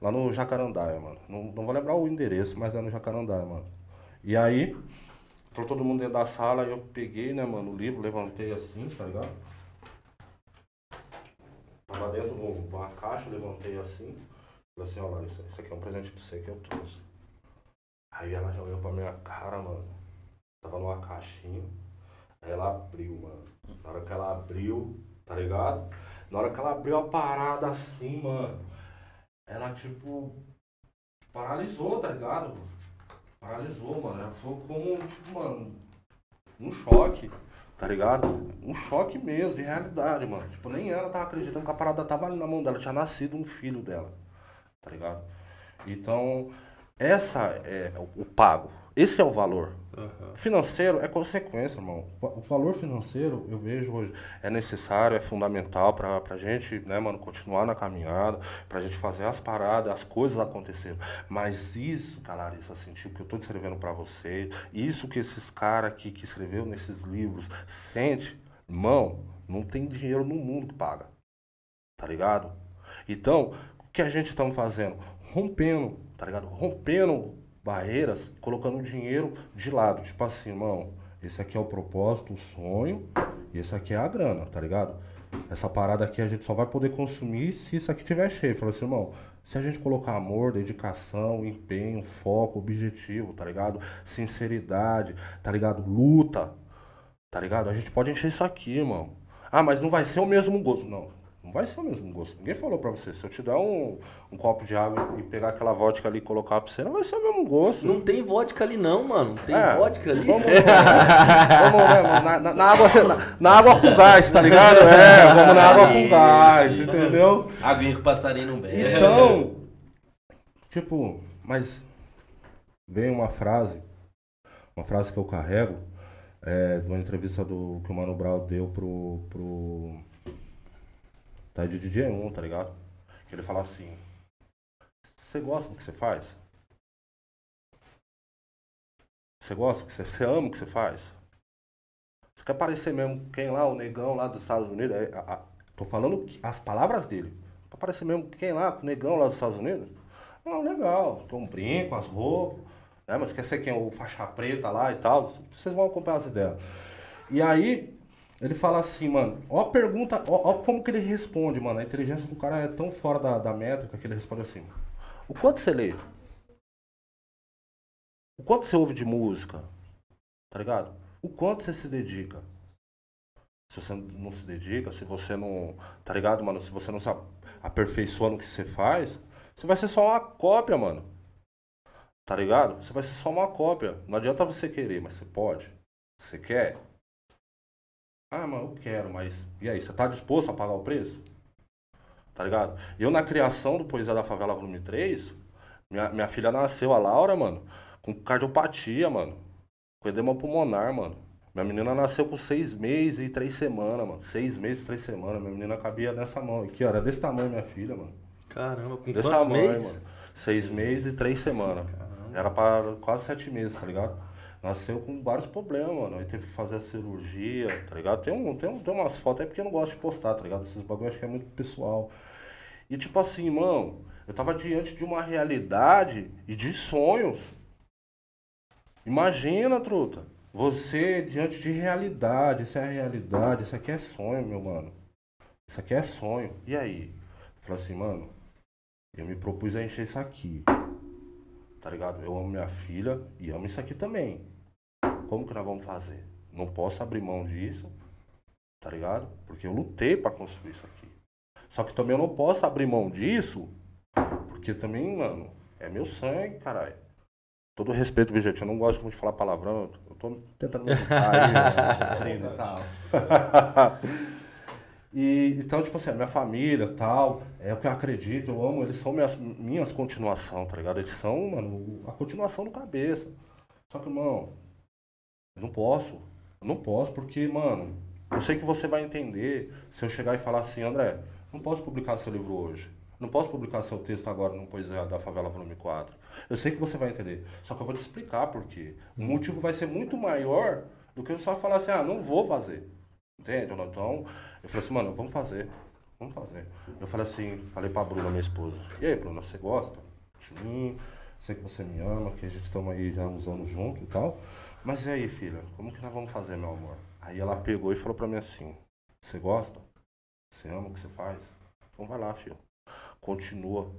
[SPEAKER 3] Lá no Jacarandaia, mano. Não, não vou lembrar o endereço, mas é no Jacarandaia, mano. E aí, entrou todo mundo dentro da sala, eu peguei, né, mano, o livro, levantei assim, tá ligado? Tava dentro de uma caixa, levantei assim. Falei assim, ó, Larissa, isso aqui é um presente pra você que eu trouxe. Aí ela já olhou pra minha cara, mano. Tava numa caixinha. Aí ela abriu, mano. Na hora que ela abriu, tá ligado? Na hora que ela abriu a parada assim, mano. Ela tipo. Paralisou, tá ligado? Paralisou, mano. Ela ficou como, tipo, mano. Um choque tá ligado? Um choque mesmo, de realidade, mano. Tipo, nem ela tava acreditando que a parada tava ali na mão dela, tinha nascido um filho dela tá ligado? Então, essa é o pago. Esse é o valor. Uhum. Financeiro é consequência, irmão. O valor financeiro, eu vejo hoje, é necessário, é fundamental pra, pra gente, né, mano, continuar na caminhada, pra gente fazer as paradas, as coisas acontecerem. Mas isso que a Larissa sentiu, que eu tô descrevendo pra vocês, isso que esses caras aqui que escreveu nesses livros sente, irmão, não tem dinheiro no mundo que paga. Tá ligado? Então, que a gente estamos fazendo? Rompendo, tá ligado? Rompendo barreiras, colocando dinheiro de lado. Tipo assim, irmão, esse aqui é o propósito, o sonho, e esse aqui é a grana, tá ligado? Essa parada aqui a gente só vai poder consumir se isso aqui tiver cheio. Falei assim, irmão, se a gente colocar amor, dedicação, empenho, foco, objetivo, tá ligado? Sinceridade, tá ligado? Luta, tá ligado? A gente pode encher isso aqui, irmão. Ah, mas não vai ser o mesmo gosto. Não, não vai ser o mesmo gosto. Ninguém falou pra você. Se eu te dar um, um copo de água e pegar aquela vodka ali e colocar pra você, não vai ser o mesmo gosto.
[SPEAKER 2] Não tem vodka ali não, mano. Tem é, vodka ali.
[SPEAKER 3] Vamos, vamos né, na, na, na, água, na, na, água com gás, tá ligado? É, vamos na água com gás, entendeu?
[SPEAKER 1] Aguinha com passarinho não bebe.
[SPEAKER 3] Então, tipo, mas vem uma frase, uma frase que eu carrego, é, de uma entrevista do, que o Mano Brown deu pro... pro Tá de DJ 1, tá ligado? Que ele fala assim: Você gosta do que você faz? Você gosta você, você ama o que você faz? Você quer parecer mesmo quem lá, o negão lá dos Estados Unidos? É, a, a, tô falando as palavras dele. Quer parecer mesmo quem lá, o negão lá dos Estados Unidos? Não, legal. Tem um brinco, as roupas. Né? Mas quer ser quem? O faixa preta lá e tal. Vocês vão acompanhar as ideias. E aí, ele fala assim, mano, ó a pergunta, ó, ó, como que ele responde, mano. A inteligência do cara é tão fora da, da métrica que ele responde assim. O quanto você lê? O quanto você ouve de música? Tá ligado? O quanto você se dedica? Se você não se dedica, se você não. Tá ligado, mano? Se você não se aperfeiçoa no que você faz, você vai ser só uma cópia, mano. Tá ligado? Você vai ser só uma cópia. Não adianta você querer, mas você pode. Você quer? Ah, mas eu quero, mas. E aí, você tá disposto a pagar o preço? Tá ligado? Eu, na criação do Poesia da Favela Volume 3, minha, minha filha nasceu, a Laura, mano, com cardiopatia, mano. Com edema pulmonar, mano. Minha menina nasceu com seis meses e três semanas, mano. Seis meses e três semanas. Minha menina cabia nessa mão aqui, ó. Era desse tamanho, minha filha, mano.
[SPEAKER 2] Caramba, com
[SPEAKER 3] desse tamanho,
[SPEAKER 2] meses?
[SPEAKER 3] mano. Seis meses e três semanas. Era pra quase sete meses, tá ligado? Nasceu com vários problemas, mano. Aí teve que fazer a cirurgia, tá ligado? Tem, um, tem, um, tem umas fotos aí porque eu não gosto de postar, tá ligado? Esses bagulhos acho que é muito pessoal. E tipo assim, mano, eu tava diante de uma realidade e de sonhos. Imagina, truta. Você diante de realidade, isso é realidade, isso aqui é sonho, meu mano. Isso aqui é sonho. E aí? Falei assim, mano, eu me propus a encher isso aqui. Tá ligado? Eu amo minha filha e amo isso aqui também. Como que nós vamos fazer? Não posso abrir mão disso, Tá ligado? Porque eu lutei pra construir isso aqui. Só que também eu não posso abrir mão disso, porque também, mano, é meu sangue, caralho. Todo respeito, gente, eu não gosto muito de falar palavrão, eu tô tentando me educar aí, né? tal. E, então, tipo assim, a minha família tal, é o que eu acredito, eu amo, eles são minhas, minhas continuação, tá ligado? Eles são, mano, a continuação do cabeça. Só que, irmão, não posso. Não posso, porque, mano, eu sei que você vai entender se eu chegar e falar assim, André, não posso publicar seu livro hoje. Não posso publicar seu texto agora no Poesia da Favela Volume 4. Eu sei que você vai entender. Só que eu vou te explicar por quê. O motivo vai ser muito maior do que eu só falar assim, ah, não vou fazer. Entende? Então, eu falei assim, mano, vamos fazer. Vamos fazer. Eu falei assim, falei pra Bruna, minha esposa. E aí, Bruna, você gosta de mim? Sei que você me ama, que a gente estamos aí já uns anos juntos e tal. Mas e aí, filha, como que nós vamos fazer, meu amor? Aí ela pegou e falou pra mim assim, você gosta? Você ama o que você faz? Então vai lá, filho. Continua.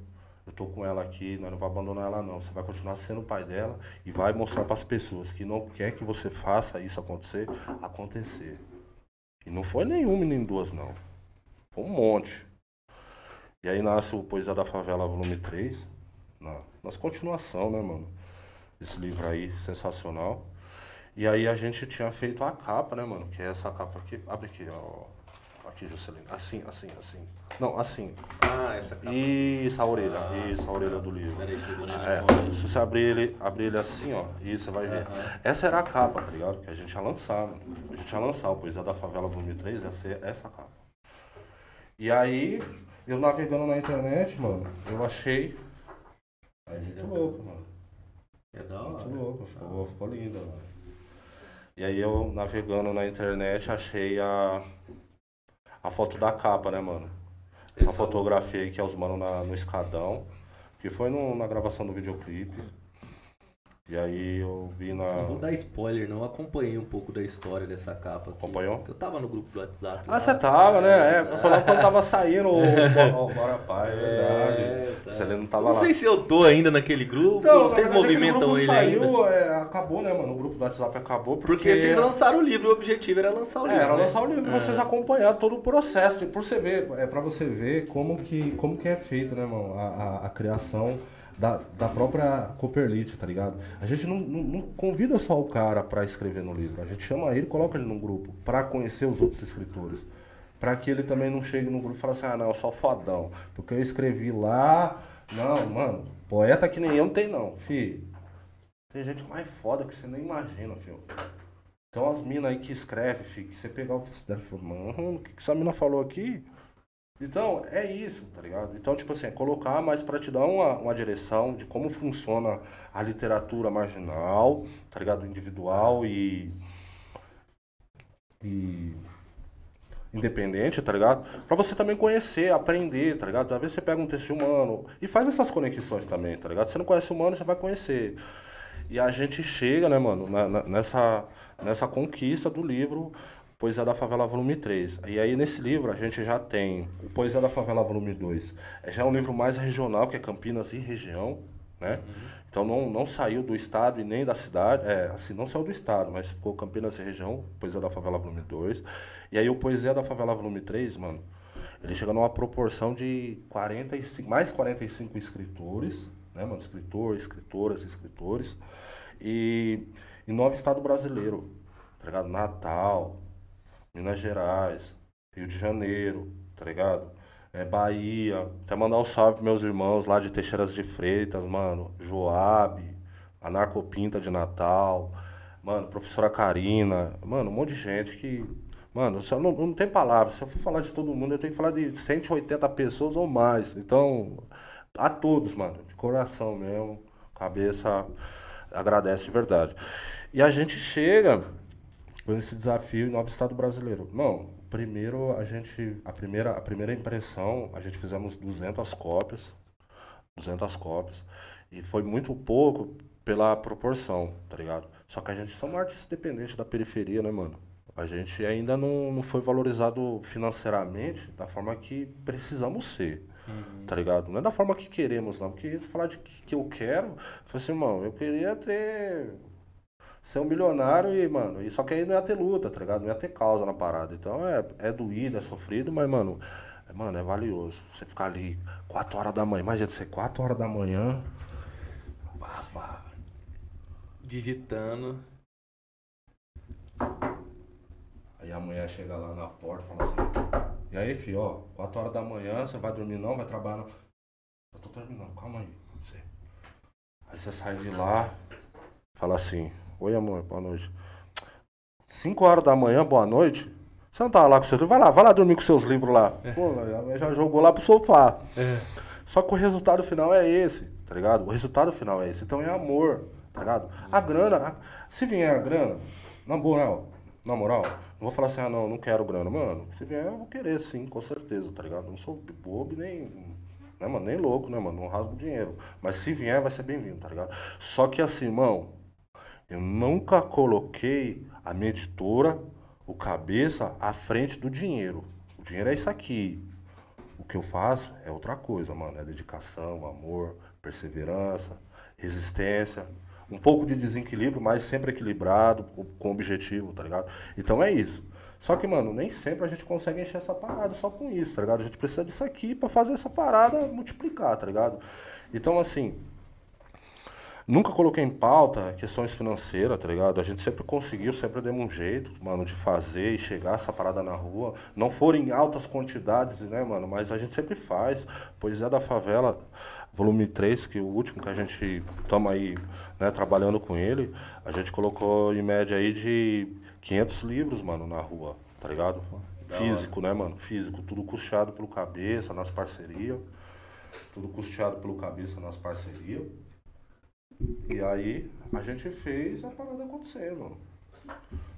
[SPEAKER 3] Eu tô com ela aqui, nós não vamos abandonar ela não. Você vai continuar sendo o pai dela e vai mostrar para as pessoas que não quer que você faça isso acontecer, acontecer. E não foi nenhum menino duas, não. Foi um monte. E aí nasce o Poesia da Favela, volume 3. Na, nas continuação, né, mano? Esse livro aí, sensacional. E aí a gente tinha feito a capa, né, mano? Que é essa capa aqui. Abre aqui, ó. Aqui, Juscelino. Assim, assim, assim. Não, assim.
[SPEAKER 1] Ah, essa capa.
[SPEAKER 3] Isso, a orelha.
[SPEAKER 1] Ah,
[SPEAKER 3] isso, a orelha do livro.
[SPEAKER 1] Peraí,
[SPEAKER 3] É, se você abrir ele, abrir ele assim, ó, isso você vai ver. Essa era a capa, tá ligado? Que a gente ia lançar, mano. A gente ia lançar o Poesia da Favela volume 3, ia ser essa capa. E aí, eu navegando na internet, mano, eu achei. Aí muito louco, mano.
[SPEAKER 1] É da
[SPEAKER 3] Muito
[SPEAKER 1] hora.
[SPEAKER 3] louco, ficou, ficou linda, mano. E aí eu navegando na internet achei a, a foto da capa, né, mano? Essa
[SPEAKER 1] Essa-
[SPEAKER 3] fotografia aí que é os mano na- no escadão. Que foi no- na gravação do videoclipe. E aí eu vi na.
[SPEAKER 2] Não vou dar spoiler, não. Eu acompanhei um pouco da história dessa capa. Aqui.
[SPEAKER 3] Acompanhou?
[SPEAKER 2] Eu tava no grupo do WhatsApp.
[SPEAKER 3] Ah,
[SPEAKER 2] lá.
[SPEAKER 3] você tava, né? É, eu falando quando tava saindo o o- o Bora Pai, é verdade.
[SPEAKER 2] É, tá.
[SPEAKER 3] Você não tava
[SPEAKER 2] não
[SPEAKER 3] lá.
[SPEAKER 2] sei se eu tô ainda naquele grupo.
[SPEAKER 3] Então,
[SPEAKER 2] vocês
[SPEAKER 3] verdade,
[SPEAKER 2] movimentam ele
[SPEAKER 3] grupo
[SPEAKER 2] ainda.
[SPEAKER 3] saiu, é, acabou, né, mano? O grupo do WhatsApp acabou porque...
[SPEAKER 2] Porque vocês lançaram o livro, o objetivo era lançar o
[SPEAKER 3] É,
[SPEAKER 2] livro.
[SPEAKER 3] era
[SPEAKER 2] né?
[SPEAKER 3] lançar o livro,
[SPEAKER 2] É.
[SPEAKER 3] vocês acompanhar todo o processo, por você ver, é pra você ver como que, como que é feito, né, mano, a, a, a criação da, da própria Cooperlite, tá ligado? A gente não, não, não convida só o cara pra escrever no livro, a gente chama ele, coloca ele num grupo pra conhecer os outros escritores. Pra que ele também não chegue no grupo e fale assim, ah não, eu sou fodão, porque eu escrevi lá, não, mano, poeta que nem eu não tem não, fi. Tem gente mais foda que você nem imagina, filho. Tem umas minas aí que escreve, filho, que você pegar o texto dela e falar, mano, o que, que essa mina falou aqui? Então, é isso, tá ligado? Então, tipo assim, é colocar mais pra te dar uma, uma direção de como funciona a literatura marginal, tá ligado? Individual e. e. independente, tá ligado? Pra você também conhecer, aprender, tá ligado? Às vezes você pega um texto humano e faz essas conexões também, tá ligado? Você não conhece o humano, você vai conhecer. E a gente chega, né, mano, na- na- nessa, nessa conquista do livro Poesia da Favela Volume 3. E aí nesse livro a gente já tem o Poesia da Favela Volume 2. É já um livro mais regional, que é Campinas e região, né? Então não, não saiu do estado e nem da cidade, é, assim, não saiu do estado, mas ficou Campinas e região, Poesia da Favela Volume 2. E aí o Poesia da Favela Volume 3, mano, ele chega numa proporção de 45, mais 45 escritores, né, mano? Escritor, escritoras, escritores. E em nove estados brasileiros, tá ligado? Natal, Minas Gerais, Rio de Janeiro, tá ligado? É, Bahia. Até mandar um salve pros meus irmãos lá de Teixeiras de Freitas, mano. Joab, a Narcopinta de Natal, mano, professora Karina, mano, um monte de gente que. Mano, só não, não tem palavras. Se eu for falar de todo mundo, eu tenho que falar de 180 pessoas ou mais. Então, a todos, mano, de coração mesmo, cabeça agradece de verdade. E a gente chega com esse desafio novo estado brasileiro. Não, primeiro a gente, a primeira, a primeira impressão, a gente fizemos 200 cópias, 200 cópias, e foi muito pouco pela proporção, tá ligado? Só que a gente somos artistas dependentes da periferia, né, mano? A gente ainda não, não foi valorizado financeiramente da forma que precisamos ser, tá ligado? Não é da forma que queremos, não. Porque falar de que, que eu quero, falei assim, irmão, eu queria ter ser um milionário e, mano, e só que aí não ia ter luta, tá ligado? Não ia ter causa na parada. Então é, é doído, é sofrido, mas, mano, é, mano, é valioso. Você ficar ali 4 horas da manhã, imagina você 4 horas da manhã. Bah, bah.
[SPEAKER 2] Digitando.
[SPEAKER 3] Aí a mulher chega lá na porta e fala assim, e aí, filho, ó, 4 horas da manhã, você vai dormir não, vai trabalhar não. Eu tô terminando, calma aí. Você. Aí você sai de lá, fala assim, oi amor, boa noite. 5 horas da manhã, boa noite. Você não tava lá com seus livros? Vai lá, vai lá dormir com seus livros lá. Pô, a mulher já jogou lá pro sofá. Só que o resultado final é esse, tá ligado? O resultado final é esse. Então é amor, tá ligado? A grana, a- se vier a grana, na moral, na moral, não vou falar assim, ah não, não quero grana. Mano, se vier eu vou querer sim, com certeza, tá ligado? Não sou bobo nem, né, mano, nem louco, né, mano? Não rasgo dinheiro. Mas se vier vai ser bem-vindo, tá ligado? Só que assim, irmão, eu nunca coloquei a minha editora, o cabeça, à frente do dinheiro. O dinheiro é isso aqui. O que eu faço é outra coisa, mano. É dedicação, amor, perseverança, resistência. Um pouco de desequilíbrio, mas sempre equilibrado, com- objetivo, tá ligado? Então é isso. Só que, mano, nem sempre a gente consegue encher essa parada só com isso, tá ligado? A gente precisa disso aqui pra fazer essa parada multiplicar, tá ligado? Então, assim, Nunca coloquei em pauta questões financeiras, tá ligado? A gente sempre conseguiu, sempre demos um jeito, mano, de fazer e chegar essa parada na rua. Não foram em altas quantidades, né, mano? Mas a gente sempre faz. Poesia da Favela, volume 3, que é o último que a gente estamos aí, né, trabalhando com ele, a gente colocou em média aí de 500 livros, mano, na rua, tá ligado? Físico, né, mano? Físico, tudo custeado pelo cabeça, nas parcerias. Tudo custeado pelo cabeça nas parcerias. E aí a gente fez a parada acontecer, mano.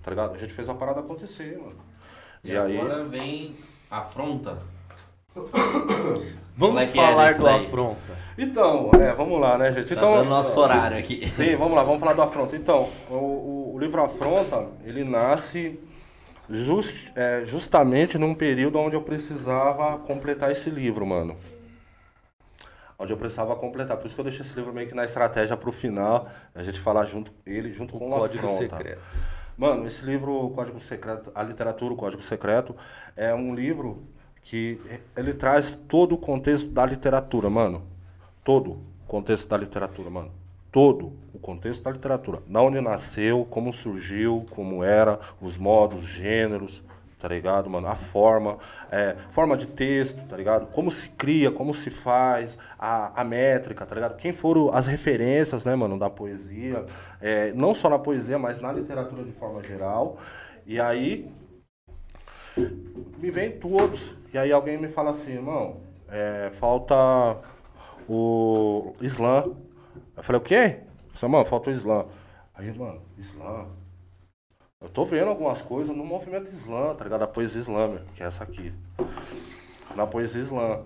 [SPEAKER 3] Tá ligado? A gente fez a parada acontecer, mano.
[SPEAKER 1] E,
[SPEAKER 3] E aí-
[SPEAKER 1] agora vem afronta.
[SPEAKER 2] Vamos
[SPEAKER 1] é é
[SPEAKER 2] falar
[SPEAKER 1] desse
[SPEAKER 2] do
[SPEAKER 1] daí?
[SPEAKER 2] afronta.
[SPEAKER 3] Então, é, vamos lá, né, gente?
[SPEAKER 1] Tá
[SPEAKER 3] Então,
[SPEAKER 1] dando nosso horário aqui.
[SPEAKER 3] Sim, vamos lá, vamos falar do Afronta. Então, o, o- o livro Afronta, ele nasce just- é, justamente num período onde eu precisava completar esse livro, mano. Onde eu precisava completar. Por isso que eu deixei esse livro meio que na estratégia pro final, a gente falar junto ele junto com o
[SPEAKER 2] Código
[SPEAKER 3] Afronta.
[SPEAKER 2] secreto.
[SPEAKER 3] Mano, esse livro, o Código Secreto, a literatura, o Código Secreto, é um livro que ele traz todo o contexto da literatura, mano. Todo o contexto da literatura, mano. Todo o contexto da literatura. Da onde nasceu, como surgiu, como era, os modos, gêneros, tá ligado, mano? A forma, é, forma de texto, tá ligado? Como se cria, como se faz, a, a métrica, tá ligado? Quem foram as referências, né, mano, da poesia, é, não só na poesia, mas na literatura de forma geral. E aí, me vem todos. E aí alguém me fala assim, irmão, é, falta o Islã. Eu falei, o quê? Eu falei, mano, falta o Islã. Aí, mano, Islã. Eu tô vendo algumas coisas no movimento Islã, tá ligado? A poesia islâmica, que é essa aqui. Na poesia Islã.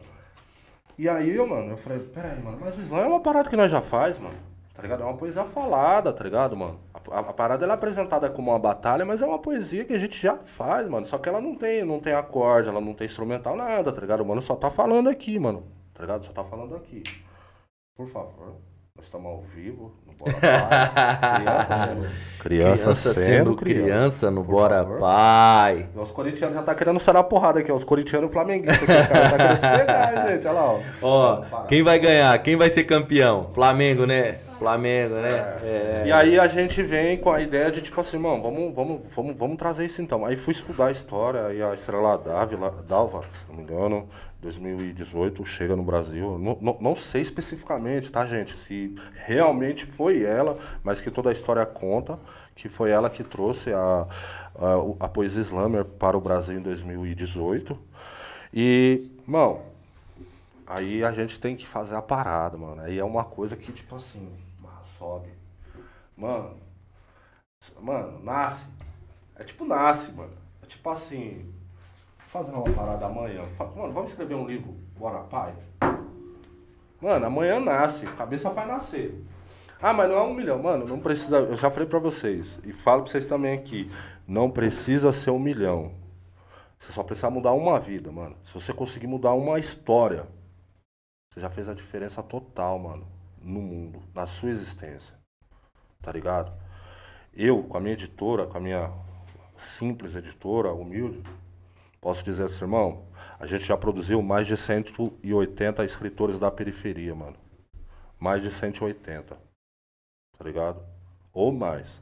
[SPEAKER 3] E aí, mano, eu falei, peraí, mano, mas o Islã é uma parada que nós já faz, mano. Tá ligado? É uma poesia falada, tá ligado, mano? A, a- a parada ela é apresentada como uma batalha, mas é uma poesia que a gente já faz, mano. Só que ela não tem, não tem acorde, ela não tem instrumental, nada, tá ligado? Mano só tá falando aqui, mano. Tá ligado? Só tá falando aqui. Por favor, nós estamos ao vivo, no Bora Pai. Criança sendo criança,
[SPEAKER 2] Criança sendo criança no
[SPEAKER 3] Por
[SPEAKER 2] Bora
[SPEAKER 3] favor.
[SPEAKER 2] Pai.
[SPEAKER 3] Os corintianos já tá querendo sair na porrada aqui, ó. Os corintianos e flamenguistas aqui, os caras tá querendo pegar, gente. Olha lá, ó.
[SPEAKER 2] Ó, quem vai ganhar? Quem vai ser campeão? Flamengo, né? Flamengo, né? É.
[SPEAKER 3] E aí a gente vem com a ideia de, tipo assim, mano, vamos, vamos, vamos, vamos trazer isso então. Aí fui estudar a história, aí a Estrela Dávila, Dalva, se não me engano, 2018, chega no Brasil. Não, não, não sei especificamente, tá, gente? Se realmente foi ela, mas que toda a história conta, que foi ela que trouxe a, a, a poesia islâmica para o Brasil em 2018. E, mano, Aí a gente tem que fazer a parada, mano. Aí é uma coisa que, tipo assim, sobe. Mano, mano, nasce. É tipo nasce, mano. É tipo assim, fazer uma parada amanhã. Mano, vamos escrever um livro, bora, pai? Mano, amanhã nasce, cabeça vai nascer. Ah, mas não é um milhão. Mano, não precisa. Eu já falei pra vocês, e falo pra vocês também aqui. Não precisa ser um milhão. Você só precisa mudar uma vida, mano. Se você conseguir mudar uma história, você já fez a diferença total, mano, no mundo, na sua existência. Tá ligado? eu, com a minha editora, com a minha simples editora, humilde, posso dizer assim, irmão, a gente já produziu mais de 180 escritores da periferia, mano. Mais de 180. Tá ligado? Ou mais.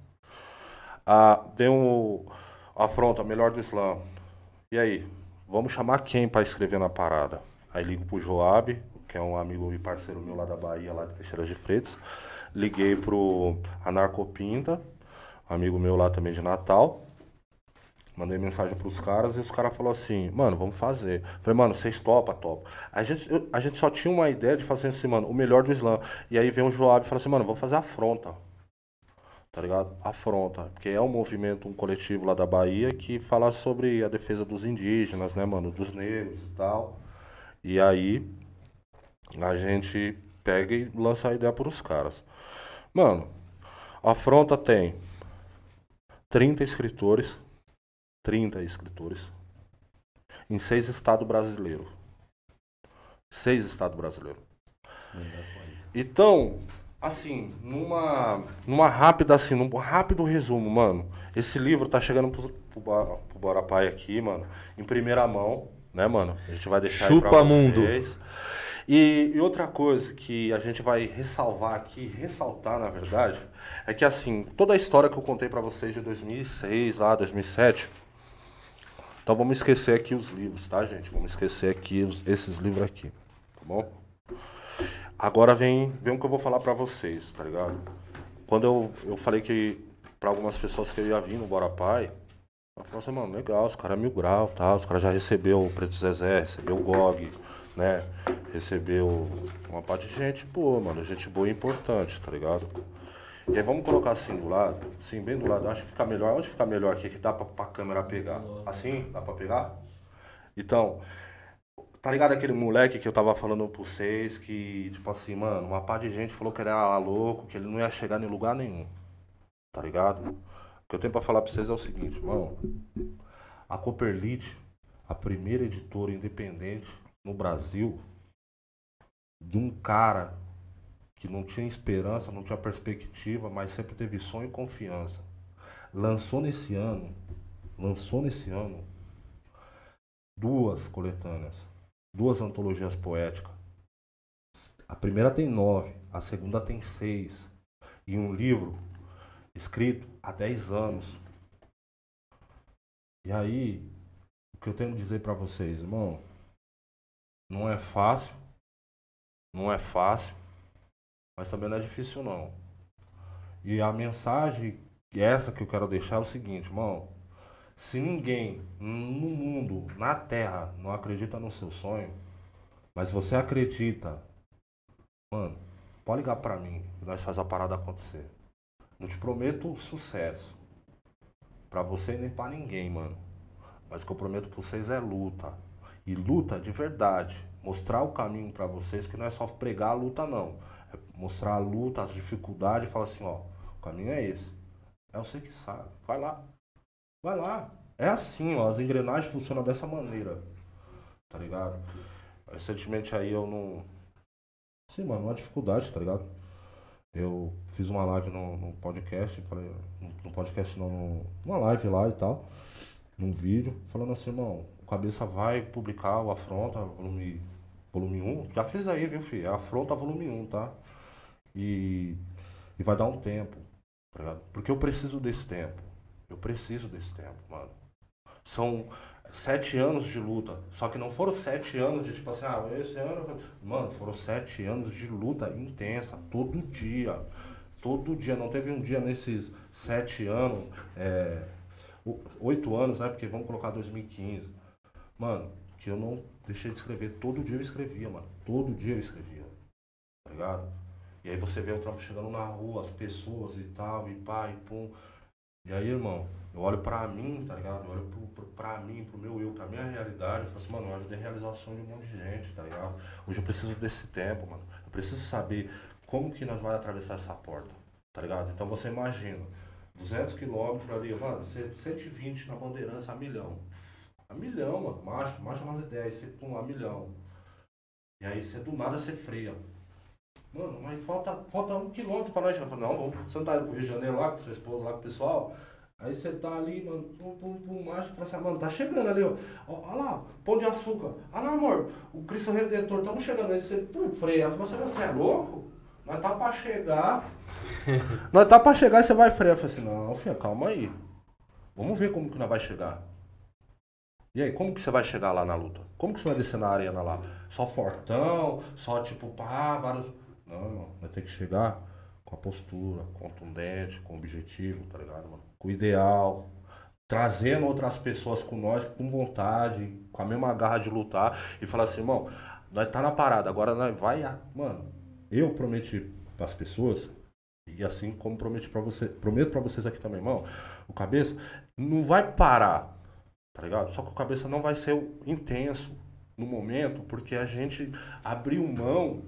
[SPEAKER 3] Ah, tem um afronta, melhor do Islã. E aí? Vamos chamar quem para escrever na parada? Aí ligo pro Joab, que é um amigo e parceiro meu lá da Bahia, lá de Teixeira de Freitas. Liguei pro Anarcopinta, amigo meu lá também de Natal. Mandei mensagem pros caras e os caras falaram assim, mano, vamos fazer. Falei, mano, vocês topa, topa. A gente, a gente só tinha uma ideia de fazer assim, mano, o melhor do Islã. E aí vem o Joab e fala assim, mano, vamos fazer afronta. Tá ligado? Afronta. Porque é um movimento, um coletivo lá da Bahia que fala sobre a defesa dos indígenas, né, mano? Dos negros e tal. E aí a gente pega e lança a ideia pros caras. Mano, a afronta tem 30 escritores 30 escritores em seis estados brasileiros. Seis estados brasileiros. Então, assim, numa, numa rápida, assim, num rápido resumo, mano, esse livro tá chegando pro, pro, pro Borapai aqui, mano, em primeira mão, né, mano? A gente vai deixar
[SPEAKER 2] Chupa
[SPEAKER 3] aí pra
[SPEAKER 2] mundo.
[SPEAKER 3] E, e outra coisa que a gente vai ressalvar aqui, ressaltar na verdade, é que assim, toda a história que eu contei pra vocês de 2006 lá, 2007, então vamos esquecer aqui os livros, tá, gente? Vamos esquecer aqui os- esses livros aqui, tá bom? Agora vem, vem o que eu vou falar pra vocês, tá ligado? Quando eu, eu falei que pra algumas pessoas que eu ia vir no Bora Pai, ela falou assim, mano, legal, os caras mil grau, tá? Os caras já recebeu o Preto Zezé, recebeu o GOG, né? Recebeu uma parte de gente boa, mano, gente boa e importante, tá ligado? E aí vamos colocar assim do lado, assim, bem do lado, acho que fica melhor. Onde fica melhor aqui, que dá pra, pra câmera pegar? Assim? Dá pra pegar? Então, tá ligado aquele moleque que eu tava falando pra vocês, que, tipo assim, mano, uma par de gente falou que ele era louco, que ele não ia chegar em lugar nenhum. Tá ligado? O que eu tenho pra falar pra vocês é o seguinte, irmão. A Copperlite, a primeira editora independente no Brasil, de um cara que não tinha esperança, não tinha perspectiva, mas sempre teve sonho e confiança. Lançou nesse ano, lançou nesse ano duas coletâneas, duas antologias poéticas. A primeira tem nove, a segunda tem seis. E um livro escrito há dez anos. E aí, o que eu tenho que dizer para vocês, irmão, não é fácil, não é fácil, mas também não é difícil não. E a mensagem, essa que eu quero deixar é o seguinte, irmão. Se ninguém no mundo, na Terra, não acredita no seu sonho, mas você acredita, mano, pode ligar pra mim e nós faz a parada acontecer. Não te prometo sucesso. Pra você nem pra ninguém, mano. Mas o que eu prometo pra vocês é luta. E luta de verdade. Mostrar o caminho pra vocês, que não é só pregar a luta, não. É mostrar a luta, as dificuldades e falar assim, ó, o caminho é esse. É você que sabe. Vai lá. Vai lá. É assim, ó. As engrenagens funcionam dessa maneira. Tá ligado? Recentemente aí eu não. Sim, mano, uma dificuldade, tá ligado? Eu fiz uma live no, no podcast, falei, no, podcast não, no- numa live lá e tal, num vídeo, falando assim, irmão, Cabeça vai publicar o Afronta, volume, volume 1. Já fiz aí, viu, filho? É Afronta volume 1, tá? E, e vai dar um tempo, tá ligado? Porque eu preciso desse tempo. Eu preciso desse tempo, mano. São sete anos de luta. Só que não foram sete anos de tipo assim, ah, esse ano. Mano, foram sete anos de luta intensa, todo dia. Todo dia. Não teve um dia nesses sete anos, é, oito anos, né? Porque vamos colocar 2015. Mano, que eu não deixei de escrever. Todo dia eu escrevia, mano. Todo dia eu escrevia. Tá ligado? E aí você vê o trampo chegando na rua, as pessoas e tal, e pá, e pum. E aí, irmão, eu olho pra mim, tá ligado? Eu olho pro, pro, pra mim, pro meu eu, pra minha realidade. Eu falo assim, mano, eu ajudei a realização de um monte de gente, tá ligado? Hoje eu preciso desse tempo, mano. Eu preciso saber como que nós vamos atravessar essa porta, tá ligado? Então você imagina, 200 quilômetros ali, mano, cê- 120 na bandeirança, a milhão. A milhão, mano, marcha, marcha nas ideias, você pum, a milhão. E aí você do nada você freia. Mano, mas falta, falta um quilômetro pra nós. Eu falei, não, vamos, indo pro Rio de Janeiro lá com sua esposa, lá com o pessoal? Aí você tá ali, mano, pum, pum, pum, macho, fala assim, mano, tá chegando ali, ó. Olha lá, pão de açúcar. Olha lá, amor, o Cristo Redentor, estamos chegando aí. Você, pum, freia. Falou assim, você é louco? Nós tá pra chegar. nós tá pra chegar e você vai frear. Eu falei assim, não, filha, calma aí. Vamos ver como que nós vai chegar. E aí, como que você vai chegar lá na luta? Como que você vai descer na arena lá? Só fortão, só tipo, pá, vários. Não, não, vai ter que chegar com a postura, contundente, com objetivo, tá ligado, mano? Com o ideal, trazendo outras pessoas com nós, com vontade, com a mesma garra de lutar e falar assim, irmão, nós tá na parada, agora nós vai, mano, eu prometi pras pessoas, e assim como prometi para você, prometo pra vocês aqui também, irmão, o cabeça não vai parar, tá ligado? Só que o cabeça não vai ser intenso no momento, porque a gente abriu mão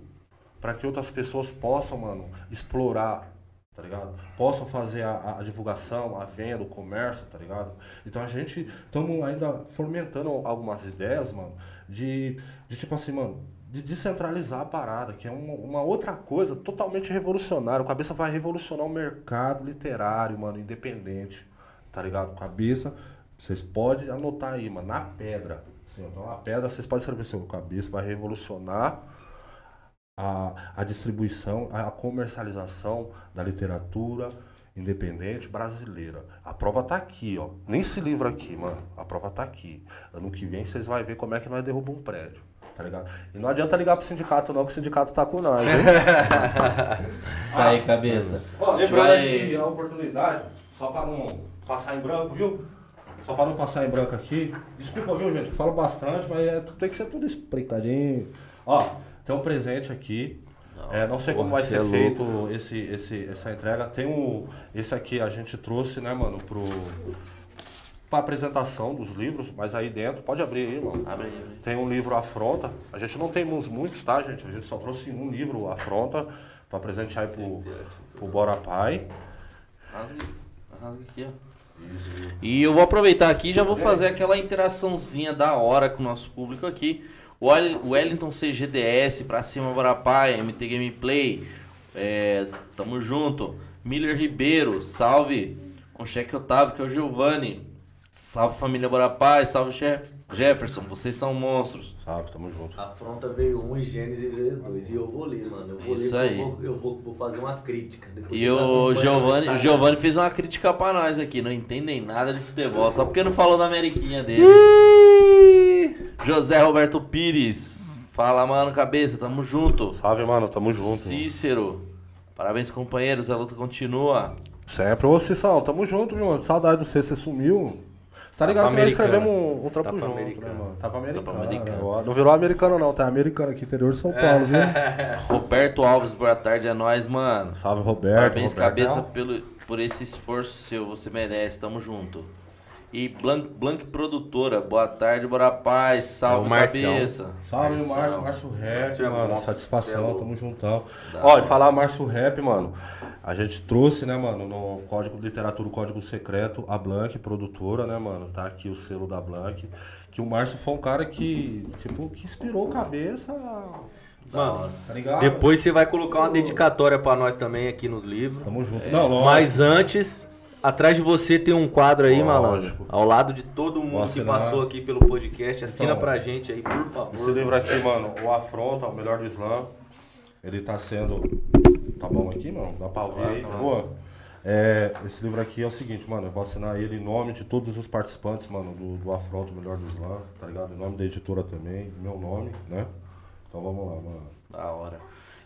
[SPEAKER 3] para que outras pessoas possam, mano, explorar, tá ligado? Possam fazer a, a divulgação, a venda, o comércio, tá ligado? Então a gente estamos ainda fomentando algumas ideias, mano, de, de tipo assim, mano, de descentralizar a parada, que é uma, uma outra coisa totalmente revolucionária. O Cabeça vai revolucionar o mercado literário, mano, independente, tá ligado? Cabeça, vocês podem anotar aí, mano, na pedra. Assim, então, na pedra vocês podem escrever assim, o Cabeça vai revolucionar a, a distribuição, a comercialização da literatura independente brasileira. A prova tá aqui, ó. Nem esse livro aqui, mano. A prova tá aqui. Ano que vem vocês vão ver como é que nós derrubamos um prédio. Tá ligado? E não adianta ligar pro sindicato, não, que o sindicato tá com nós, hein?
[SPEAKER 1] Isso aí, cabeça.
[SPEAKER 3] Ó,
[SPEAKER 1] A
[SPEAKER 3] lembrando
[SPEAKER 1] vai-
[SPEAKER 3] aqui a oportunidade, só pra não passar em branco, viu? Só pra não passar em branco aqui. Desculpa, viu, gente? Eu falo bastante, mas é, tem que ser tudo explicadinho. Ó, tem um presente aqui. É, não sei como vai ser
[SPEAKER 2] é
[SPEAKER 3] feito esse, esse, essa entrega. Tem um. Esse aqui a gente trouxe, né, mano, pro. Pra apresentação dos livros, mas aí dentro, pode abrir aí, irmão.
[SPEAKER 1] Abre aí, abre.
[SPEAKER 3] Tem um livro Afronta. A gente não tem uns muitos, tá, gente? A gente só trouxe um livro Afronta pra presentear aí pro, pro Bora Pai.
[SPEAKER 1] Rasga, rasga aqui, ó. E eu vou aproveitar aqui e já vou fazer aquela interaçãozinha da hora com o nosso público aqui. O Wel- o Wellington CGDS, pra cima Barapai, MT Gameplay, é, tamo junto. Miller Ribeiro, salve. Com cheque Otávio, que é o Giovanni. Salve família Barapai, salve Jeff- Jefferson, vocês são monstros.
[SPEAKER 3] Sabe, tamo junto.
[SPEAKER 2] Afronta veio um e Gênesis veio dois. E eu vou ler, mano. Eu vou
[SPEAKER 1] Isso
[SPEAKER 2] ler,
[SPEAKER 1] aí.
[SPEAKER 2] Eu, vou, eu vou, vou fazer uma crítica. Depois
[SPEAKER 1] E o Giovanni, o. Giovanni fez uma crítica pra nós aqui, não entendem nada de futebol, só porque não falou da Ameriquinha dele. José Roberto Pires, fala mano, cabeça, tamo junto.
[SPEAKER 3] Salve, mano, tamo junto.
[SPEAKER 1] Cícero, parabéns companheiros, a luta continua.
[SPEAKER 3] Sempre, ô Cissão, tamo junto, meu mano. Saudade de você, você sumiu. Tá ligado
[SPEAKER 2] Tapa
[SPEAKER 3] que nós
[SPEAKER 2] americana.
[SPEAKER 3] escrevemos um, um trampo
[SPEAKER 2] Tapa
[SPEAKER 3] junto,
[SPEAKER 2] americana.
[SPEAKER 3] né, mano? Tapa americano.
[SPEAKER 1] Tapa americano.
[SPEAKER 3] né? Não virou americano, não, tá americano aqui, interior de São Paulo, viu?
[SPEAKER 1] Roberto Alves, boa tarde, é nóis, mano.
[SPEAKER 3] Salve, Roberto.
[SPEAKER 1] Parabéns,
[SPEAKER 3] Roberto.
[SPEAKER 1] cabeça, pelo, por esse esforço seu, você merece, tamo junto. E Blanc, Blanc Produtora, boa tarde, bora paz, salve
[SPEAKER 2] É o Marcião.
[SPEAKER 1] cabeça.
[SPEAKER 3] Salve. Márcio, Márcio Rap,
[SPEAKER 2] Márcio é
[SPEAKER 3] mano.
[SPEAKER 2] monstro,
[SPEAKER 3] Satisfação,
[SPEAKER 2] é louco.
[SPEAKER 3] tamo juntão. E falar Márcio Rap, mano. A gente trouxe, né, mano, no Código Literatura, o Código Secreto, a Blank, produtora, né, mano? Tá aqui o selo da Blank. Que o Márcio foi um cara que, tipo, que inspirou cabeça.
[SPEAKER 2] Mano,
[SPEAKER 3] Tá ligado?
[SPEAKER 2] depois você vai colocar uma dedicatória pra nós também aqui nos livros.
[SPEAKER 3] Tamo junto. Não, lógico.
[SPEAKER 2] Mas antes, atrás de você tem um quadro aí, malandro.
[SPEAKER 3] Lógico.
[SPEAKER 2] Ao lado de todo
[SPEAKER 3] Vou
[SPEAKER 2] mundo que
[SPEAKER 3] assinar.
[SPEAKER 2] passou aqui pelo podcast. Assina
[SPEAKER 3] Então,
[SPEAKER 2] pra gente aí, por favor.
[SPEAKER 3] Esse livro aqui, mano, o Afronta, o melhor do Islã, ele tá sendo. Tá bom aqui, mano? Dá pra ouvir aí? Boa. É, esse livro aqui é o seguinte, mano, eu vou assinar ele em nome de todos os participantes, mano, do, do Afronta, o melhor do Islã, tá ligado? Em nome da editora também, meu nome, né? Então vamos lá, mano.
[SPEAKER 1] Da hora.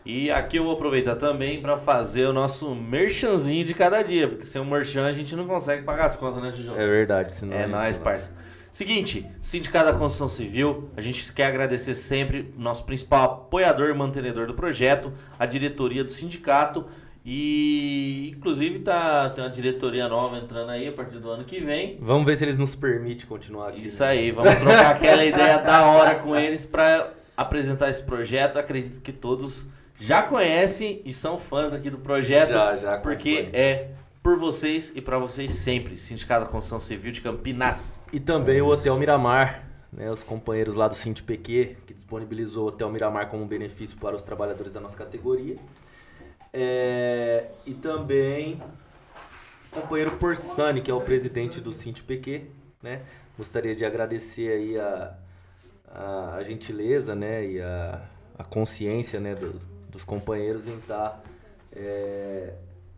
[SPEAKER 1] E aqui eu vou aproveitar também pra fazer o nosso merchanzinho de cada dia, porque sem o merchan a gente não consegue pagar as contas, né, Tijão?
[SPEAKER 2] É verdade, senão.
[SPEAKER 1] É nóis, parça. Seguinte, Sindicato da Construção Civil, a gente quer agradecer sempre o nosso principal apoiador e mantenedor do projeto, a diretoria do sindicato. E inclusive tá, tem uma diretoria nova entrando aí a partir do ano que vem.
[SPEAKER 2] Vamos ver se eles nos permitem continuar aqui.
[SPEAKER 1] Isso aí, vamos trocar aquela ideia da hora com eles para apresentar esse projeto. Acredito que todos já conhecem e são fãs aqui do projeto,
[SPEAKER 2] Já, já
[SPEAKER 1] porque é por vocês e para vocês sempre. Sindicato da Construção Civil de Campinas.
[SPEAKER 2] E também o Hotel Miramar, né, os companheiros lá do Cinti PQ, que disponibilizou o Hotel Miramar como benefício para os trabalhadores da nossa categoria. É, e também o companheiro Porsani, que é o presidente do Cinti PQ, né? Gostaria de agradecer aí a, a, a gentileza, né, e a, a consciência, né, do- dos companheiros em estar é,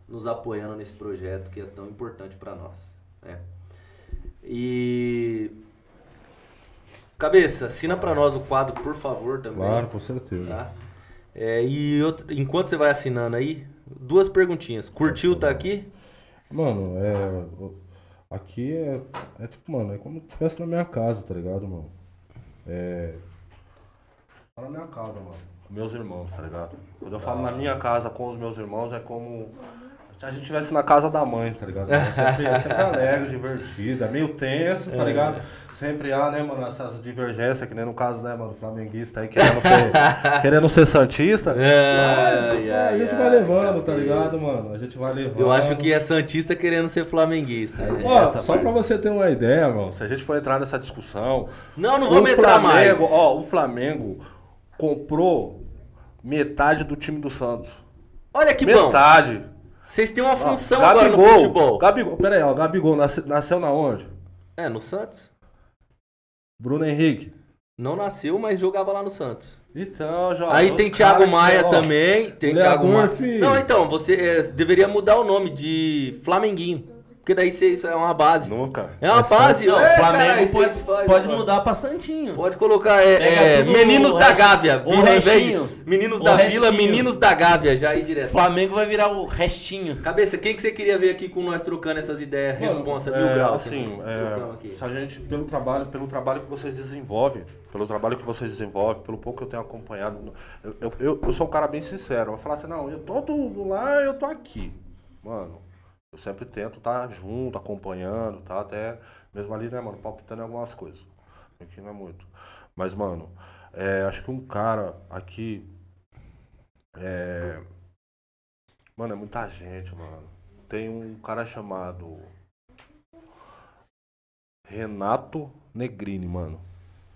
[SPEAKER 2] nos apoiando nesse projeto que é tão importante para nós. né? E cabeça, assina para nós o quadro, por favor, também.
[SPEAKER 3] Claro, com certeza.
[SPEAKER 2] Tá? É, e outra- enquanto você vai assinando aí, duas perguntinhas. Curtiu tá aqui?
[SPEAKER 3] Mano, é. Aqui é, é tipo, mano, é como se estivesse na minha casa, tá ligado, mano? É. Tá na minha casa, mano. Meus irmãos, tá ligado? Quando eu falo na minha casa com os meus irmãos, é como se a gente estivesse na casa da mãe, tá ligado? É sempre, é sempre alegre, divertido, é meio tenso, tá ligado? Sempre há, né, mano, essas divergências, que nem no caso, né, mano, flamenguista aí querendo ser, querendo ser santista. Mas, é,
[SPEAKER 2] ai,
[SPEAKER 3] a gente
[SPEAKER 2] ai,
[SPEAKER 3] vai levando, tá ligado, mano? A gente vai levando.
[SPEAKER 2] Eu acho que é Santista querendo ser flamenguista. né?
[SPEAKER 3] Ó, só
[SPEAKER 1] parte.
[SPEAKER 3] pra você ter uma ideia, mano, se a gente for entrar nessa discussão.
[SPEAKER 2] Não, não vamos entrar mais.
[SPEAKER 3] Flamengo, Ó, o Flamengo comprou metade do time do Santos.
[SPEAKER 2] Olha que bom.
[SPEAKER 3] metade.
[SPEAKER 2] Vocês têm uma
[SPEAKER 3] Ó,
[SPEAKER 2] função agora no futebol.
[SPEAKER 3] Gabigol, pera aí, ó, Gabigol nasce- nasceu na onde?
[SPEAKER 2] É, no Santos.
[SPEAKER 3] Bruno Henrique.
[SPEAKER 2] Não nasceu, mas jogava lá no Santos.
[SPEAKER 3] Então, já.
[SPEAKER 2] Aí tem Thiago Maia
[SPEAKER 3] ó,
[SPEAKER 2] também. Tem
[SPEAKER 3] goleador,
[SPEAKER 2] Thiago Maia.
[SPEAKER 3] filho.
[SPEAKER 2] Não, então, você é, deveria mudar o nome de Flamenguinho. Porque daí você, isso é uma base.
[SPEAKER 3] Nunca.
[SPEAKER 2] É uma base, ó.
[SPEAKER 1] O Flamengo pode,
[SPEAKER 2] pode,
[SPEAKER 1] pode mudar pra Santinho.
[SPEAKER 2] Pode colocar é, é, Meninos da
[SPEAKER 1] resto-
[SPEAKER 2] Gávea.
[SPEAKER 1] o
[SPEAKER 2] Vila,
[SPEAKER 1] restinho.
[SPEAKER 2] Meninos
[SPEAKER 1] O
[SPEAKER 2] da Vila,
[SPEAKER 1] restinho.
[SPEAKER 2] Meninos da Gávea. Já aí direto.
[SPEAKER 1] Flamengo vai virar o restinho.
[SPEAKER 2] Cabeça, quem que você queria ver aqui com nós trocando essas ideias?
[SPEAKER 3] Mano,
[SPEAKER 2] Responsa,
[SPEAKER 3] é,
[SPEAKER 2] mil graus.
[SPEAKER 3] Assim, é, se a gente, pelo trabalho, pelo trabalho que vocês desenvolvem, pelo trabalho que vocês desenvolvem, pelo pouco que eu tenho acompanhado, eu, eu, eu, eu sou um cara bem sincero. Eu vou falar assim, não, eu tô do lá, eu tô aqui. Mano, eu sempre tento estar junto, acompanhando, tá? Até mesmo ali, né, mano, palpitando algumas coisas. Aqui não é muito. Mas, mano, é, acho que um cara aqui. É. Mano, é muita gente, mano. Tem um cara chamado. Renato Negrini, mano.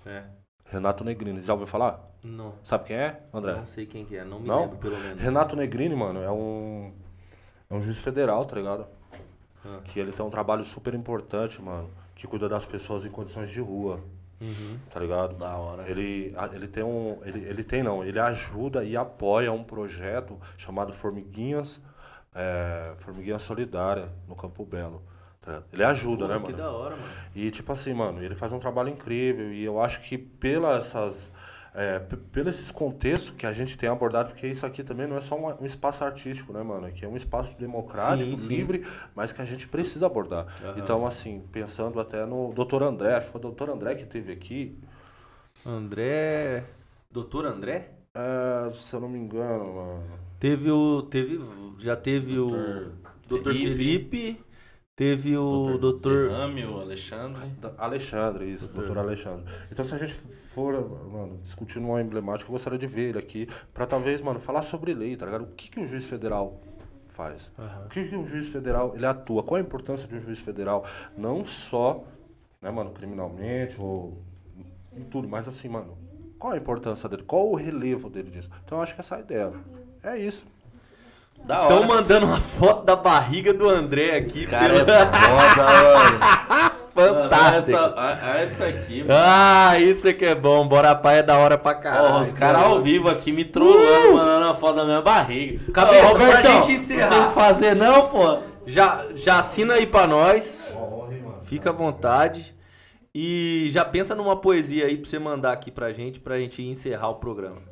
[SPEAKER 2] É.
[SPEAKER 3] Renato Negrini, já ouviu falar?
[SPEAKER 2] Não.
[SPEAKER 3] Sabe quem é, André?
[SPEAKER 2] Não sei quem que é, não me
[SPEAKER 3] Não?
[SPEAKER 2] lembro pelo menos.
[SPEAKER 3] Renato Negrini, mano, é um. É um juiz federal, tá ligado?
[SPEAKER 2] Ah.
[SPEAKER 3] Que ele tem um trabalho super importante, mano. Que cuida das pessoas em condições de rua,
[SPEAKER 2] Uhum.
[SPEAKER 3] tá ligado?
[SPEAKER 1] Da hora.
[SPEAKER 3] Ele, ele tem um. Ele, ele tem não, ele ajuda e apoia um projeto chamado Formiguinhas. é, Formiguinha Solidária no Campo Belo. tá? Ele ajuda,
[SPEAKER 2] Pô,
[SPEAKER 3] né,
[SPEAKER 2] que
[SPEAKER 3] mano?
[SPEAKER 2] da hora, mano.
[SPEAKER 3] E tipo assim, mano, ele faz um trabalho incrível e eu acho que pelas essas é, pelos esses contextos que a gente tem abordado, porque isso aqui também não é só uma- um espaço artístico, né, mano? Aqui é um espaço democrático,
[SPEAKER 2] Sim, sim.
[SPEAKER 3] livre, mas que a gente precisa abordar.
[SPEAKER 2] Aham.
[SPEAKER 3] Então, assim, pensando até no Dr. André, foi o Dr. André que teve aqui,
[SPEAKER 2] André. Doutor André?
[SPEAKER 3] é, se eu não me engano, mano.
[SPEAKER 2] Teve o. Teve. Já teve o.
[SPEAKER 1] Doutor
[SPEAKER 2] Doutor
[SPEAKER 1] Felipe.
[SPEAKER 2] Teve o doutor.
[SPEAKER 1] Derrame, o Alexandre.
[SPEAKER 3] Da- Alexandre, isso, doutor Alexandre. Então, se a gente for, mano, discutir numa emblemática, eu gostaria de ver ele aqui, pra talvez, mano, falar sobre lei, tá ligado? O que, que um juiz federal faz? O que, que um juiz federal, ele atua? Qual a importância de um juiz federal? Não só, né, mano, criminalmente ou em tudo, mas assim, mano, qual a importância dele? Qual o relevo dele disso? Então, eu acho que essa é a ideia. É isso.
[SPEAKER 1] Da hora.
[SPEAKER 2] Estão mandando uma foto da barriga do André aqui.
[SPEAKER 1] cara é foda, mano.
[SPEAKER 2] Fantástico.
[SPEAKER 1] Essa, essa aqui, mano.
[SPEAKER 2] Ah, isso é que é bom. Bora pai é da hora pra caralho.
[SPEAKER 1] Ó, os caras ao vivo aqui me trollando, mandando a foto da minha barriga.
[SPEAKER 2] Cabeça,
[SPEAKER 1] Ô,
[SPEAKER 2] pra
[SPEAKER 1] Robertão,
[SPEAKER 2] gente encerrar.
[SPEAKER 1] Não tem o que fazer não, pô.
[SPEAKER 2] Já, já assina aí pra nós. Fica à vontade. E já pensa numa poesia aí pra você mandar aqui pra gente, pra gente encerrar o programa.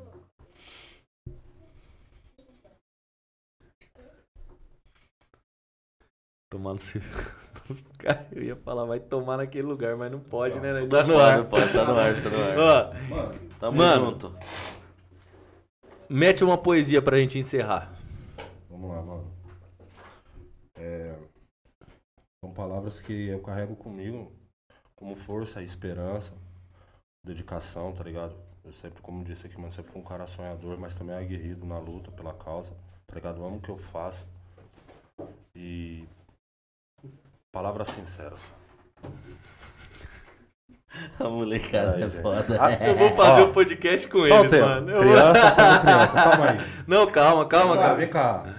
[SPEAKER 2] Tomando se. Cara, Eu ia falar, vai tomar naquele lugar, mas não pode, né? Tá no ar.
[SPEAKER 1] Não pode, tá no ar, tá no ar.
[SPEAKER 2] Ó,
[SPEAKER 3] Mano,
[SPEAKER 1] Tamo
[SPEAKER 2] Mano.
[SPEAKER 1] junto.
[SPEAKER 2] mete uma poesia pra gente encerrar.
[SPEAKER 3] Vamos lá, mano. É, São palavras que eu carrego comigo como força, esperança, dedicação, tá ligado? Eu sempre, como disse aqui, mano, sempre fui um cara sonhador, mas também aguerrido na luta pela causa, tá ligado? Eu amo o que eu faço. E. Palavras sinceras.
[SPEAKER 1] A molecada é foda.
[SPEAKER 3] Ah,
[SPEAKER 2] Eu vou fazer o podcast com eles,
[SPEAKER 3] tempo.
[SPEAKER 2] mano. Eu-
[SPEAKER 3] Criança, sendo criança, calma aí.
[SPEAKER 2] Não, calma, calma,
[SPEAKER 3] vem cá,
[SPEAKER 2] calma.
[SPEAKER 3] vem cá.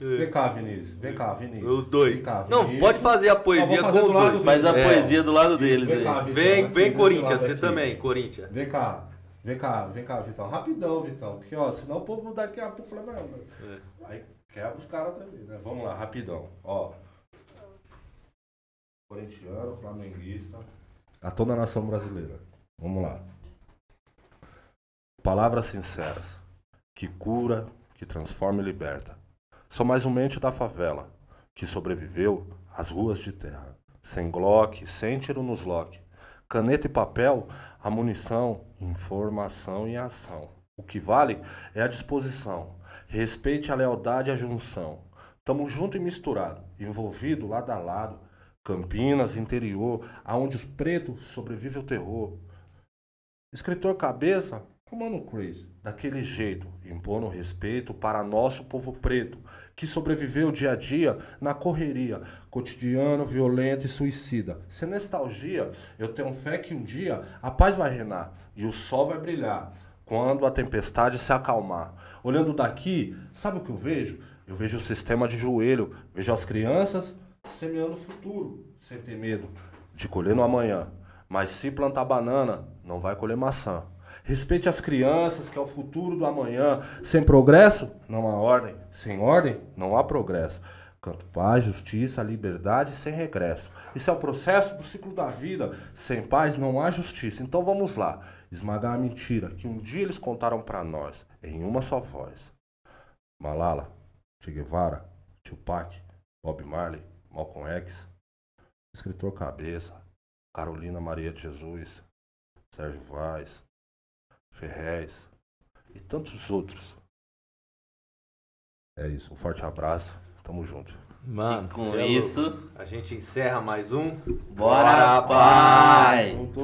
[SPEAKER 3] Vem cá, Vinícius. Vem cá, Vinícius.
[SPEAKER 2] Os dois.
[SPEAKER 3] Vem cá,
[SPEAKER 2] Não,
[SPEAKER 3] Vinícius.
[SPEAKER 2] pode fazer a poesia
[SPEAKER 3] Não, vou fazer
[SPEAKER 2] com os dois.
[SPEAKER 3] do
[SPEAKER 1] Faz a
[SPEAKER 2] É.
[SPEAKER 1] poesia do lado deles
[SPEAKER 3] Vem
[SPEAKER 1] aí.
[SPEAKER 3] cá, Vitão,
[SPEAKER 2] Vem,
[SPEAKER 3] aqui,
[SPEAKER 2] vem Corinthians, você
[SPEAKER 3] aqui.
[SPEAKER 2] também, Corinthians.
[SPEAKER 3] Vem cá. Vem cá, vem cá, Vitão. Rapidão, Vitão. Porque, ó, senão o povo daqui a pouco fala, não, não.
[SPEAKER 2] É.
[SPEAKER 3] Aí quebra os caras também, né? Vamos lá, rapidão. Ó. Corintiano, flamenguista. A toda a nação brasileira. Vamos lá. Palavras sinceras. Que cura, que transforma e liberta. Sou mais um mente da favela. Que sobreviveu às ruas de terra. Sem glock, sem tiro nos lock. Caneta e papel, a munição, informação e ação. O que vale é a disposição. Respeite a lealdade e a junção. Tamo junto e misturado, envolvido lado a lado. Campinas, interior, aonde os pretos sobrevivem ao terror. Escritor cabeça, mano crazy, daquele jeito, impondo respeito para nosso povo preto, que sobreviveu dia a dia na correria, cotidiano, violento e suicida. Sem nostalgia, eu tenho fé que um dia a paz vai reinar e o sol vai brilhar quando a tempestade se acalmar. Olhando daqui, sabe o que eu vejo? Eu vejo o sistema de joelho, vejo as crianças semeando o futuro, sem ter medo de colher no amanhã. Mas se plantar banana, não vai colher maçã. Respeite as crianças, que é o futuro do amanhã. Sem progresso, não há ordem. Sem ordem, não há progresso. Canto paz, justiça, liberdade sem regresso. Isso é o processo do ciclo da vida. Sem paz não há justiça. Então vamos lá, esmagar a mentira que um dia eles contaram pra nós, em uma só voz. Malala, Che Guevara, Tupac, Bob Marley, Malcolm X, escritor Cabeça, Carolina Maria de Jesus, Sérgio Vaz, Ferrez e tantos outros. É isso, um forte abraço, tamo junto.
[SPEAKER 2] Mano,
[SPEAKER 1] Com
[SPEAKER 2] cê é
[SPEAKER 1] isso,
[SPEAKER 2] louco. a gente encerra mais um.
[SPEAKER 1] bora, pai!
[SPEAKER 3] Junto.